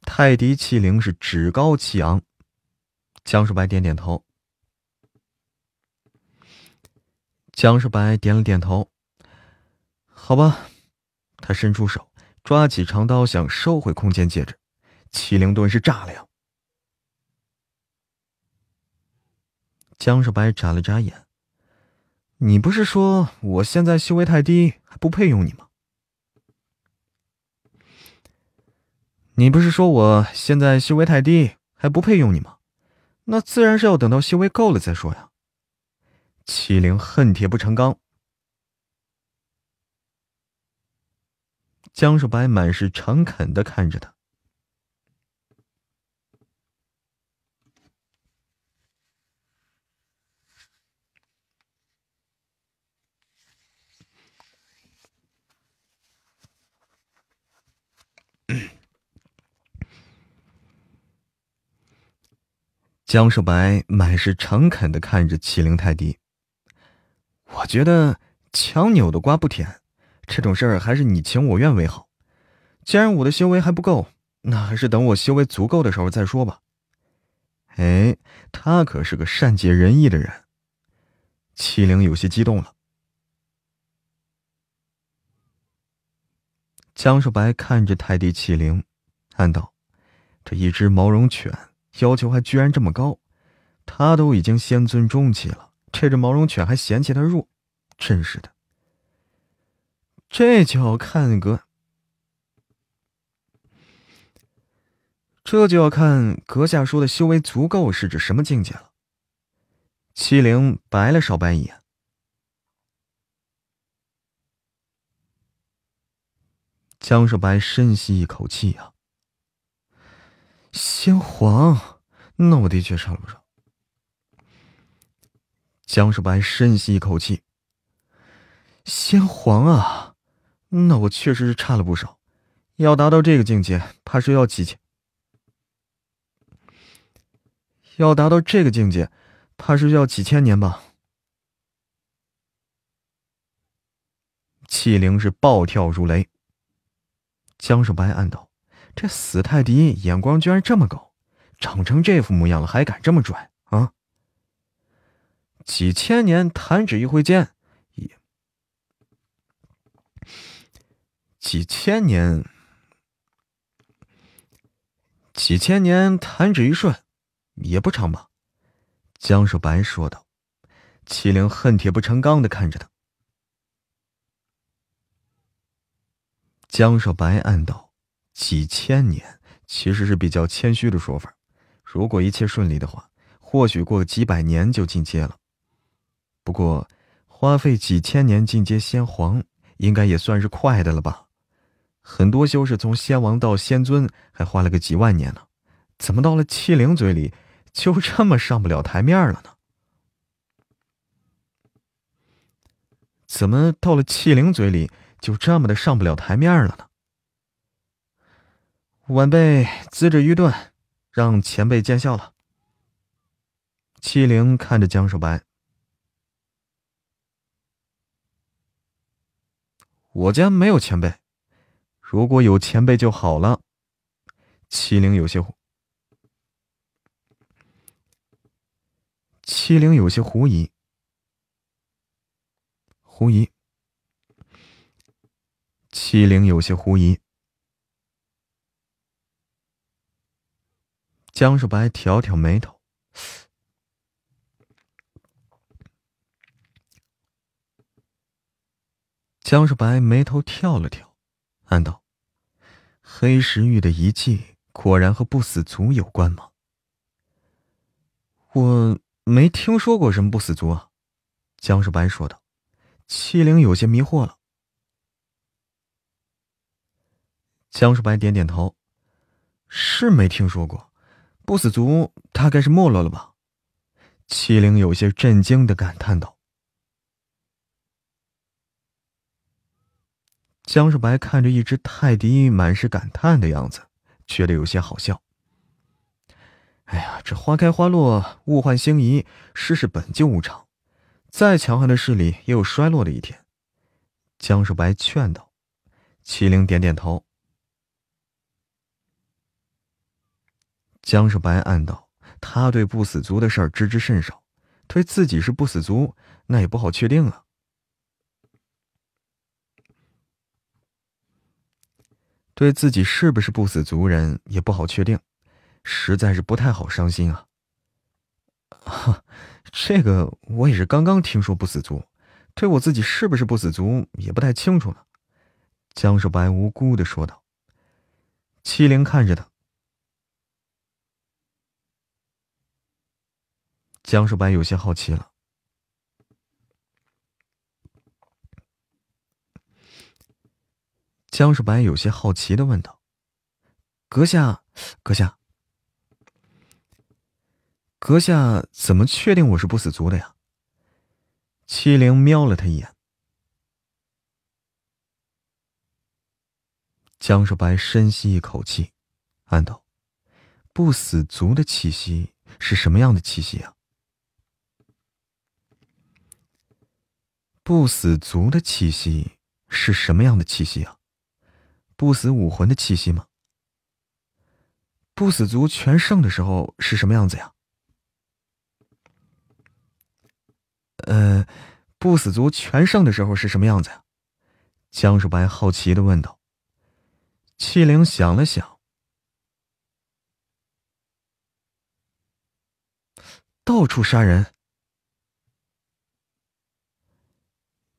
泰迪器灵是趾高气昂，江少白点点头。江少白点了点头，好吧，他伸出手抓起长刀，想收回空间戒指，气灵顿时炸了呀！江少白眨了眨眼：“你不是说我现在修为太低，还不配用你吗？你不是说我现在修为太低，还不配用你吗？那自然是要等到修为够了再说呀。”麒麟恨铁不成钢。江少白满是诚恳的看着他。江少白满是诚恳的看着麒麟泰迪。我觉得强扭的瓜不甜，这种事儿还是你情我愿为好。既然我的修为还不够，那还是等我修为足够的时候再说吧。哎，他可是个善解人意的人。麒麟有些激动了。江少白看着泰迪麒麟，暗道：这一只毛绒犬。要求还居然这么高，他都已经仙尊中期了，这只毛绒犬还嫌弃他弱，真是的。这就要看阁，这就要看阁下说的修为足够是指什么境界了。七灵白了少白一眼，江少白深吸一口气啊。先皇，那我的确差了不少。江少白深吸一口气。先皇啊，那我确实是差了不少，要达到这个境界，怕是要几千。要达到这个境界，怕是要几千年吧。气灵是暴跳如雷。江少白暗道。这死泰迪眼光居然这么高，长成这副模样了还敢这么拽啊！几千年弹指一挥间，也几千年，几千年弹指一瞬，也不长吧？江少白说道。麒麟恨铁不成钢的看着他。江少白暗道。几千年其实是比较谦虚的说法。如果一切顺利的话，或许过个几百年就进阶了。不过，花费几千年进阶先皇，应该也算是快的了吧？很多修士从仙王到仙尊，还花了个几万年呢。怎么到了七灵嘴里，就这么上不了台面了呢？怎么到了七灵嘴里，就这么的上不了台面了呢？晚辈资质愚钝，让前辈见笑了。七灵看着江守白，我家没有前辈，如果有前辈就好了。七灵有些狐，七灵有些狐疑，狐疑，七灵有些狐疑。江少白挑挑眉头，江少白眉头跳了跳，暗道：“黑石玉的遗迹果然和不死族有关吗？”我没听说过什么不死族啊。江少白说道。七灵有些迷惑了。江少白点点头，是没听说过，不死族大概是没落了吧？七灵有些震惊的感叹道。江少白看着一只泰迪，满是感叹的样子，觉得有些好笑。哎呀，这花开花落，物换星移，世事本就无常，再强悍的势力也有衰落的一天。江少白劝道。麒麟点点头。江少白暗道：他对不死族的事儿知之甚少，对自己是不死族，那也不好确定啊。对自己是不是不死族人也不好确定，实在是不太好伤心啊。哈，这个我也是刚刚听说不死族，对我自己是不是不死族也不太清楚呢。江少白无辜的说道。七灵看着他，江少白有些好奇了。江少白有些好奇的问道：“阁下，阁下，阁下怎么确定我是不死族的呀？”七灵瞄了他一眼。江少白深吸一口气，暗道：“不死族的气息是什么样的气息啊？不死族的气息是什么样的气息啊？”不死武魂的气息吗？不死族全盛的时候是什么样子呀？呃，不死族全盛的时候是什么样子呀？江少白好奇的问道。七灵想了想，到处杀人。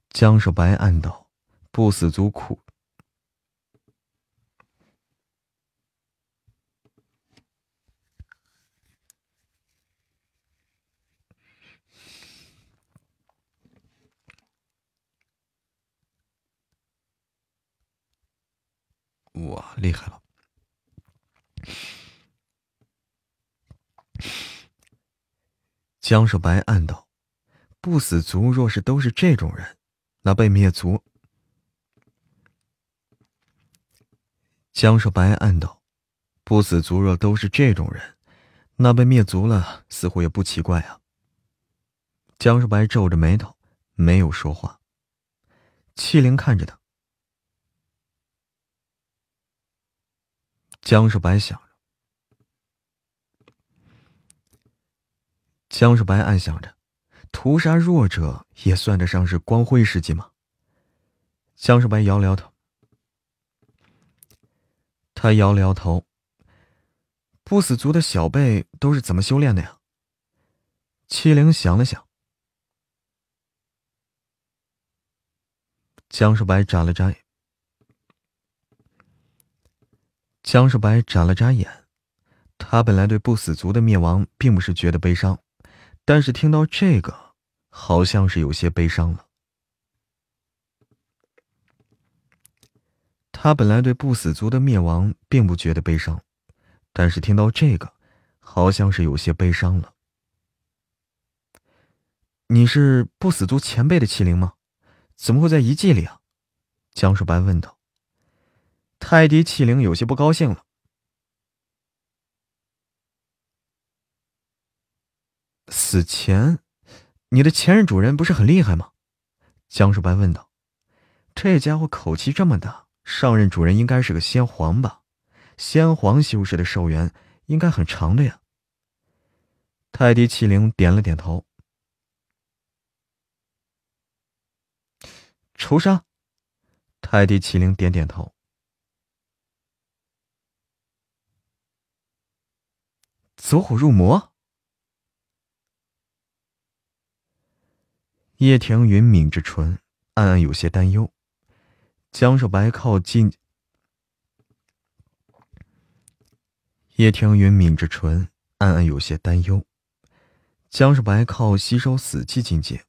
江少白暗道：不死族苦。哇，厉害了！江少白暗道：“不死族若是都是这种人，那被灭族。”江少白暗道：“不死族若都是这种人，那被灭族了，似乎也不奇怪啊。”江少白皱着眉头，没有说话。七灵看着他。江少白想着，江少白暗想着，屠杀弱者也算得上是光辉事迹吗？江少白摇了摇头，他摇了摇头。不死族的小辈都是怎么修炼的呀？七灵想了想，江少白眨了眨眼。江少白眨了眨眼，他本来对不死族的灭亡并不是觉得悲伤，但是听到这个，好像是有些悲伤了。他本来对不死族的灭亡并不觉得悲伤，但是听到这个，好像是有些悲伤了。你是不死族前辈的麒麟吗？怎么会在遗迹里啊？江少白问道。泰迪气灵有些不高兴了。死前，你的前任主人不是很厉害吗？江少白问道。这家伙口气这么大，上任主人应该是个先皇吧？先皇修士的寿元应该很长的呀。泰迪气灵点了点头。仇杀。泰迪气灵点点头。走火入魔。叶庭云抿着唇，暗暗有些担忧。江少白靠近。叶庭云抿着唇，暗暗有些担忧。江少白靠吸收死气境界。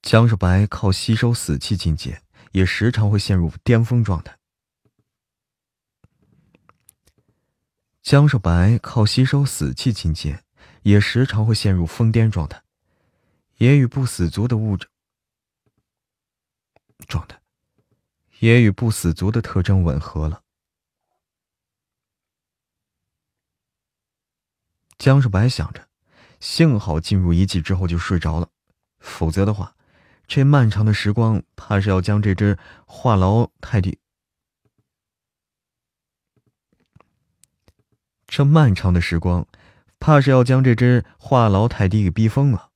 江少白靠吸收死气境界，也时常会陷入巅峰状态。江少白靠吸收死气境界，也时常会陷入疯癫状态，也与不死族的物质状态，也与不死族的特征吻合了。江少白想着，幸好进入遗迹之后就睡着了，否则的话，这漫长的时光怕是要将这只话痨泰迪。这漫长的时光，怕是要将这只话痨泰迪给逼疯了。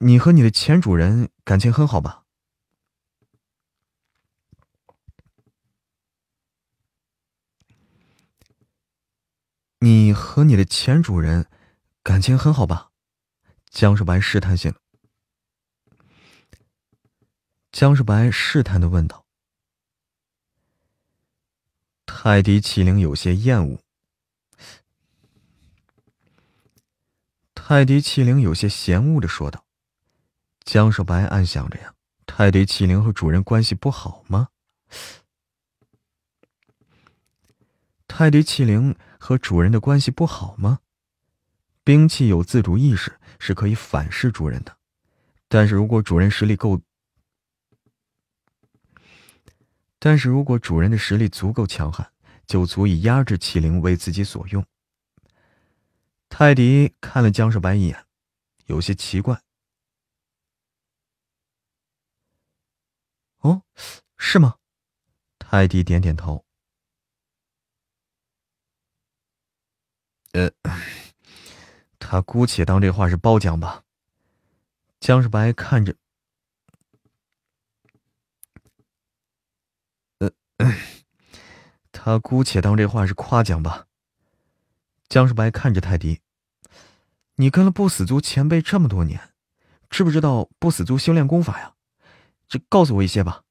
你和你的前主人感情很好吧？你和你的前主人感情很好吧？江世白试探性。江世白试探的问道。泰迪麒麟有些厌恶。泰迪麒麟有些嫌恶的说道。江少白暗想着呀，泰迪麒麟和主人关系不好吗？泰迪麒麟和主人的关系不好吗？兵器有自主意识，是可以反噬主人的。但是如果主人实力够，但是如果主人的实力足够强悍，就足以压制麒麟为自己所用。泰迪看了江少白一眼，有些奇怪。哦，是吗？泰迪点点头。呃，他姑且当这话是褒奖吧。江少白看着，呃，他姑且当这话是夸奖吧。江少白看着泰迪，你跟了不死族前辈这么多年，知不知道不死族修炼功法呀？这告诉我一些吧。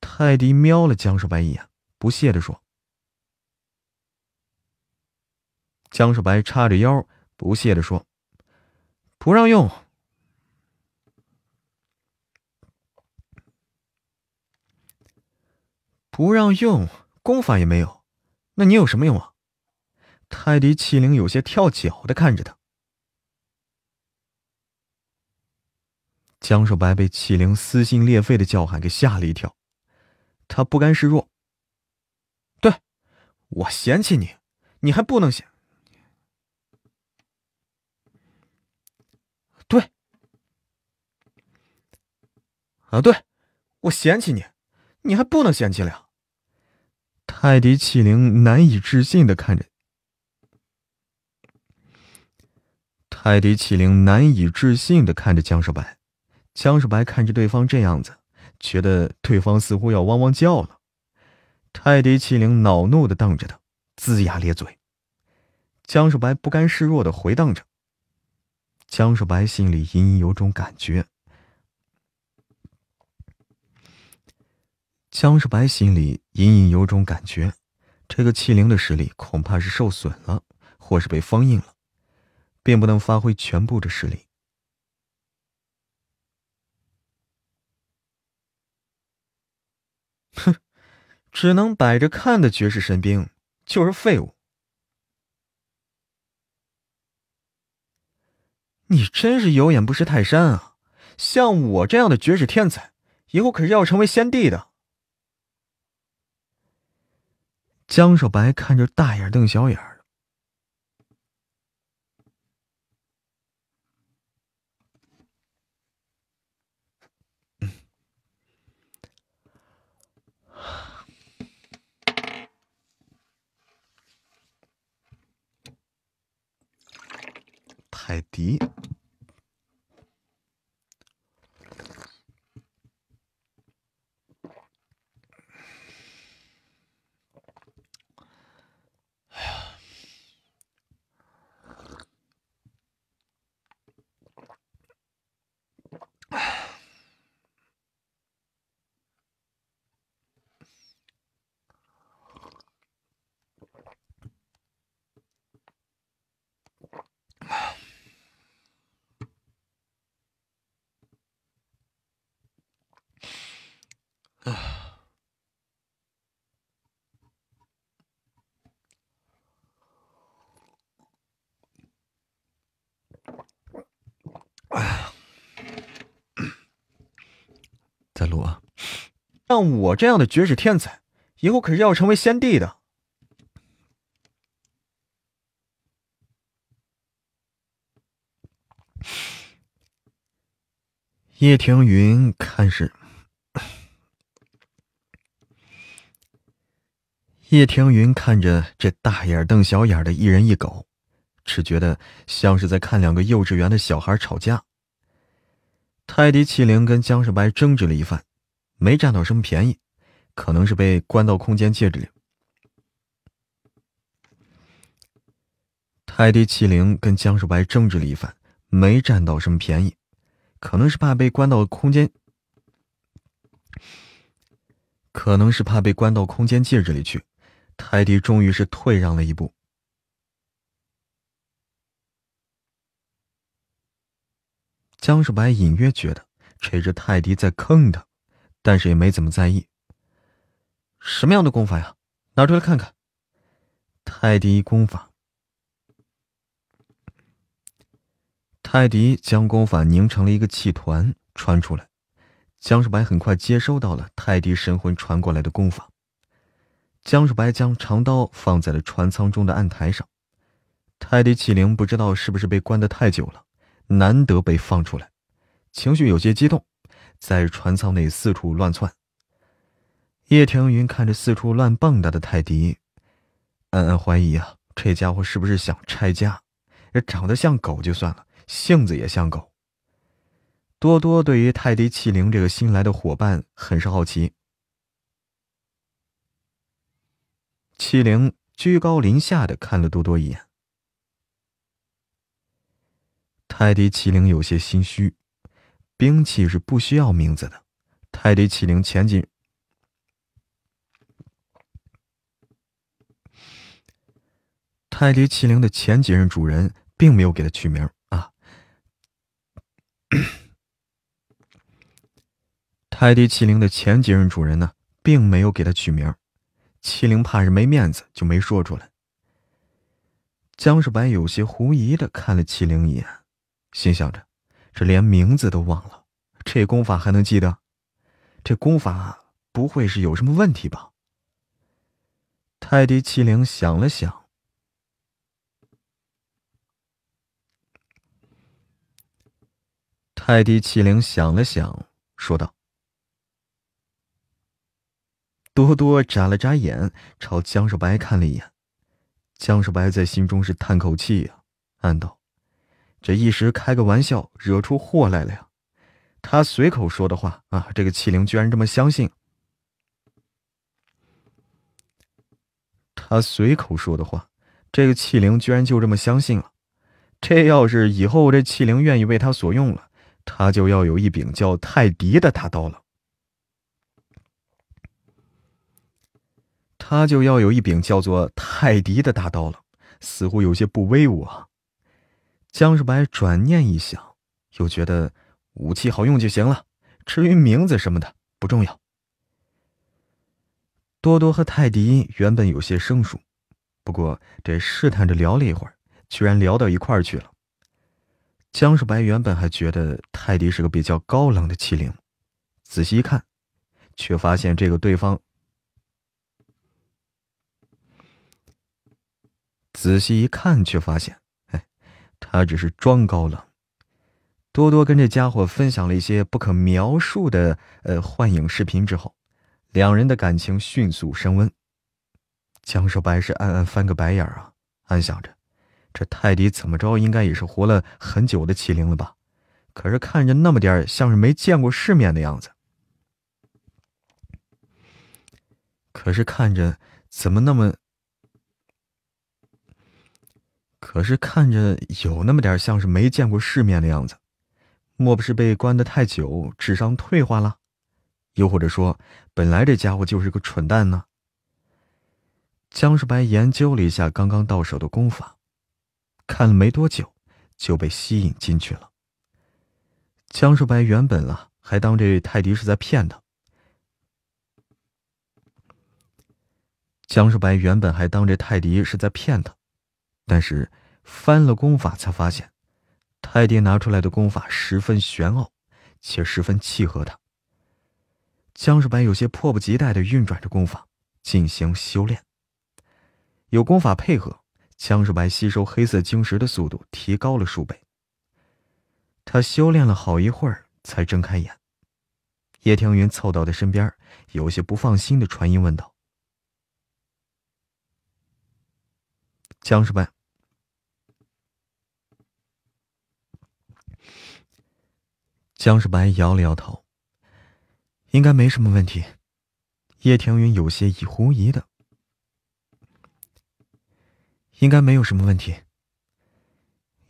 泰迪瞄了江少白一眼，不屑的说。江少白叉着腰，不屑的说：“不让用，不让用，功法也没有，那你有什么用啊？”泰迪气灵有些跳脚的看着他。江少白被气灵撕心裂肺的叫喊给吓了一跳，他不甘示弱：“对，我嫌弃你，你还不能嫌。”对啊，对，我嫌弃你，你还不能嫌弃了呀！泰迪气灵难以置信的看着，泰迪气灵难以置信的看着江少白，江少白看着对方这样子，觉得对方似乎要汪汪叫了。泰迪气灵恼怒的瞪着他，龇牙咧嘴。江少白不甘示弱的回荡着，江少白心里隐隐有种感觉。江世白心里隐隐有种感觉，这个气灵的实力恐怕是受损了，或是被封印了，并不能发挥全部的实力。哼，只能摆着看的绝世神兵就是废物。你真是有眼不识泰山啊！像我这样的绝世天才，以后可是要成为先帝的。江少白看着大眼瞪小眼儿。泰迪。在录啊！像我这样的绝世天才，以后可是要成为先帝的。叶庭云看是叶庭云看着这大眼瞪小眼的一人一狗，只觉得像是在看两个幼稚园的小孩吵架。泰迪麒麟跟江世白争执了一番，没占到什么便宜，可能是被关到空间戒指里。泰迪麒麟跟江世白争执了一番，没占到什么便宜，可能是怕被关到空间，可能是怕被关到空间戒指里去。泰迪终于是退让了一步。江世白隐约觉得这只泰迪在坑他，但是也没怎么在意。什么样的功法呀？拿出来看看。泰迪功法。泰迪将功法凝成了一个气团，传出来。江世白很快接收到了泰迪神魂传过来的功法。江世白将长刀放在了船舱中的案台上。泰迪气灵不知道是不是被关的太久了。难得被放出来，情绪有些激动，在船舱内四处乱窜。叶庭云看着四处乱蹦跶的泰迪，暗暗怀疑啊，这家伙是不是想拆家？长得像狗就算了，性子也像狗。多多对于泰迪气灵这个新来的伙伴很是好奇。气灵居高临下的看了多多一眼。泰迪麒麟有些心虚，兵器是不需要名字的。泰迪麒麟前几，泰迪麒麟的前几任主人并没有给他取名啊。泰迪麒麟的前几任主人呢，并没有给他取名，麒麟怕是没面子，就没说出来。江世白有些狐疑的看了麒麟一眼。心想着，这连名字都忘了，这功法还能记得？这功法不会是有什么问题吧？泰迪麒麟想了想，泰迪麒麟想了想，说道：“多多眨了眨眼，朝江少白看了一眼。江少白在心中是叹口气呀，暗道。”这一时开个玩笑，惹出祸来了呀！他随口说的话啊，这个气灵居然这么相信。他随口说的话，这个气灵居然就这么相信了。这要是以后这气灵愿意为他所用了，他就要有一柄叫泰迪的大刀了。他就要有一柄叫做泰迪的大刀了，似乎有些不威武啊。江世白转念一想，又觉得武器好用就行了，至于名字什么的不重要。多多和泰迪原本有些生疏，不过这试探着聊了一会儿，居然聊到一块儿去了。江世白原本还觉得泰迪是个比较高冷的麒麟，仔细一看，却发现这个对方。仔细一看，却发现。他只是装高冷。多多跟这家伙分享了一些不可描述的呃幻影视频之后，两人的感情迅速升温。江少白是暗暗翻个白眼啊，暗想着，这泰迪怎么着应该也是活了很久的麒麟了吧？可是看着那么点像是没见过世面的样子，可是看着怎么那么……可是看着有那么点像是没见过世面的样子，莫不是被关的太久，智商退化了？又或者说，本来这家伙就是个蠢蛋呢？江世白研究了一下刚刚到手的功法，看了没多久，就被吸引进去了。江世白原本啊，还当这泰迪是在骗他，江少白原本还当这泰迪是在骗他，但是翻了功法才发现，泰迪拿出来的功法十分玄奥，且十分契合他。江世白有些迫不及待地运转着功法进行修炼。有功法配合，江世白吸收黑色晶石的速度提高了数倍。他修炼了好一会儿，才睁开眼。叶庭云凑到他身边，有些不放心的传音问道。江世白，江世白摇了摇头，应该没什么问题。叶庭云有些疑狐疑的，应该没有什么问题。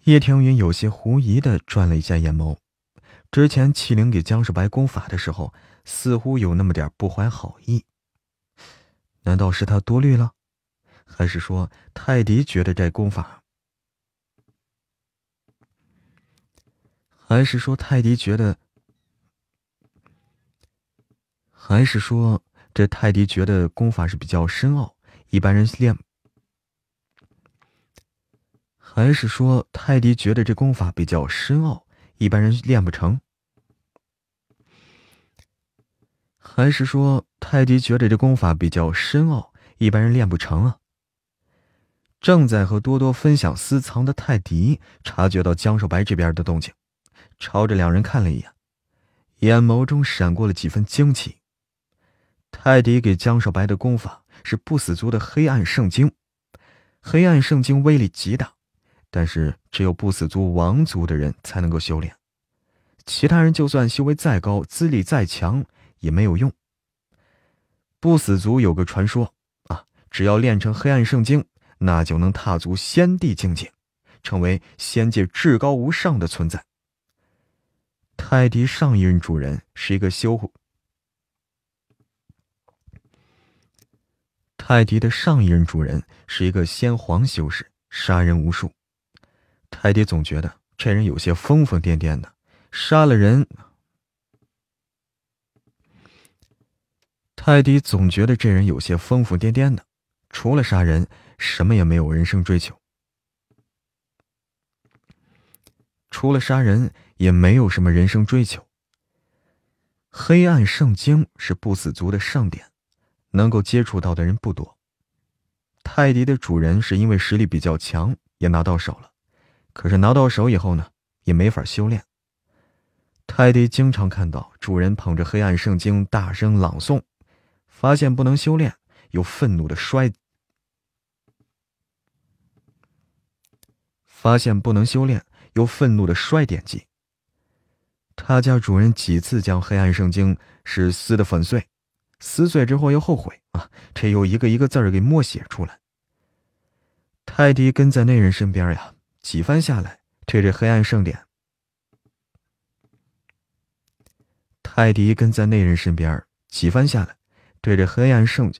叶庭云有些狐疑的转了一下眼眸，之前麒麟给江世白功法的时候，似乎有那么点不怀好意，难道是他多虑了？还是说泰迪觉得这功法？还是说泰迪觉得？还是说这泰迪觉得功法是比较深奥，一般人练？还是说泰迪觉得这功法比较深奥，一般人练不成？还是说泰迪觉得这功法比较深奥，一般人练不成啊？正在和多多分享私藏的泰迪察觉到江少白这边的动静，朝着两人看了一眼，眼眸中闪过了几分惊奇。泰迪给江少白的功法是不死族的黑暗圣经，黑暗圣经威力极大，但是只有不死族王族的人才能够修炼，其他人就算修为再高，资历再强也没有用。不死族有个传说啊，只要练成黑暗圣经。那就能踏足仙帝境界，成为仙界至高无上的存在。泰迪上一任主人是一个修护，泰迪的上一任主人是一个先皇修士，杀人无数。泰迪总觉得这人有些疯疯癫癫的，杀了人。泰迪总觉得这人有些疯疯癫癫的，除了杀人。什么也没有，人生追求，除了杀人，也没有什么人生追求。黑暗圣经是不死族的盛典，能够接触到的人不多。泰迪的主人是因为实力比较强，也拿到手了，可是拿到手以后呢，也没法修炼。泰迪经常看到主人捧着黑暗圣经大声朗诵，发现不能修炼，又愤怒的摔。发现不能修炼，又愤怒的摔典籍。他家主人几次将黑暗圣经是撕的粉碎，撕碎之后又后悔啊，这又一个一个字儿给默写出来。泰迪跟在那人身边呀，几番下来，对着黑暗圣典。泰迪跟在那人身边几番下来，对着黑暗圣，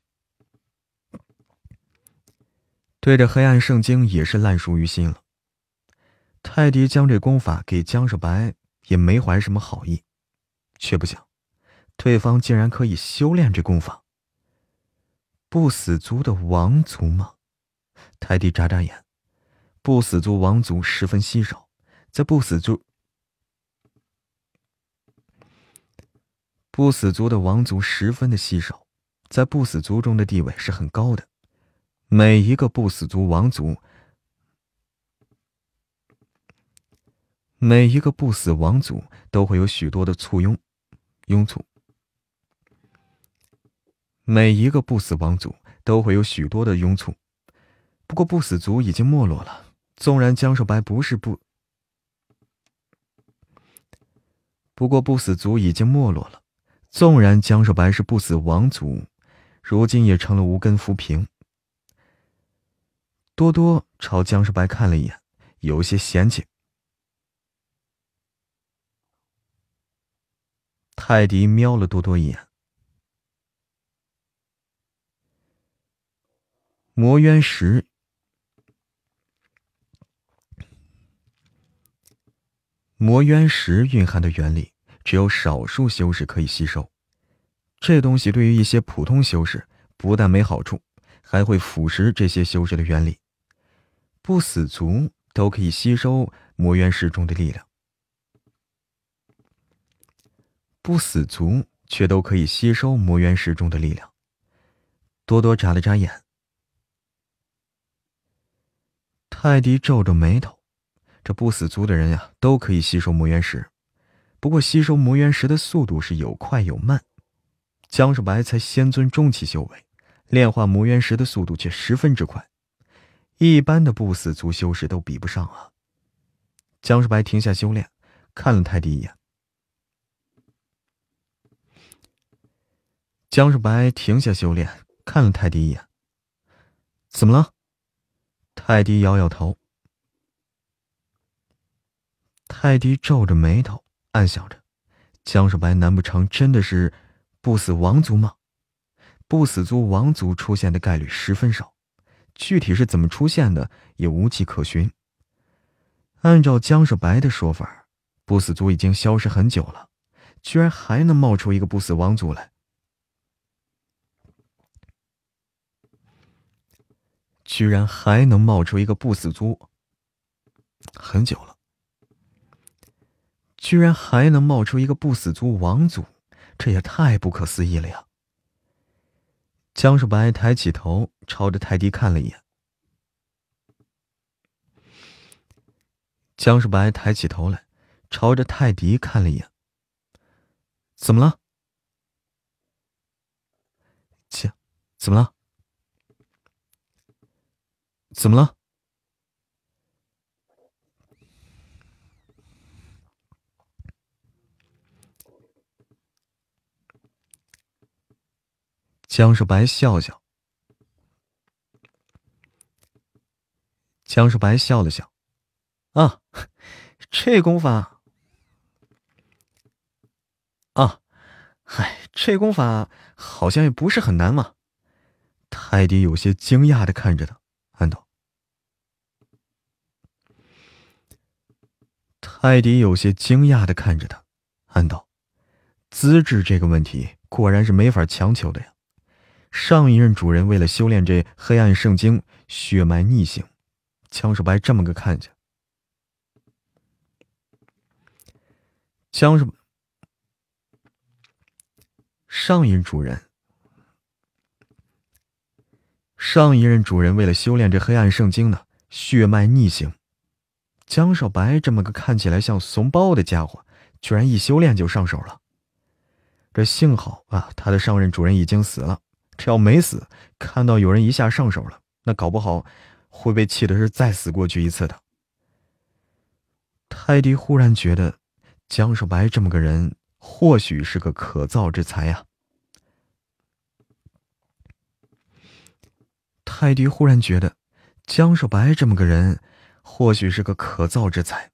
对着黑暗圣经也是烂熟于心了。泰迪将这功法给江少白，也没怀什么好意，却不想，对方竟然可以修炼这功法。不死族的王族吗？泰迪眨眨眼，不死族王族十分稀少，在不死族，不死族的王族十分的稀少，在不死族中的地位是很高的，每一个不死族王族。每一个不死王族都会有许多的簇拥，拥簇。每一个不死王族都会有许多的拥簇。不过不死族已经没落了。纵然江少白不是不，不过不死族已经没落了。纵然江少白是不死王族，如今也成了无根浮萍。多多朝江少白看了一眼，有些嫌弃。泰迪瞄了多多一眼。魔渊石，魔渊石蕴含的原理只有少数修士可以吸收。这东西对于一些普通修士不但没好处，还会腐蚀这些修士的原理。不死族都可以吸收魔渊石中的力量，不死族却都可以吸收魔元石中的力量。多多眨了眨眼。泰迪皱着眉头，这不死族的人呀，都可以吸收魔元石，不过吸收魔元石的速度是有快有慢。江少白才仙尊中期修为，炼化魔元石的速度却十分之快。一般的不死族修士都比不上啊！江世白停下修炼，看了泰迪一眼。江世白停下修炼，看了泰迪一眼。怎么了？泰迪摇摇头。泰迪皱着眉头，暗想着：江世白难不成真的是不死王族吗？不死族王族出现的概率十分少。具体是怎么出现的，也无迹可寻。按照江少白的说法，不死族已经消失很久了，居然还能冒出一个不死王族来，居然还能冒出一个不死族，很久了，居然还能冒出一个不死族王族，这也太不可思议了呀！江少白抬起头，朝着泰迪看了一眼。江少白抬起头来，朝着泰迪看了一眼。怎么了？江，怎么了？怎么了？江少白笑笑，江少白笑了笑，啊，这功法，啊，嗨，这功法好像也不是很难嘛。泰迪有些惊讶的看着他，暗道。艾迪有些惊讶的看着他，暗道，资质这个问题果然是没法强求的呀。上一任主人为了修炼这黑暗圣经，血脉逆行。江少白这么个看着。江少，上一任主人，上一任主人为了修炼这黑暗圣经呢，血脉逆行。江少白这么个看起来像怂包的家伙，居然一修炼就上手了。这幸好啊，他的上任主人已经死了。只要没死，看到有人一下上手了，那搞不好会被气的是再死过去一次的。泰迪忽然觉得江少白这么个人或许是个可造之才呀。泰迪忽然觉得江少白这么个人或许是个可造之才。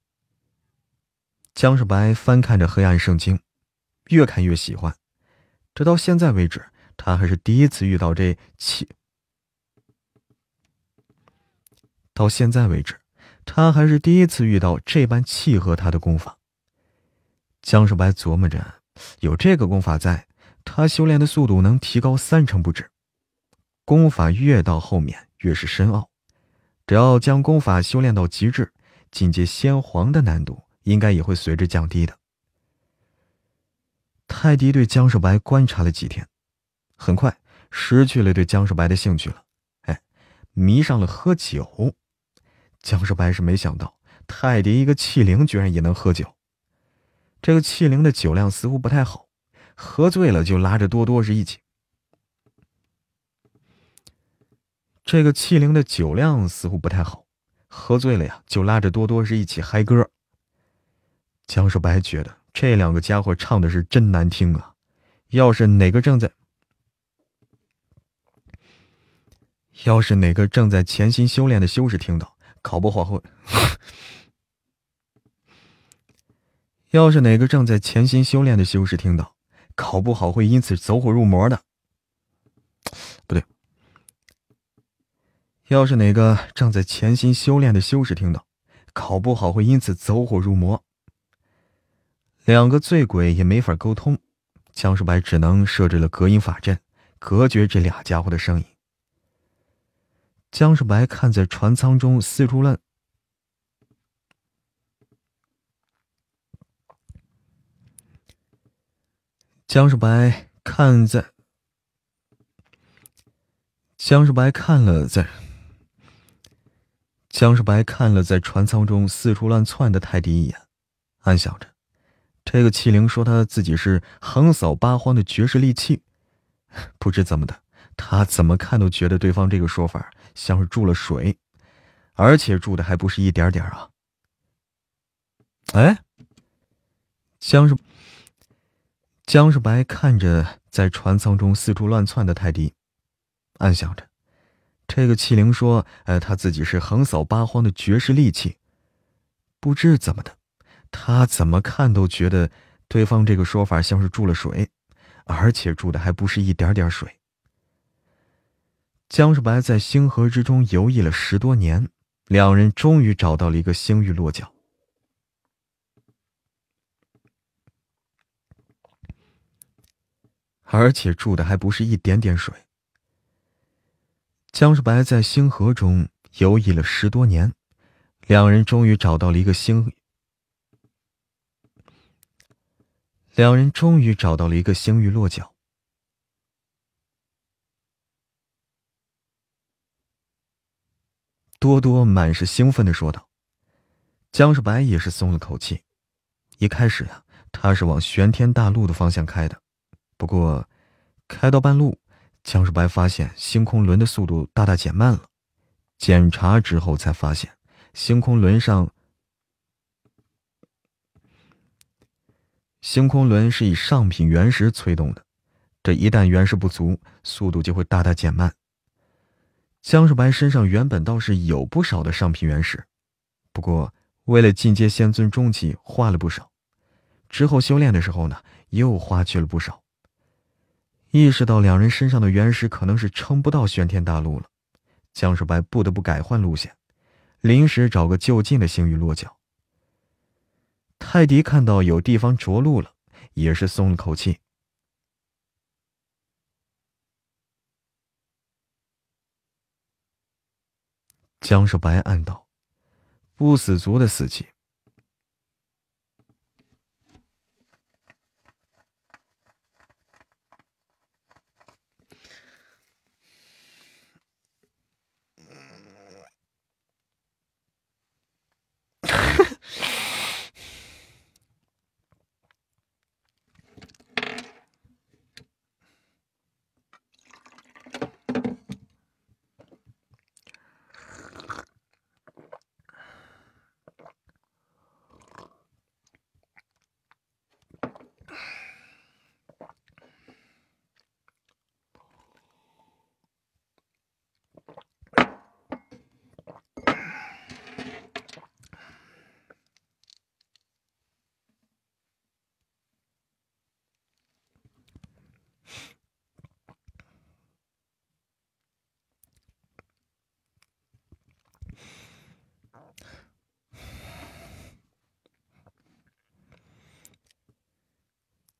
江少白翻看着黑暗圣经，越看越喜欢，直到现在为止。他还是第一次遇到这契，到现在为止，他还是第一次遇到这般契合他的功法。江少白琢磨着，有这个功法在，他修炼的速度能提高三成不止。功法越到后面越是深奥，只要将功法修炼到极致，进阶先皇的难度应该也会随之降低的。泰迪对江少白观察了几天。很快失去了对江少白的兴趣了，哎，迷上了喝酒。江少白是没想到，泰迪一个气灵居然也能喝酒。这个气灵的酒量似乎不太好，喝醉了就拉着多多是一起。这个气灵的酒量似乎不太好，喝醉了呀就拉着多多是一起嗨歌。江少白觉得这两个家伙唱的是真难听啊！要是哪个正在……要是哪个正在潜心修炼的修士听到，搞不好会；要是哪个正在潜心修炼的修士听到，搞不好会因此走火入魔的。不对，要是哪个正在潜心修炼的修士听到，搞不好会因此走火入魔。两个醉鬼也没法沟通，江叔白只能设置了隔音法阵，隔绝这俩家伙的声音。江世白看在船舱中四处乱。江世白看在。江世白看了在。江世白看了在船舱中四处乱窜的泰迪一眼，暗想着：这个器灵说他自己是横扫八荒的绝世利器，不知怎么的，他怎么看都觉得对方这个说法像是注了水，而且注的还不是一点点啊！哎，江世江世白看着在船舱中四处乱窜的泰迪，暗想着。这个器灵说：“呃，他自己是横扫八荒的绝世利器。”不知怎么的，他怎么看都觉得对方这个说法像是注了水，而且注的还不是一点点水。江世白在星河之中游弋了十多年，两人终于找到了一个星域落脚，而且注的还不是一点点水。江世白在星河中游弋了十多年，两人终于找到了一个星。两人终于找到了一个星域落脚。多多满是兴奋的说道：“江世白也是松了口气。一开始呀，他是往玄天大陆的方向开的，不过开到半路。”江世白发现星空轮的速度大大减慢了，检查之后才发现，星空轮上，星空轮是以上品原石催动的，这一旦原石不足，速度就会大大减慢。江世白身上原本倒是有不少的上品原石，不过为了进阶仙尊中期花了不少，之后修炼的时候呢，又花去了不少。意识到两人身上的原石可能是撑不到玄天大陆了，江世白不得不改换路线，临时找个就近的星域落脚。泰迪看到有地方着陆了，也是松了口气。江世白暗道：“不死族的死期。”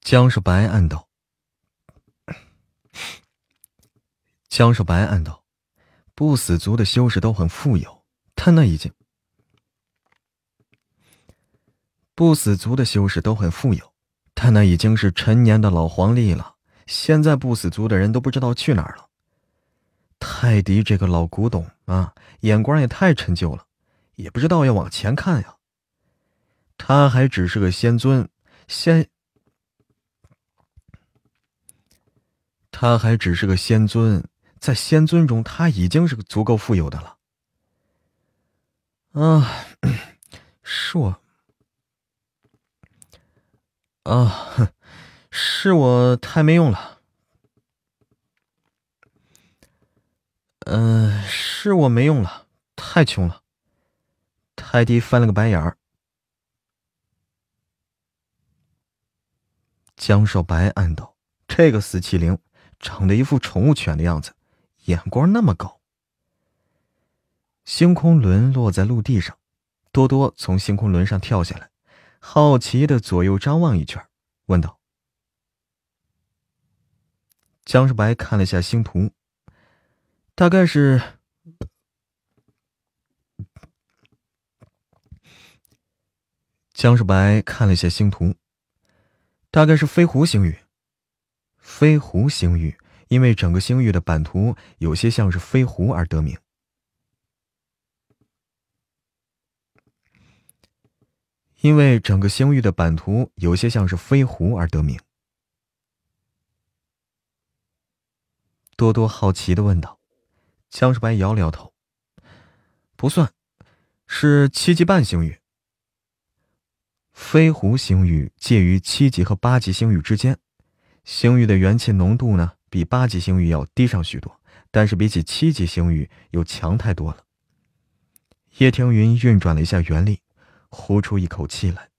江世白暗道：“ 江世白暗道，不死族的修士都很富有，他那已经不死族的修士都很富有，他那已经是陈年的老黄历了。现在不死族的人都不知道去哪儿了。泰迪这个老古董啊，眼光也太陈旧了，也不知道要往前看呀。他还只是个仙尊，仙。”他还只是个仙尊，在仙尊中，他已经是个足够富有的了。啊，是我，啊，是我太没用了。嗯，是我没用了，太穷了。泰迪翻了个白眼儿。江少白暗道：“这个死气灵。”长得一副宠物犬的样子，眼光那么高。星空轮落在陆地上，多多从星空轮上跳下来，好奇的左右张望一圈，问道：“江世白看了下星图，大概是……江世白看了下星图，大概是飞狐星云。飞狐星域因为整个星域的版图有些像是飞狐而得名。因为整个星域的版图有些像是飞狐而得名。多多好奇的问道：“江世白摇了摇头，不算，是七级半星域。飞狐星域介于七级和八级星域之间，星域的元气浓度呢比八级星域要低上许多，但是比起七级星域又强太多了。”叶听云运转了一下元力，呼出一口气来。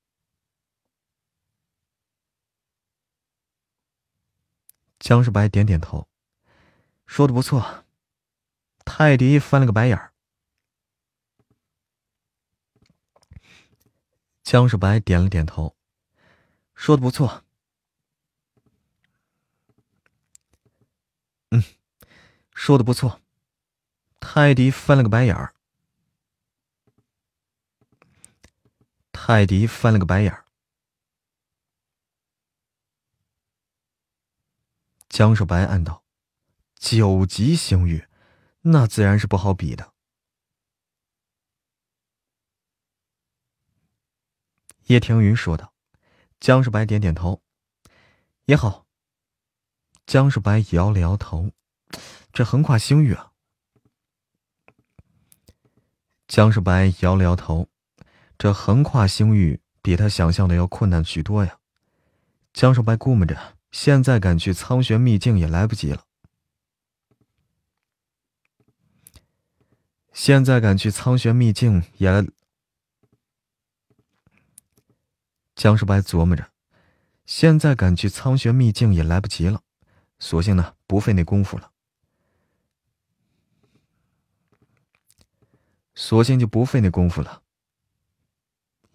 江世白点点头。说的不错，泰迪翻了个白眼儿。江世白点了点头，说的不错。嗯，说的不错。泰迪翻了个白眼儿。泰迪翻了个白眼儿。江世白暗道。九级星域，那自然是不好比的。叶庭云说道。江世白点点头，也好。江世白摇了摇头，这横跨星域啊。江世白摇了摇头，这横跨星域比他想象的要困难许多呀。江世白估摸着，现在赶去苍玄秘境也来不及了。现在赶去苍玄秘境也来。江世白琢磨着，现在赶去苍玄秘境也来不及了，索性呢不费那功夫了。索性就不费那功夫了。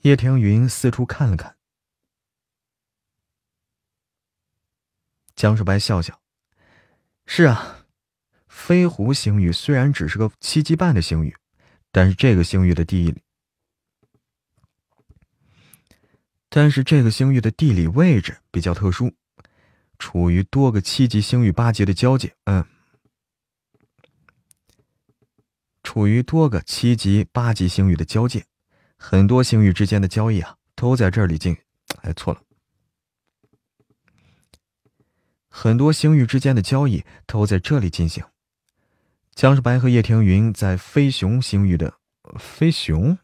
叶庭云四处看了看，江世白笑笑：“是啊。”飞狐星域虽然只是个七级半的星域，但是这个星域的地理，但是这个星域的地理位置比较特殊，处于多个七级星域八级的交界。嗯，处于多个七级八级星域的交界，很多星域之间的交易啊，都在这里进。哎，错了，很多星域之间的交易都在这里进行。江世白和叶庭云在飞熊星域的飞熊。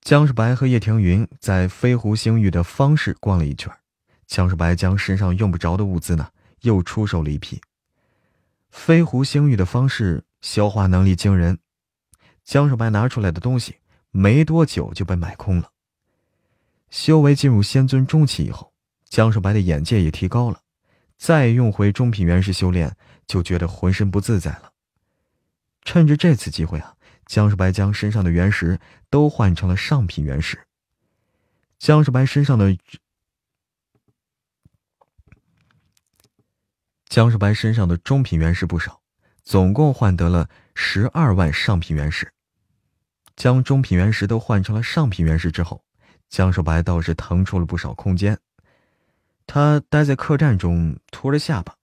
江世白和叶庭云在飞狐星域的方式逛了一圈，江世白将身上用不着的物资呢又出售了一批。飞狐星域的方式消化能力惊人，江少白拿出来的东西没多久就被买空了。修为进入仙尊中期以后，江少白的眼界也提高了，再用回中品元石修炼。就觉得浑身不自在了。趁着这次机会啊，江少白将身上的原石都换成了上品原石。江少白身上的江世白身上的中品原石不少，总共换得了十二万上品原石。将中品原石都换成了上品原石之后，江世白倒是腾出了不少空间。他待在客栈中，托着下巴。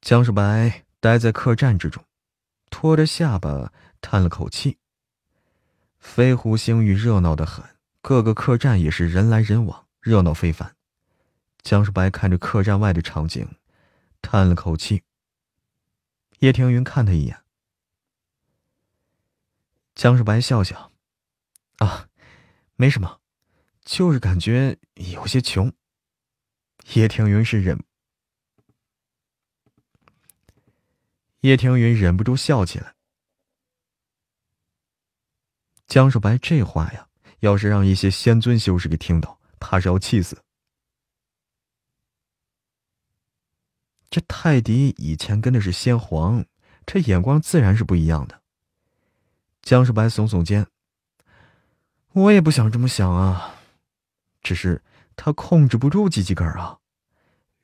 江世白待在客栈之中，托着下巴叹了口气。飞狐星域热闹的很，各个客栈也是人来人往，热闹非凡。江世白看着客栈外的场景，叹了口气。叶庭云看他一眼。江世白笑笑：“啊，没什么，就是感觉有些穷。”叶庭云是忍。叶庭云忍不住笑起来。江世白这话呀，要是让一些仙尊修士给听到，怕是要气死。这泰迪以前跟的是先皇，这眼光自然是不一样的。江世白耸耸肩：“我也不想这么想啊，只是他控制不住鸡鸡根啊。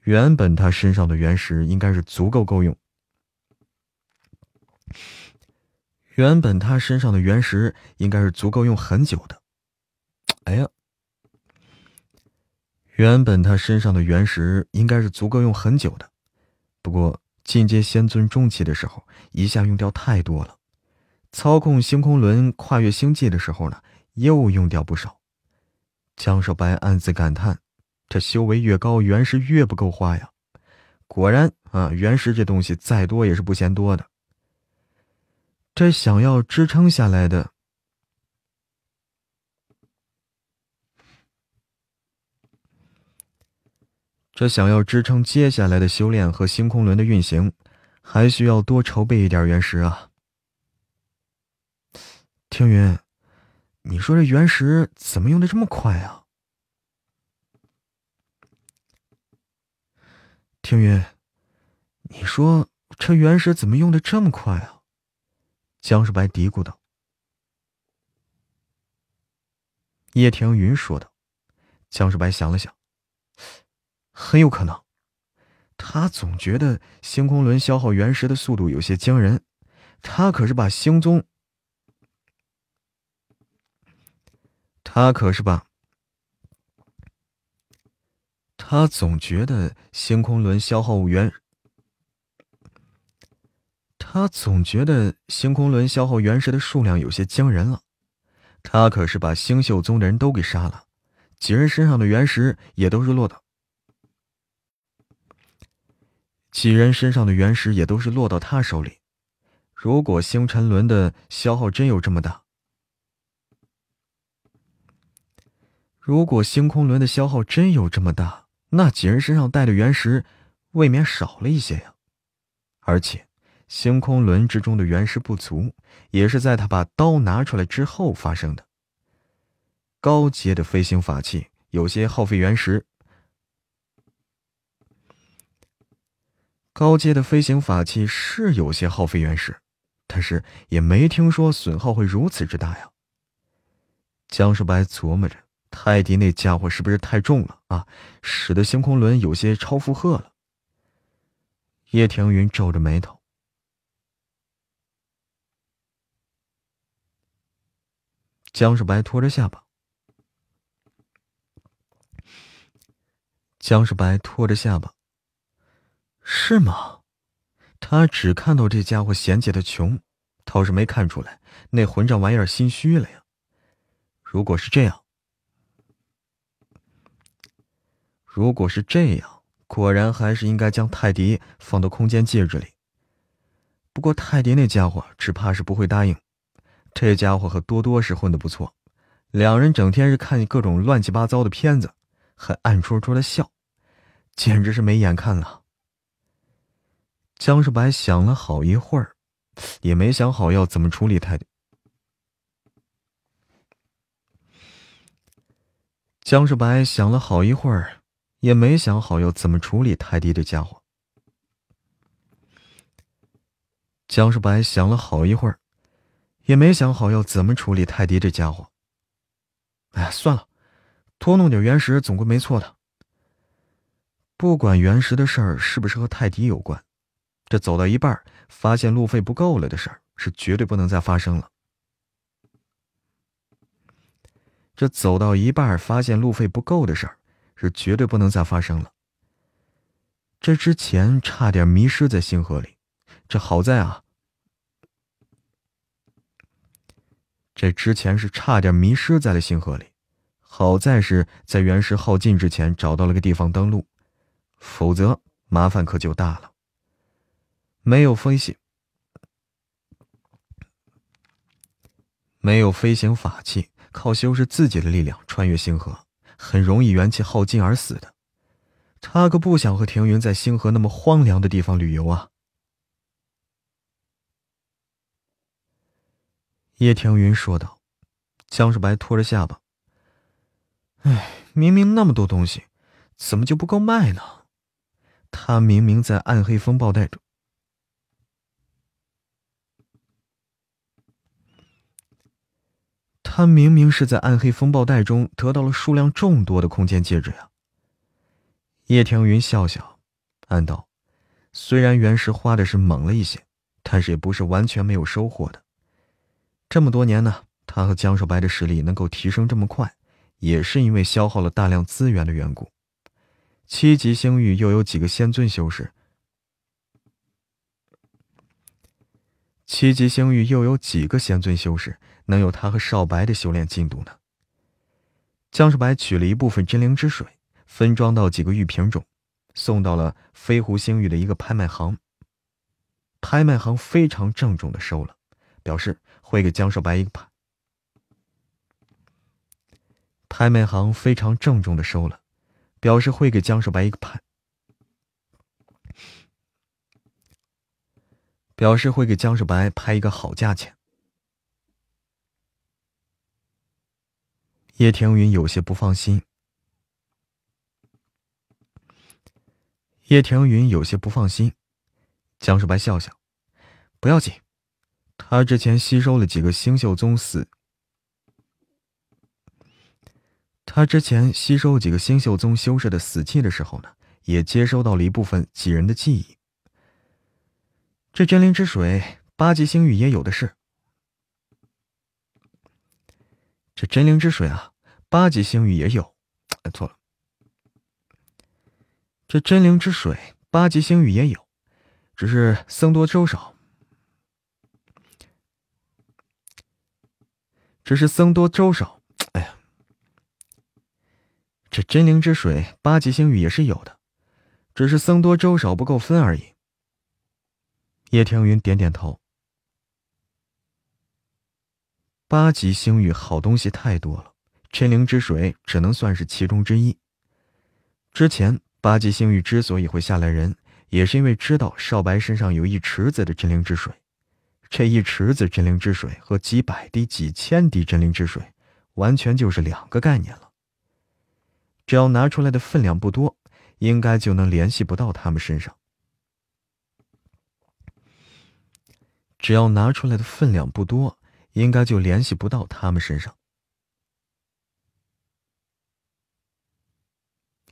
原本他身上的原石应该是足够够用。”原本他身上的原石应该是足够用很久的。哎呀，原本他身上的原石应该是足够用很久的，不过进阶仙尊中期的时候，一下用掉太多了。操控星空轮跨越星际的时候呢，又用掉不少。江少白暗自感叹：这修为越高，原石越不够花呀。果然啊，原石这东西再多也是不嫌多的。这想要支撑下来的，这想要支撑接下来的修炼和星空轮的运行，还需要多筹备一点原石啊。听云，你说这原石怎么用的这么快啊？听云，你说这原石怎么用的这么快啊？江世白嘀咕道。叶庭云说道。江世白想了想，很有可能，他总觉得星空轮消耗原石的速度有些惊人，他可是把星宗。他可是把，他总觉得星空轮消耗原，他总觉得星空轮消耗原石的数量有些惊人了。他可是把星宿宗的人都给杀了，几人身上的原石也都是落到，几人身上的原石也都是落到他手里。如果星辰轮的消耗真有这么大，如果星空轮的消耗真有这么大，那几人身上带的原石未免少了一些呀。而且，星空轮之中的原石不足，也是在他把刀拿出来之后发生的。高阶的飞行法器有些耗费原石，高阶的飞行法器是有些耗费原石，但是也没听说损耗会如此之大呀。江世白琢磨着。泰迪那家伙是不是太重了啊？使得星空轮有些超负荷了。叶庭云皱着眉头。江世白拖着下巴。江世白拖着下巴。是吗？他只看到这家伙嫌弃的穷，倒是没看出来那混账玩意儿心虚了呀。如果是这样。如果是这样，果然还是应该将泰迪放到空间戒指里。不过泰迪那家伙只怕是不会答应。这家伙和多多是混得不错，两人整天是看各种乱七八糟的片子，还暗戳戳的笑，简直是没眼看了。江世白想了好一会儿，也没想好要怎么处理泰迪。江世白想了好一会儿。也没想好要怎么处理泰迪这家伙。江世白想了好一会儿，也没想好要怎么处理泰迪这家伙。哎，算了，多弄点原石总归没错的。不管原石的事儿是不是和泰迪有关，这走到一半发现路费不够了的事儿是绝对不能再发生了。这走到一半发现路费不够的事儿。是绝对不能再发生了。这之前差点迷失在星河里，这好在啊，这之前是差点迷失在了星河里，好在是在原石耗尽之前找到了个地方登陆，否则麻烦可就大了。没有飞行，没有飞行法器，靠修饰自己的力量穿越星河。很容易元气耗尽而死的，他可不想和庭云在星河那么荒凉的地方旅游啊！叶庭云说道。江世白拖着下巴：“哎，明明那么多东西，怎么就不够卖呢？他明明在暗黑风暴带中。”他明明是在暗黑风暴带中得到了数量众多的空间戒指呀。叶庭云笑笑，暗道：虽然原石花的是猛了一些，但是也不是完全没有收获的。这么多年呢，他和江少白的实力能够提升这么快，也是因为消耗了大量资源的缘故。七级星域又有几个仙尊修士？七级星域又有几个仙尊修士能有他和少白的修炼进度呢？江少白取了一部分真灵之水，分装到几个玉瓶中，送到了飞狐星域的一个拍卖行。拍卖行非常郑重的收了，表示会给江少白一个拍。拍卖行非常郑重的收了，表示会给江少白一个拍。表示会给江少白拍一个好价钱。叶庭云有些不放心。叶庭云有些不放心。江少白笑笑：“不要紧，他之前吸收了几个星宿宗死，他之前吸收几个星宿宗修士的死气的时候呢，也接收到了一部分几人的记忆。”这真灵之水，八级星域也有的是。这真灵之水啊，八级星域也有。哎，错了，这真灵之水，八级星域也有，只是僧多粥少。只是僧多粥少。哎呀，这真灵之水，八级星域也是有的，只是僧多粥少不够分而已。叶庭云点点头。八级星域好东西太多了，真灵之水只能算是其中之一。之前八级星域之所以会下来人，也是因为知道少白身上有一池子的真灵之水。这一池子真灵之水和几百滴、几千滴真灵之水，完全就是两个概念了。只要拿出来的分量不多，应该就能联系不到他们身上。只要拿出来的分量不多，应该就联系不到他们身上。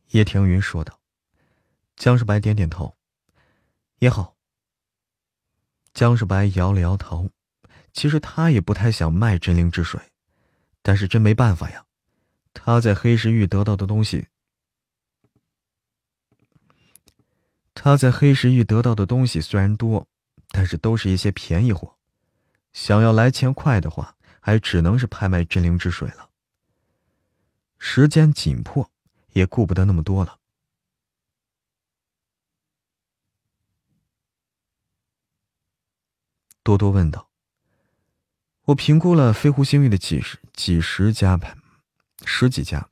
叶庭云说道。江世白点点头，也好。江世白摇了摇头，其实他也不太想卖真灵之水，但是真没办法呀。他在黑石域得到的东西，他在黑石域得到的东西虽然多。但是都是一些便宜货，想要来钱快的话，还只能是拍卖真灵之水了。时间紧迫，也顾不得那么多了。多多问道：“我评估了飞狐星域的几十几十家盘，十几家。”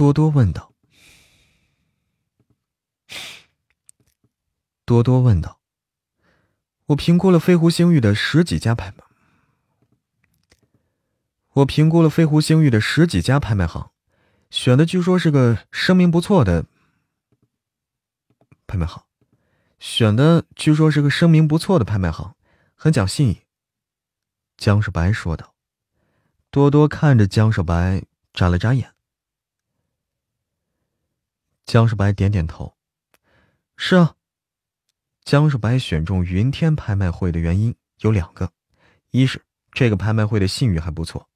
多多问道：“多多问道，我评估了飞狐星域的十几家拍卖，我评估了飞狐星域的十几家拍卖行，选的据说是个声名不错的拍卖行，选的据说是个声名不错的拍卖行，很讲信义。”江少白说道。多多看着江少白，眨了眨眼。江世白点点头：“是啊。”江世白选中云天拍卖会的原因有两个：一是这个拍卖会的信誉还不错；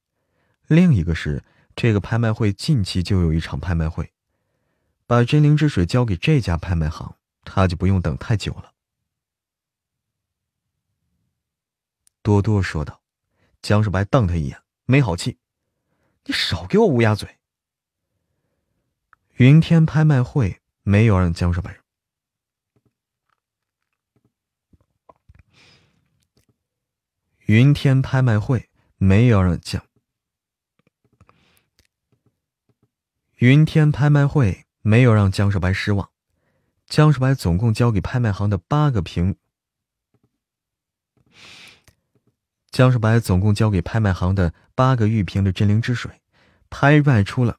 另一个是这个拍卖会近期就有一场拍卖会，把真灵之水交给这家拍卖行，他就不用等太久了。”多多说道。江世白瞪他一眼，没好气：“你少给我乌鸦嘴！”云天拍卖会没有让江少白。云天拍卖会没有让江。云天拍卖会没有让江少白失望。江少白总共交给拍卖行的八个瓶。江少白总共交给拍卖行的八个玉瓶的真灵之水，拍卖出了。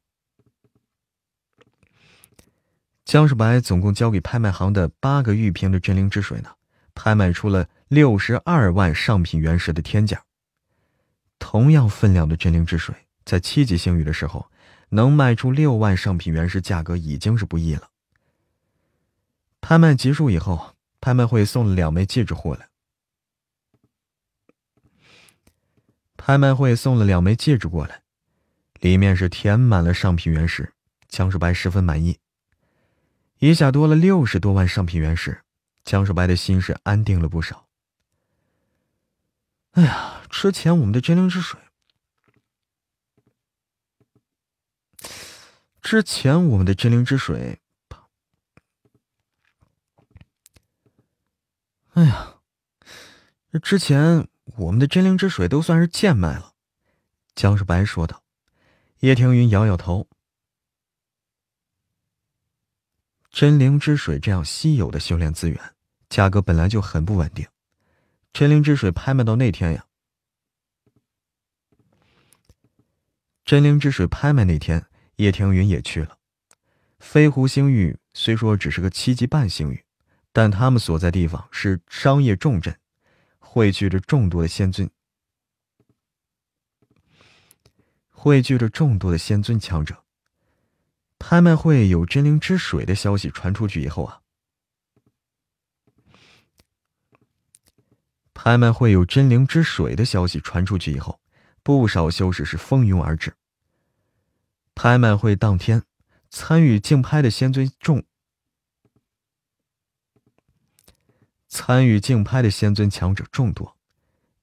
江世白总共交给拍卖行的八个玉瓶的真灵之水呢，拍卖出了六十二万上品原石的天价。同样分量的真灵之水，在七级星域的时候，能卖出六万上品原石，价格已经是不易了。拍卖结束以后，拍卖会送了两枚戒指过来。拍卖会送了两枚戒指过来，里面是填满了上品原石。江世白十分满意，一下多了六十多万上品原石，江世白的心是安定了不少。哎呀，之前我们的真灵之水，之前我们的真灵之水，哎呀，这之前我们的真灵之水都算是贱卖了。江世白说道。叶庭云摇摇头。真灵之水这样稀有的修炼资源，价格本来就很不稳定。真灵之水拍卖到那天呀，真灵之水拍卖那天，叶庭云也去了。飞狐星域虽说只是个七级半星域，但他们所在地方是商业重镇，汇聚着众多的仙尊，汇聚着众多的仙尊强者。拍卖会有真灵之水的消息传出去以后啊，拍卖会有真灵之水的消息传出去以后，不少修士是蜂拥而至。拍卖会当天，参与竞拍的仙尊众，参与竞拍的仙尊强者众多，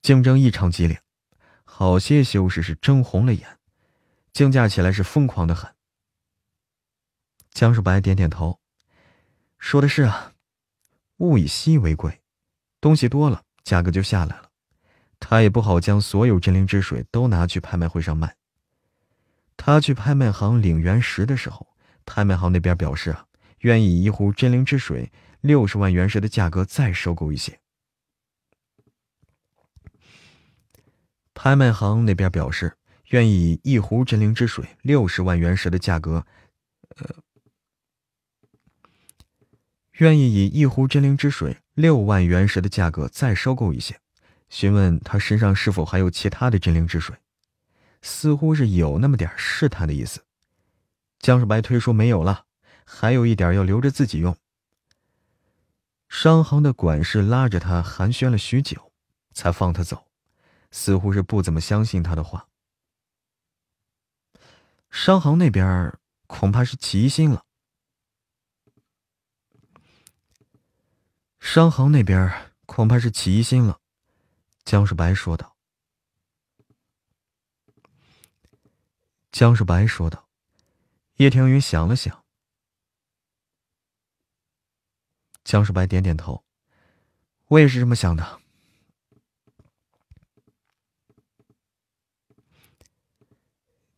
竞争异常激烈，好些修士是争红了眼，竞价起来是疯狂的很。江世白点点头，说的是啊，物以稀为贵，东西多了，价格就下来了。他也不好将所有真灵之水都拿去拍卖会上卖。他去拍卖行领原石的时候，拍卖行那边表示啊，愿意以一壶真灵之水六十万原石的价格再收购一些。拍卖行那边表示愿意以一壶真灵之水六十万原石的价格，呃。愿意以一壶真灵之水六万原石的价格再收购一些，询问他身上是否还有其他的真灵之水，似乎是有那么点试探的意思。江世白推说没有了，还有一点要留着自己用。商行的管事拉着他寒暄了许久，才放他走，似乎是不怎么相信他的话。商行那边恐怕是起疑心了。商行那边恐怕是起疑心了，江世白说道。江世白说道。叶庭云想了想，江世白点点头，我也是这么想的。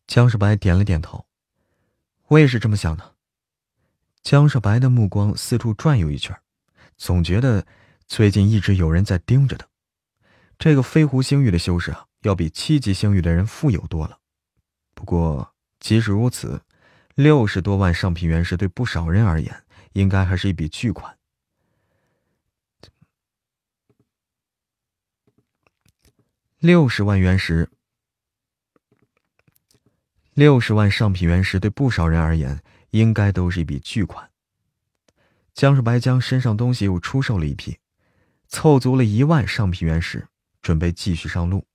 江世白点了点头，我也是这么想的。江世白的目光四处转悠一圈。总觉得最近一直有人在盯着他。这个飞狐星域的修士啊，要比七级星域的人富有多了。不过即使如此，六十多万上品原石对不少人而言，应该还是一笔巨款。六十万原石，六十万上品原石对不少人而言，应该都是一笔巨款。江世白将身上东西又出售了一批，凑足了一万上品原石，准备继续上路。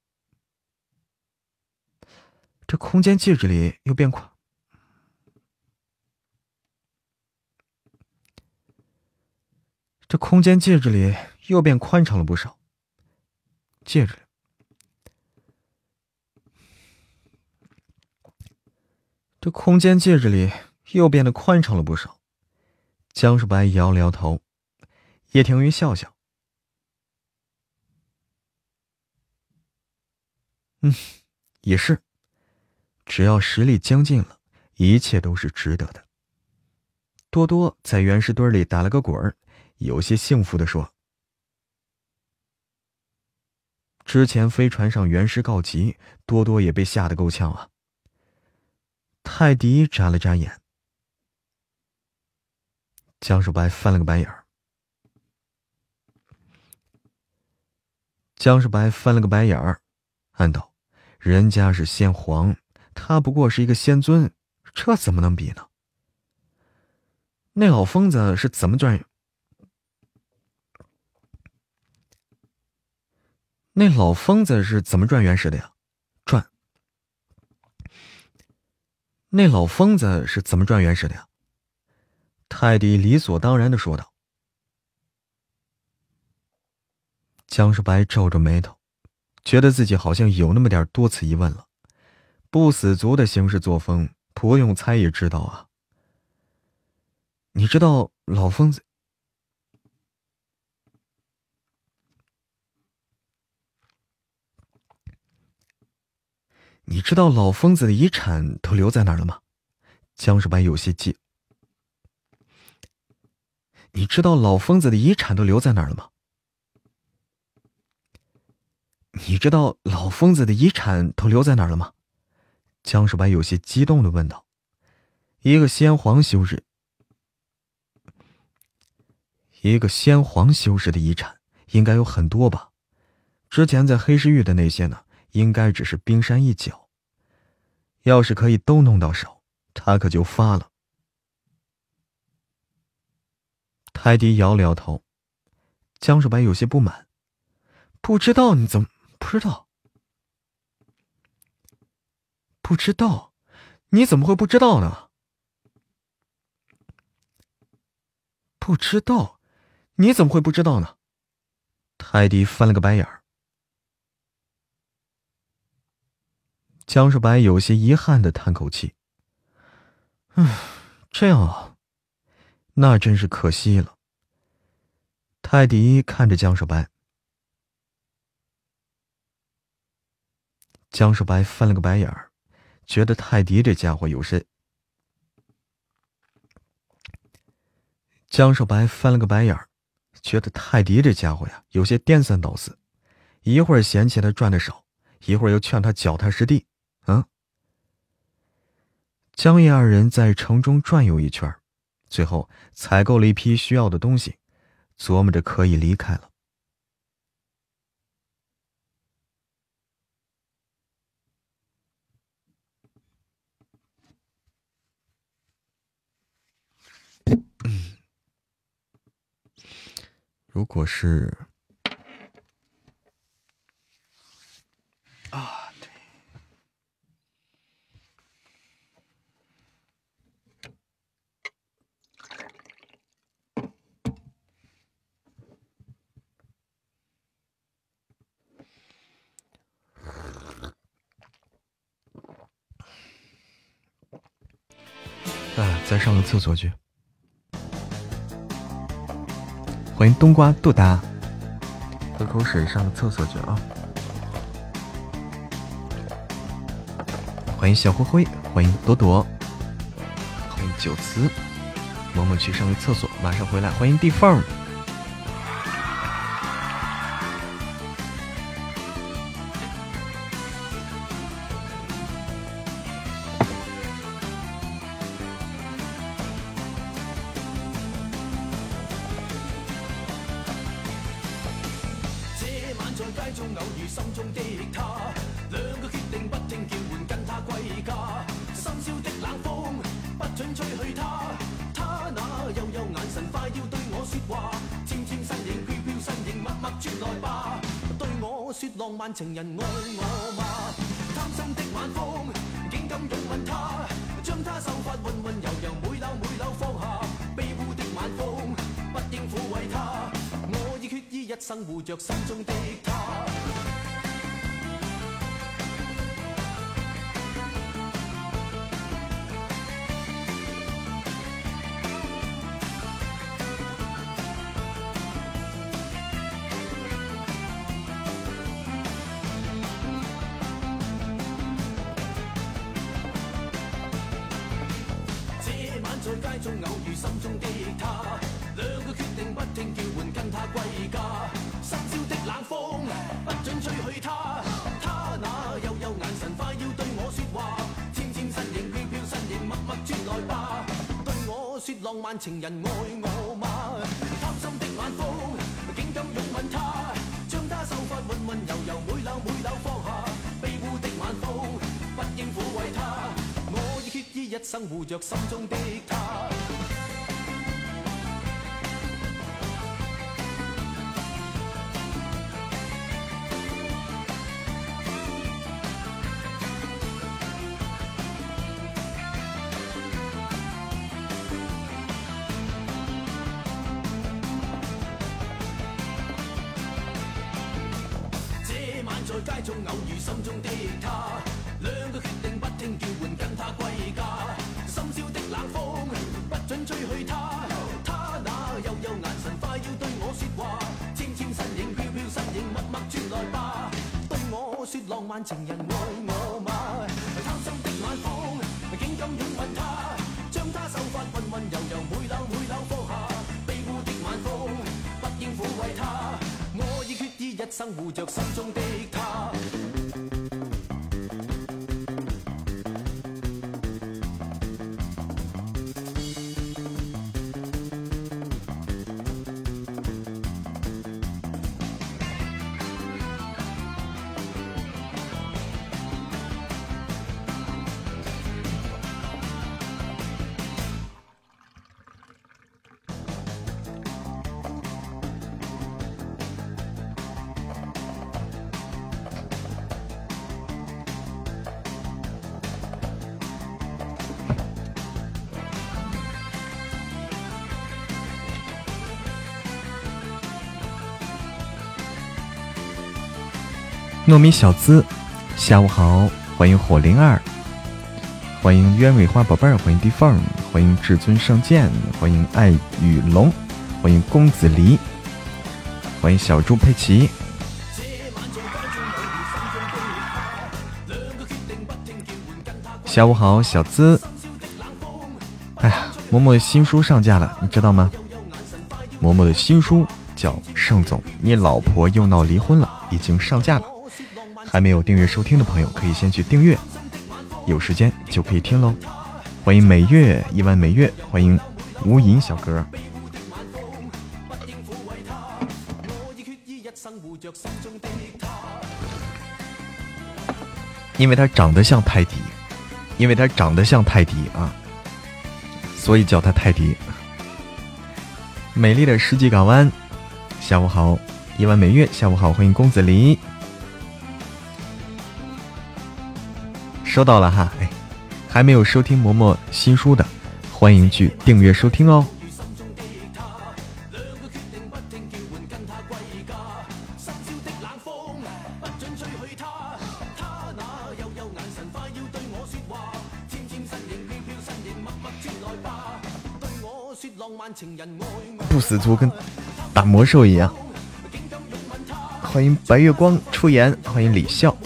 这空间戒指里又变宽，这空间戒指里又变宽敞了不少。戒指，这空间戒指里又变得宽敞了不少。江世白摇了摇头，叶庭云笑笑：“嗯，也是，只要实力将近了，一切都是值得的。”多多在原石堆里打了个滚儿，有些幸福的说：“之前飞船上原石告急，多多也被吓得够呛啊。”泰迪眨了眨眼。江世白翻了个白眼儿。江世白翻了个白眼儿，暗道：“人家是先皇，他不过是一个仙尊，这怎么能比呢？”那老疯子是怎么转？那老疯子是怎么转原石的呀？转。那老疯子是怎么转原石的呀？泰迪理所当然的说道。江世白皱着眉头，觉得自己好像有那么点多此一问了。不死族的行事作风，不用猜也知道啊。你知道老疯子？你知道老疯子的遗产都留在哪了吗？江世白有些急。你知道老疯子的遗产都留在哪儿了吗？你知道老疯子的遗产都留在哪儿了吗？江世白有些激动的问道。一个先皇修士，一个先皇修士的遗产应该有很多吧？之前在黑石域的那些呢，应该只是冰山一角。要是可以都弄到手，他可就发了。泰迪摇了摇头，江世白有些不满，不知道你怎么。不知道，不知道，你怎么会不知道呢？不知道，你怎么会不知道呢？泰迪翻了个白眼儿。江世白有些遗憾的叹口气：“嗯，这样啊，那真是可惜了。”泰迪看着江世白。江世白翻了个白眼儿，觉得泰迪这家伙有些。江世白翻了个白眼儿，觉得泰迪这家伙呀有些颠三倒四，一会儿嫌弃他赚的少，一会儿又劝他脚踏实地。嗯。江叶二人在城中转悠一圈，最后采购了一批需要的东西，琢磨着可以离开了。如果是再上个厕所去。欢迎冬瓜杜达，喝口水，上个厕所去啊！欢迎小灰灰，欢迎朵朵，欢迎九慈，萌萌去上个厕所，马上回来。欢迎地缝。有眼神快要对我说话。纤纤身影飘飘身影默默转来吧对我说浪漫情人爱我吗贪心的晚风竟敢拥吻她将她秀发温温柔柔每缕每缕放下卑污的晚风不应抚慰她我已决意一生护着心中的她情人爱我吗？贪心的晚风竟敢拥吻她将她秀发温温柔柔每缕每缕放下卑污的晚风不应抚慰她我已决意一生护着心中的她糯米小资，下午好，欢迎火灵儿，欢迎鸢尾花宝贝儿，欢迎地缝，欢迎至尊圣剑，欢迎爱与龙，欢迎公子离，欢迎小猪佩奇。下午好，小资。哎呀，嬷嬷的新书上架了，你知道吗？嬷嬷的新书叫《盛总，你老婆又闹离婚了》，已经上架了。还没有订阅收听的朋友，可以先去订阅，有时间就可以听喽。欢迎每月一万每月，欢迎无垠小哥。因为他长得像泰迪，因为他长得像泰迪啊，所以叫他泰迪。美丽的世纪港湾，下午好，一万每月，下午好，欢迎公子离。收到了哈，哎，还没有收听嬷嬷新书的，欢迎去订阅收听哦。不死族跟打魔兽一样。欢迎白月光出言，欢迎李笑。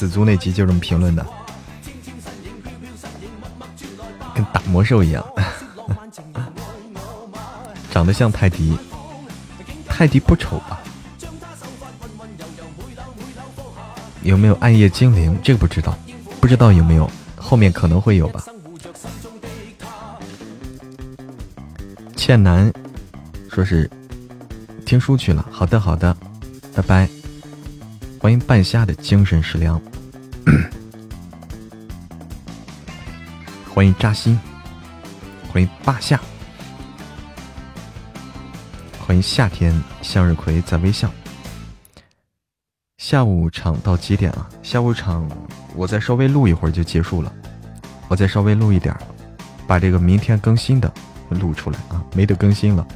死族那集就这么评论的，跟打魔兽一样，长得像泰迪，泰迪不丑吧？有没有暗夜精灵？这个不知道，不知道有没有，后面可能会有吧。倩楠说是听书去了，好的好的，拜拜。欢迎半夏的精神食粮。欢迎扎心，欢迎霸下，欢迎夏天向日葵在微笑。下午场到几点啊？下午场我再稍微录一会儿就结束了，我再稍微录一点，把这个明天更新的录出来啊，没得更新了。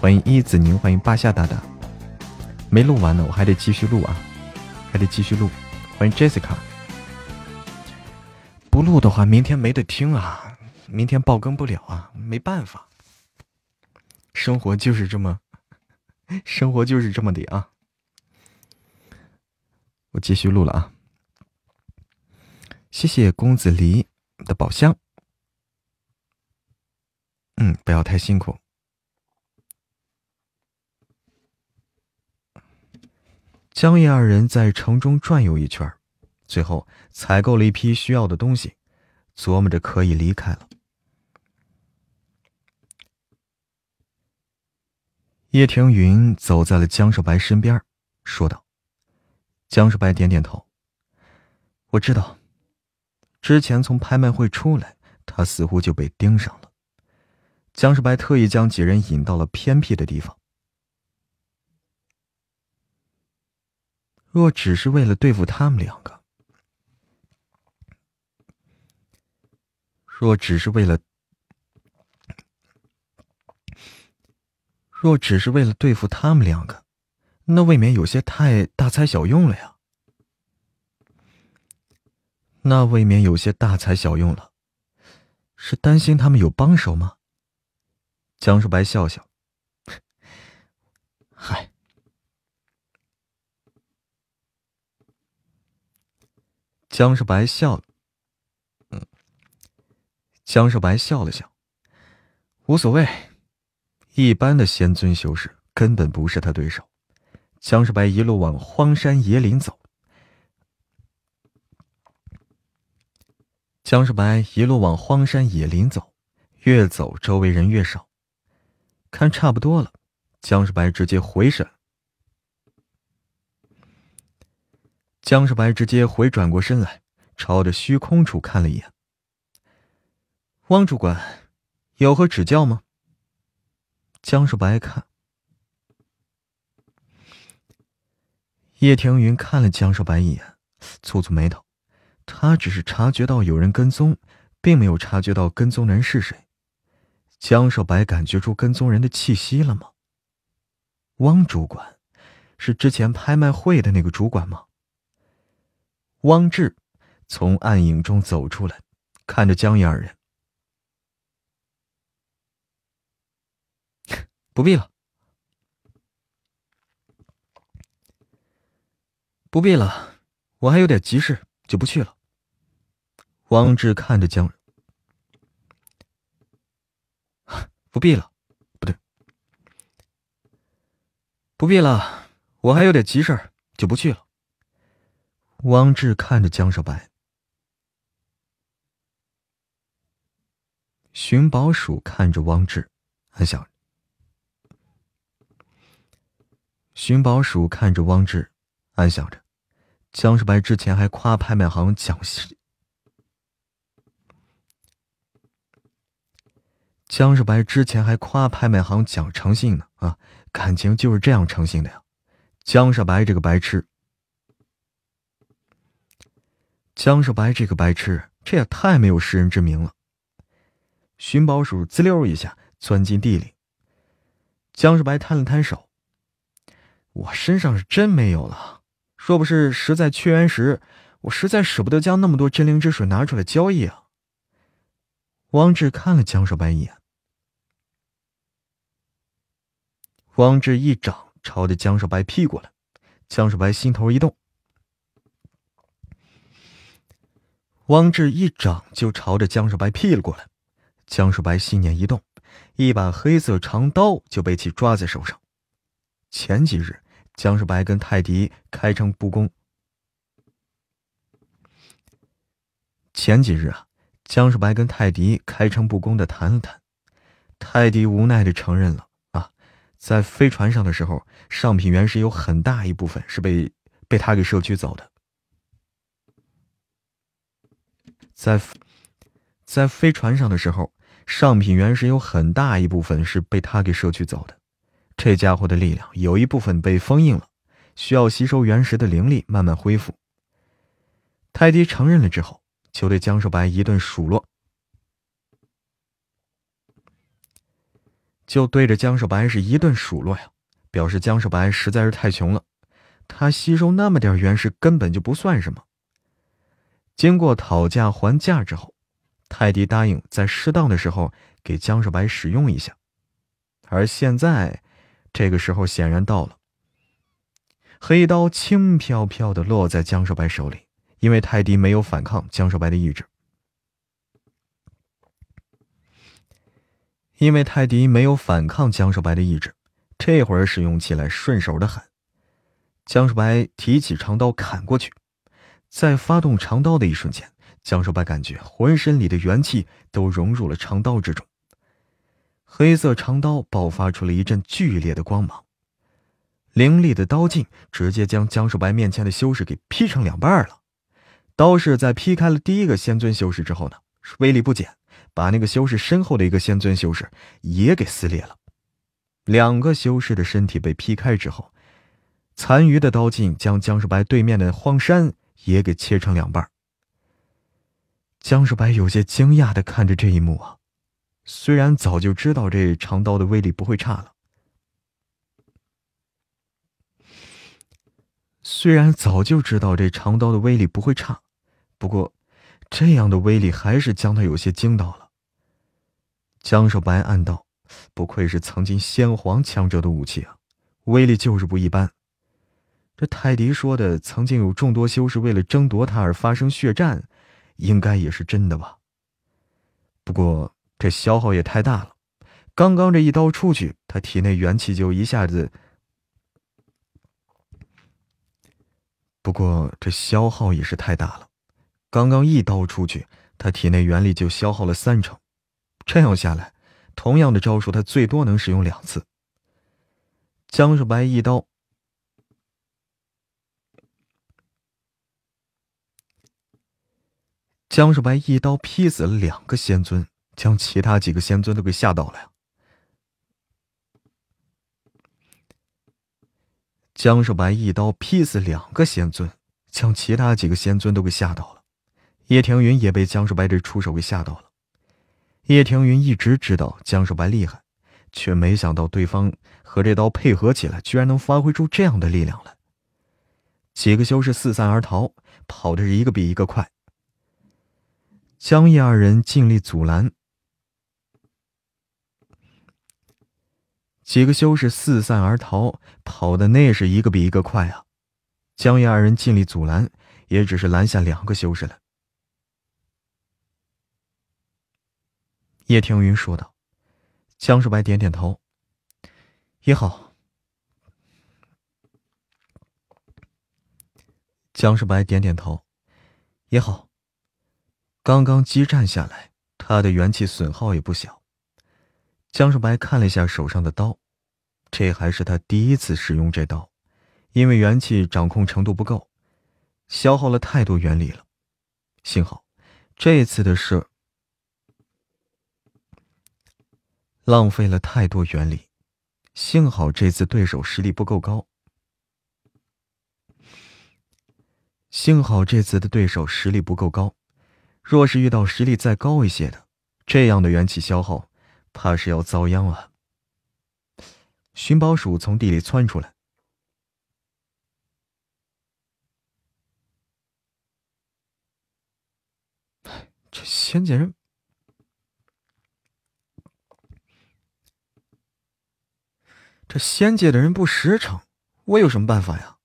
欢迎一子宁，欢迎霸下大大，没录完呢，我还得继续录啊，还得继续录。欢迎 Jessica。不录的话，明天没得听啊！明天爆更不了啊，没办法，生活就是这么，生活就是这么的啊！我继续录了啊！谢谢公子离的宝箱。嗯，不要太辛苦。江夜二人在城中转悠一圈，最后采购了一批需要的东西，琢磨着可以离开了。叶庭云走在了江少白身边，说道：“江少白点点头，我知道，之前从拍卖会出来，他似乎就被盯上了。江少白特意将几人引到了偏僻的地方。”若只是为了对付他们两个，若只是为了，若只是为了对付他们两个，那未免有些太大材小用了呀。那未免有些大材小用了，是担心他们有帮手吗？江树白笑笑，嗨。江少白笑了，嗯，江少白笑了笑，无所谓，一般的仙尊修士根本不是他对手。江少白一路往荒山野岭走，江少白一路往荒山野岭走，越走周围人越少，看差不多了，江少白直接回神。江少白直接回转过身来，朝着虚空处看了一眼。汪主管，有何指教吗？江少白看，叶庭云看了江少白一眼，蹙蹙眉头。他只是察觉到有人跟踪，并没有察觉到跟踪人是谁。江少白感觉出跟踪人的气息了吗？汪主管，是之前拍卖会的那个主管吗？汪志从暗影中走出来，看着江毅二人：“ 不必了，不必了，我还有点急事，就不去了。”汪志看着江：“不必了，不对，不必了，我还有点急事，就不去了。”汪志看着江少白，寻宝鼠看着汪志，暗想。寻宝鼠看着汪志，暗想着，江少白之前还夸拍卖行讲信，江少白之前还夸拍卖行讲诚信呢啊，感情就是这样诚信的呀，江少白这个白痴。江少白这个白痴，这也太没有识人之明了。寻宝鼠滋溜一下钻进地里。江少白摊了摊手：“我身上是真没有了，若不是实在缺元石，我实在舍不得将那么多真灵之水拿出来交易啊。”汪志看了江少白一眼，汪志一掌朝着江少白劈过来，江少白心头一动。汪志一掌就朝着江少白劈了过来，江少白心念一动，一把黑色长刀就被其抓在手上。前几日，江少白跟泰迪开诚布公。前几日啊，江少白跟泰迪开诚布公的谈了谈，泰迪无奈的承认了啊，在飞船上的时候，上品原石有很大一部分是被被他给摄取走的。在在飞船上的时候，上品原石有很大一部分是被他给摄取走的。这家伙的力量有一部分被封印了，需要吸收原石的灵力慢慢恢复。泰迪承认了之后，就对江少白一顿数落，就对着江少白是一顿数落呀，表示江少白实在是太穷了，他吸收那么点原石根本就不算什么。经过讨价还价之后，泰迪答应在适当的时候给江少白使用一下。而现在，这个时候显然到了。黑刀轻飘飘的落在江少白手里，因为泰迪没有反抗江少白的意志。因为泰迪没有反抗江少白的意志，这会儿使用起来顺手的很。江少白提起长刀砍过去，在发动长刀的一瞬间，江少白感觉浑身里的元气都融入了长刀之中。黑色长刀爆发出了一阵剧烈的光芒，凌厉的刀劲直接将江少白面前的修士给劈成两半了。刀势在劈开了第一个仙尊修士之后呢，威力不减。把那个修士身后的一个仙尊修士也给撕裂了，两个修士的身体被劈开之后，残余的刀劲将江少白对面的荒山也给切成两半。江少白有些惊讶的看着这一幕啊，虽然早就知道这长刀的威力不会差了，虽然早就知道这长刀的威力不会差，不过这样的威力还是将他有些惊到了。江少白暗道：“不愧是曾经先皇强者的武器啊，威力就是不一般。”这泰迪说的曾经有众多修士为了争夺他而发生血战，应该也是真的吧？不过这消耗也太大了，刚刚这一刀出去，他体内元气就一下子……不过这消耗也是太大了，刚刚一刀出去，他体内元力就消耗了三成。这样下来，同样的招数，他最多能使用两次。江少白一刀，江少白一刀劈死了两个仙尊，将其他几个仙尊都给吓到了呀。江少白一刀劈死两个仙尊，将其他几个仙尊都给吓到了。叶庭云也被江少白这出手给吓到了。叶庭云一直知道江少白厉害，却没想到对方和这刀配合起来，居然能发挥出这样的力量来。几个修士四散而逃，跑的是一个比一个快。江叶二人尽力阻拦，几个修士四散而逃，跑的那是一个比一个快啊！江叶二人尽力阻拦，也只是拦下两个修士了。叶庭云说道：“江少白点点头，也好。”江少白点点头，也好。刚刚激战下来，他的元气损耗也不小。江少白看了一下手上的刀，这还是他第一次使用这刀，因为元气掌控程度不够，消耗了太多元力了。幸好，这次的事。浪费了太多元力，幸好这次对手实力不够高。幸好这次的对手实力不够高，若是遇到实力再高一些的，这样的元气消耗，怕是要遭殃啊！寻宝鼠从地里窜出来，这仙界人。这仙界的人不实诚，我有什么办法呀？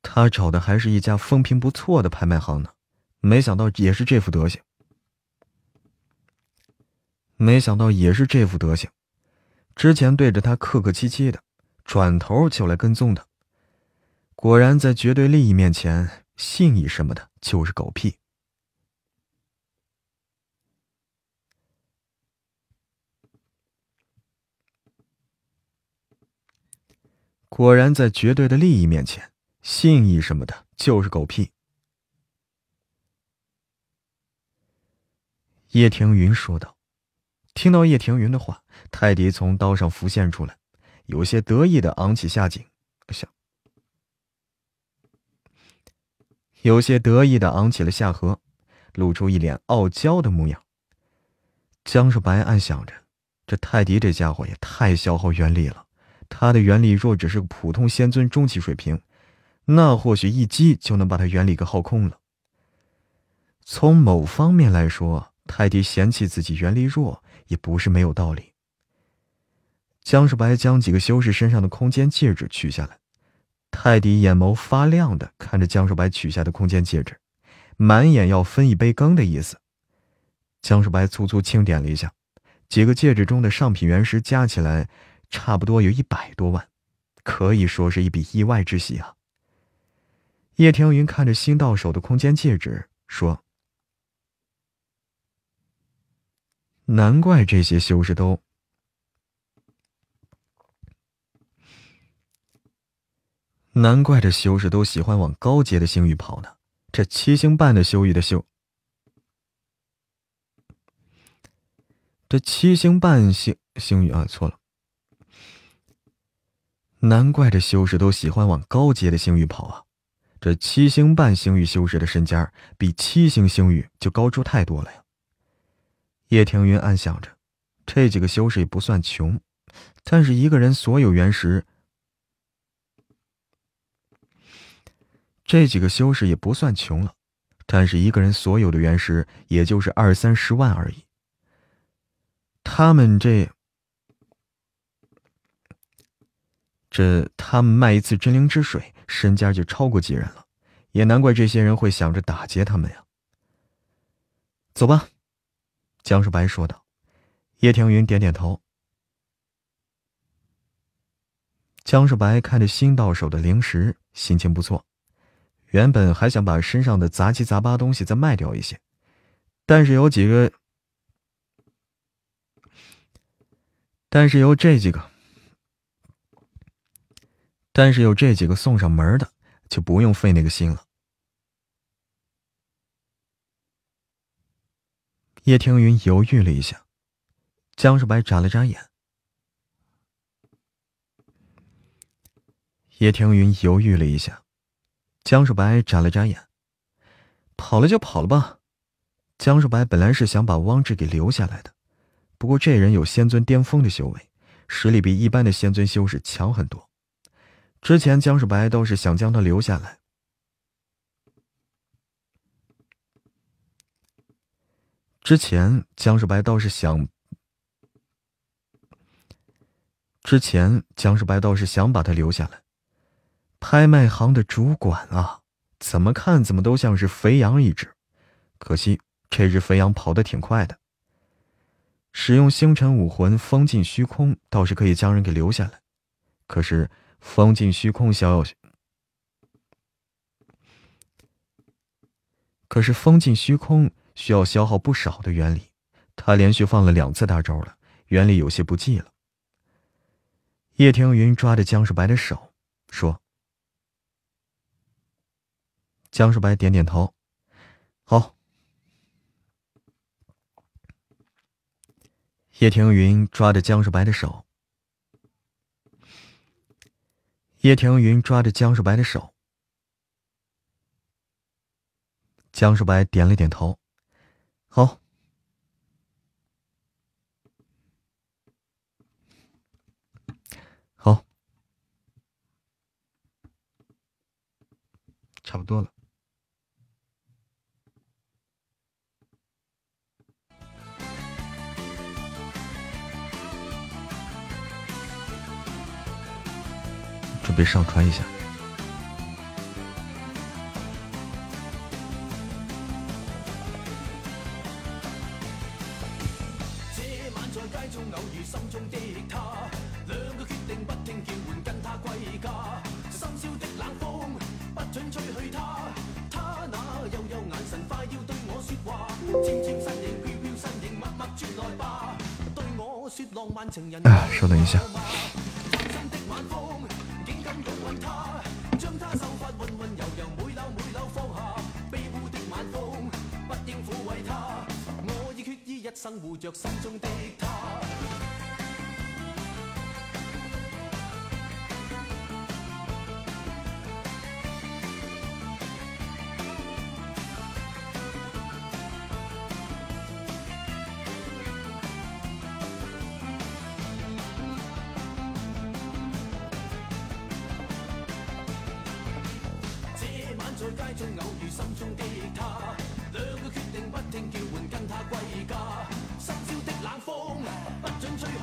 他找的还是一家风评不错的拍卖行呢，没想到也是这副德行。没想到也是这副德行，之前对着他客客气气的，转头就来跟踪他。果然，在绝对利益面前，信义什么的就是狗屁。果然，在绝对的利益面前，信义什么的就是狗屁。叶庭云说道。听到叶庭云的话，泰迪从刀上浮现出来，有些得意的昂起下颈，想，有些得意的昂起了下颌，露出一脸傲娇的模样。江少白暗想着，这泰迪这家伙也太消耗元力了。他的原力若只是普通仙尊中期水平，那或许一击就能把他原理给耗空了。从某方面来说，泰迪嫌弃自己原力弱，也不是没有道理。江少白将几个修士身上的空间戒指取下来，泰迪眼眸发亮的看着江少白取下的空间戒指，满眼要分一杯羹的意思。江少白粗粗清点了一下，几个戒指中的上品原石加起来，差不多有一百多万，可以说是一笔意外之喜啊。叶天云看着新到手的空间戒指，说。难怪这些修士都，难怪这修士都喜欢往高阶的星域跑呢。这七星半的修域的修，这七星半星星域啊，错了。难怪这修士都喜欢往高阶的星域跑啊。这七星半星域修士的身家比七星星域就高出太多了呀。叶庭云暗想着，这几个修士也不算穷，但是一个人所有原石，这几个修士也不算穷了，但是一个人所有的原石也就是二三十万而已。他们这，这他们卖一次真灵之水，身家就超过几人了，也难怪这些人会想着打劫他们呀。走吧。江少白说道：“叶庭云点点头。”江少白看着新到手的灵石，心情不错。原本还想把身上的杂七杂八东西再卖掉一些，但是有几个，但是有这几个，但是有这几个送上门的，就不用费那个心了。叶庭云犹豫了一下，江少白眨了眨眼。叶庭云犹豫了一下，江少白眨了眨眼。跑了就跑了吧。江少白本来是想把汪志给留下来的，不过这人有仙尊巅峰的修为，实力比一般的仙尊修士强很多。之前江少白都是想将他留下来。之前江世白倒是想，之前江世白倒是想把他留下来。拍卖行的主管啊，怎么看怎么都像是肥羊一只。可惜这只肥羊跑得挺快的。使用星辰武魂封禁虚空，倒是可以将人给留下来。可是封禁虚空消，可是封禁虚空。需要消耗不少的原力，他连续放了两次大招了，原力有些不济了。叶庭云抓着江少白的手，说：“江少白点点头，好。”叶庭云抓着江少白的手，叶庭云抓着江少白的手，江少白点了点头。好，好，差不多了。准备上传一下。哎，稍等一下。在街中偶遇心中的他，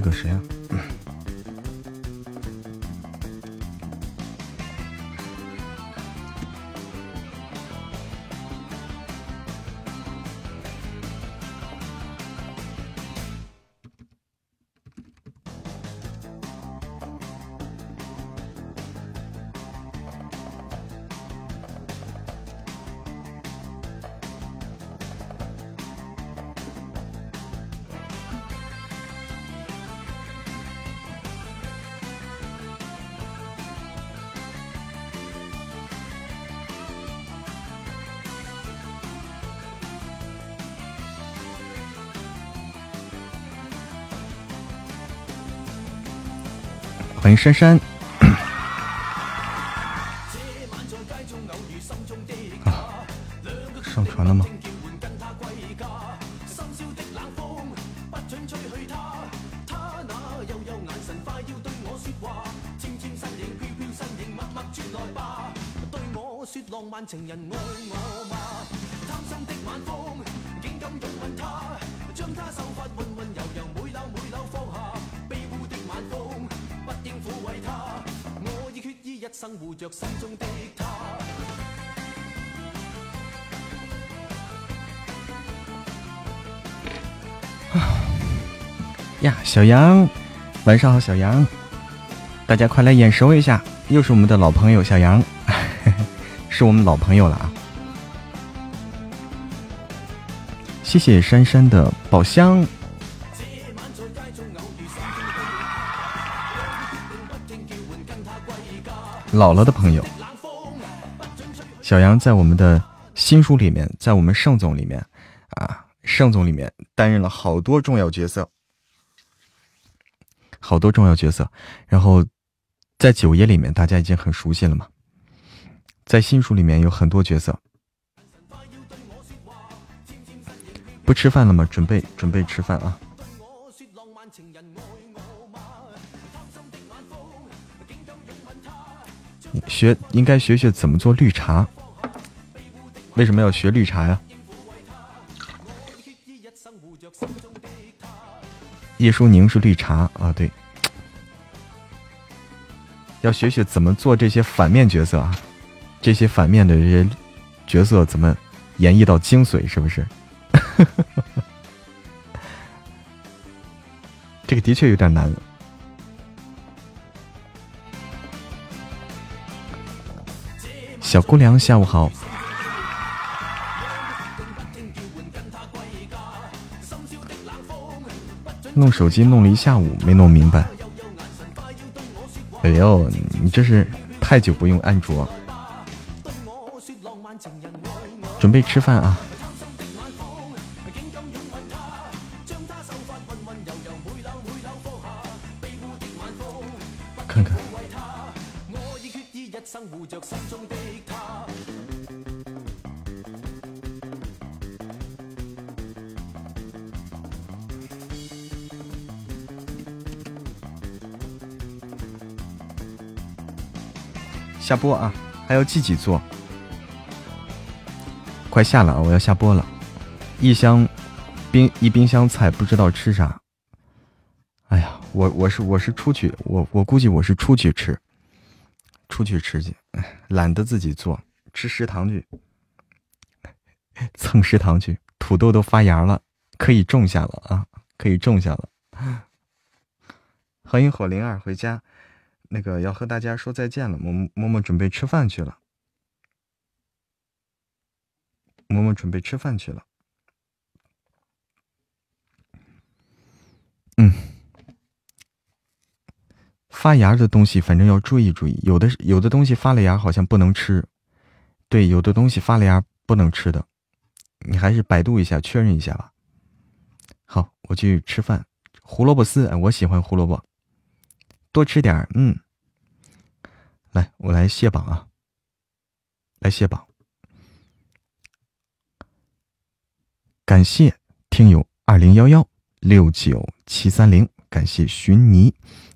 这个谁啊？欢迎珊珊。小杨，晚上好，小杨，大家快来眼熟一下，又是我们的老朋友小杨，是我们老朋友了啊！谢谢珊珊的宝箱，老了的朋友，小杨在我们的新书里面，在我们盛总里面啊，盛总里面担任了好多重要角色。好多重要角色，然后在九爷里面大家已经很熟悉了嘛，在新书里面有很多角色。不吃饭了吗？准备准备吃饭啊！学应该学学怎么做绿茶。为什么要学绿茶呀？叶舒宁是绿茶啊，对，要学学怎么做这些反面角色啊，这些反面的这些角色怎么演绎到精髓，是不是？这个的确有点难。小姑娘，下午好。弄手机弄了一下午没弄明白，哎呦，你这是太久不用安卓，准备吃饭啊。下播啊，还要自己做，快下了啊，我要下播了。一箱冰一冰箱菜，不知道吃啥。哎呀，我我是我是出去，我我估计我是出去吃，出去吃去，懒得自己做，吃食堂去，蹭食堂去。土豆都发芽了，可以种下了啊，可以种下了。欢迎火灵儿回家，那个要和大家说再见了。默默默准备吃饭去了，默默准备吃饭去了。嗯，发芽的东西反正要注意注意，有的有的东西发了芽好像不能吃，对，有的东西发了芽不能吃的，你还是百度一下确认一下吧。好，我去吃饭，胡萝卜丝，我喜欢胡萝卜。多吃点嗯。来，我来卸榜啊，来卸榜。感谢听友二零幺幺六九七三零，感谢寻泥，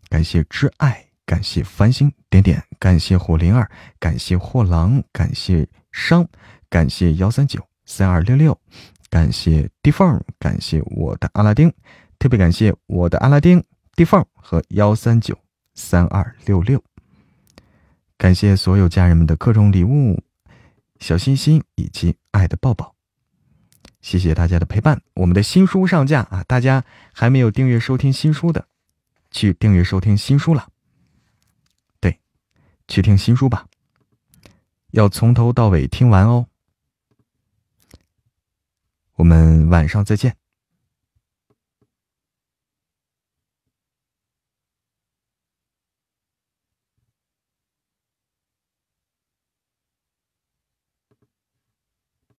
感谢挚爱，感谢繁星点点，感谢火灵儿，感谢货郎，感谢商，感谢幺三九三二六六，感谢地缝，感谢我的阿拉丁，特别感谢我的阿拉丁地缝和幺三九。三二六六，感谢所有家人们的各种礼物、小心心以及爱的抱抱，谢谢大家的陪伴。我们的新书上架啊，大家还没有订阅收听新书的，去订阅收听新书了。对，去听新书吧，要从头到尾听完哦。我们晚上再见。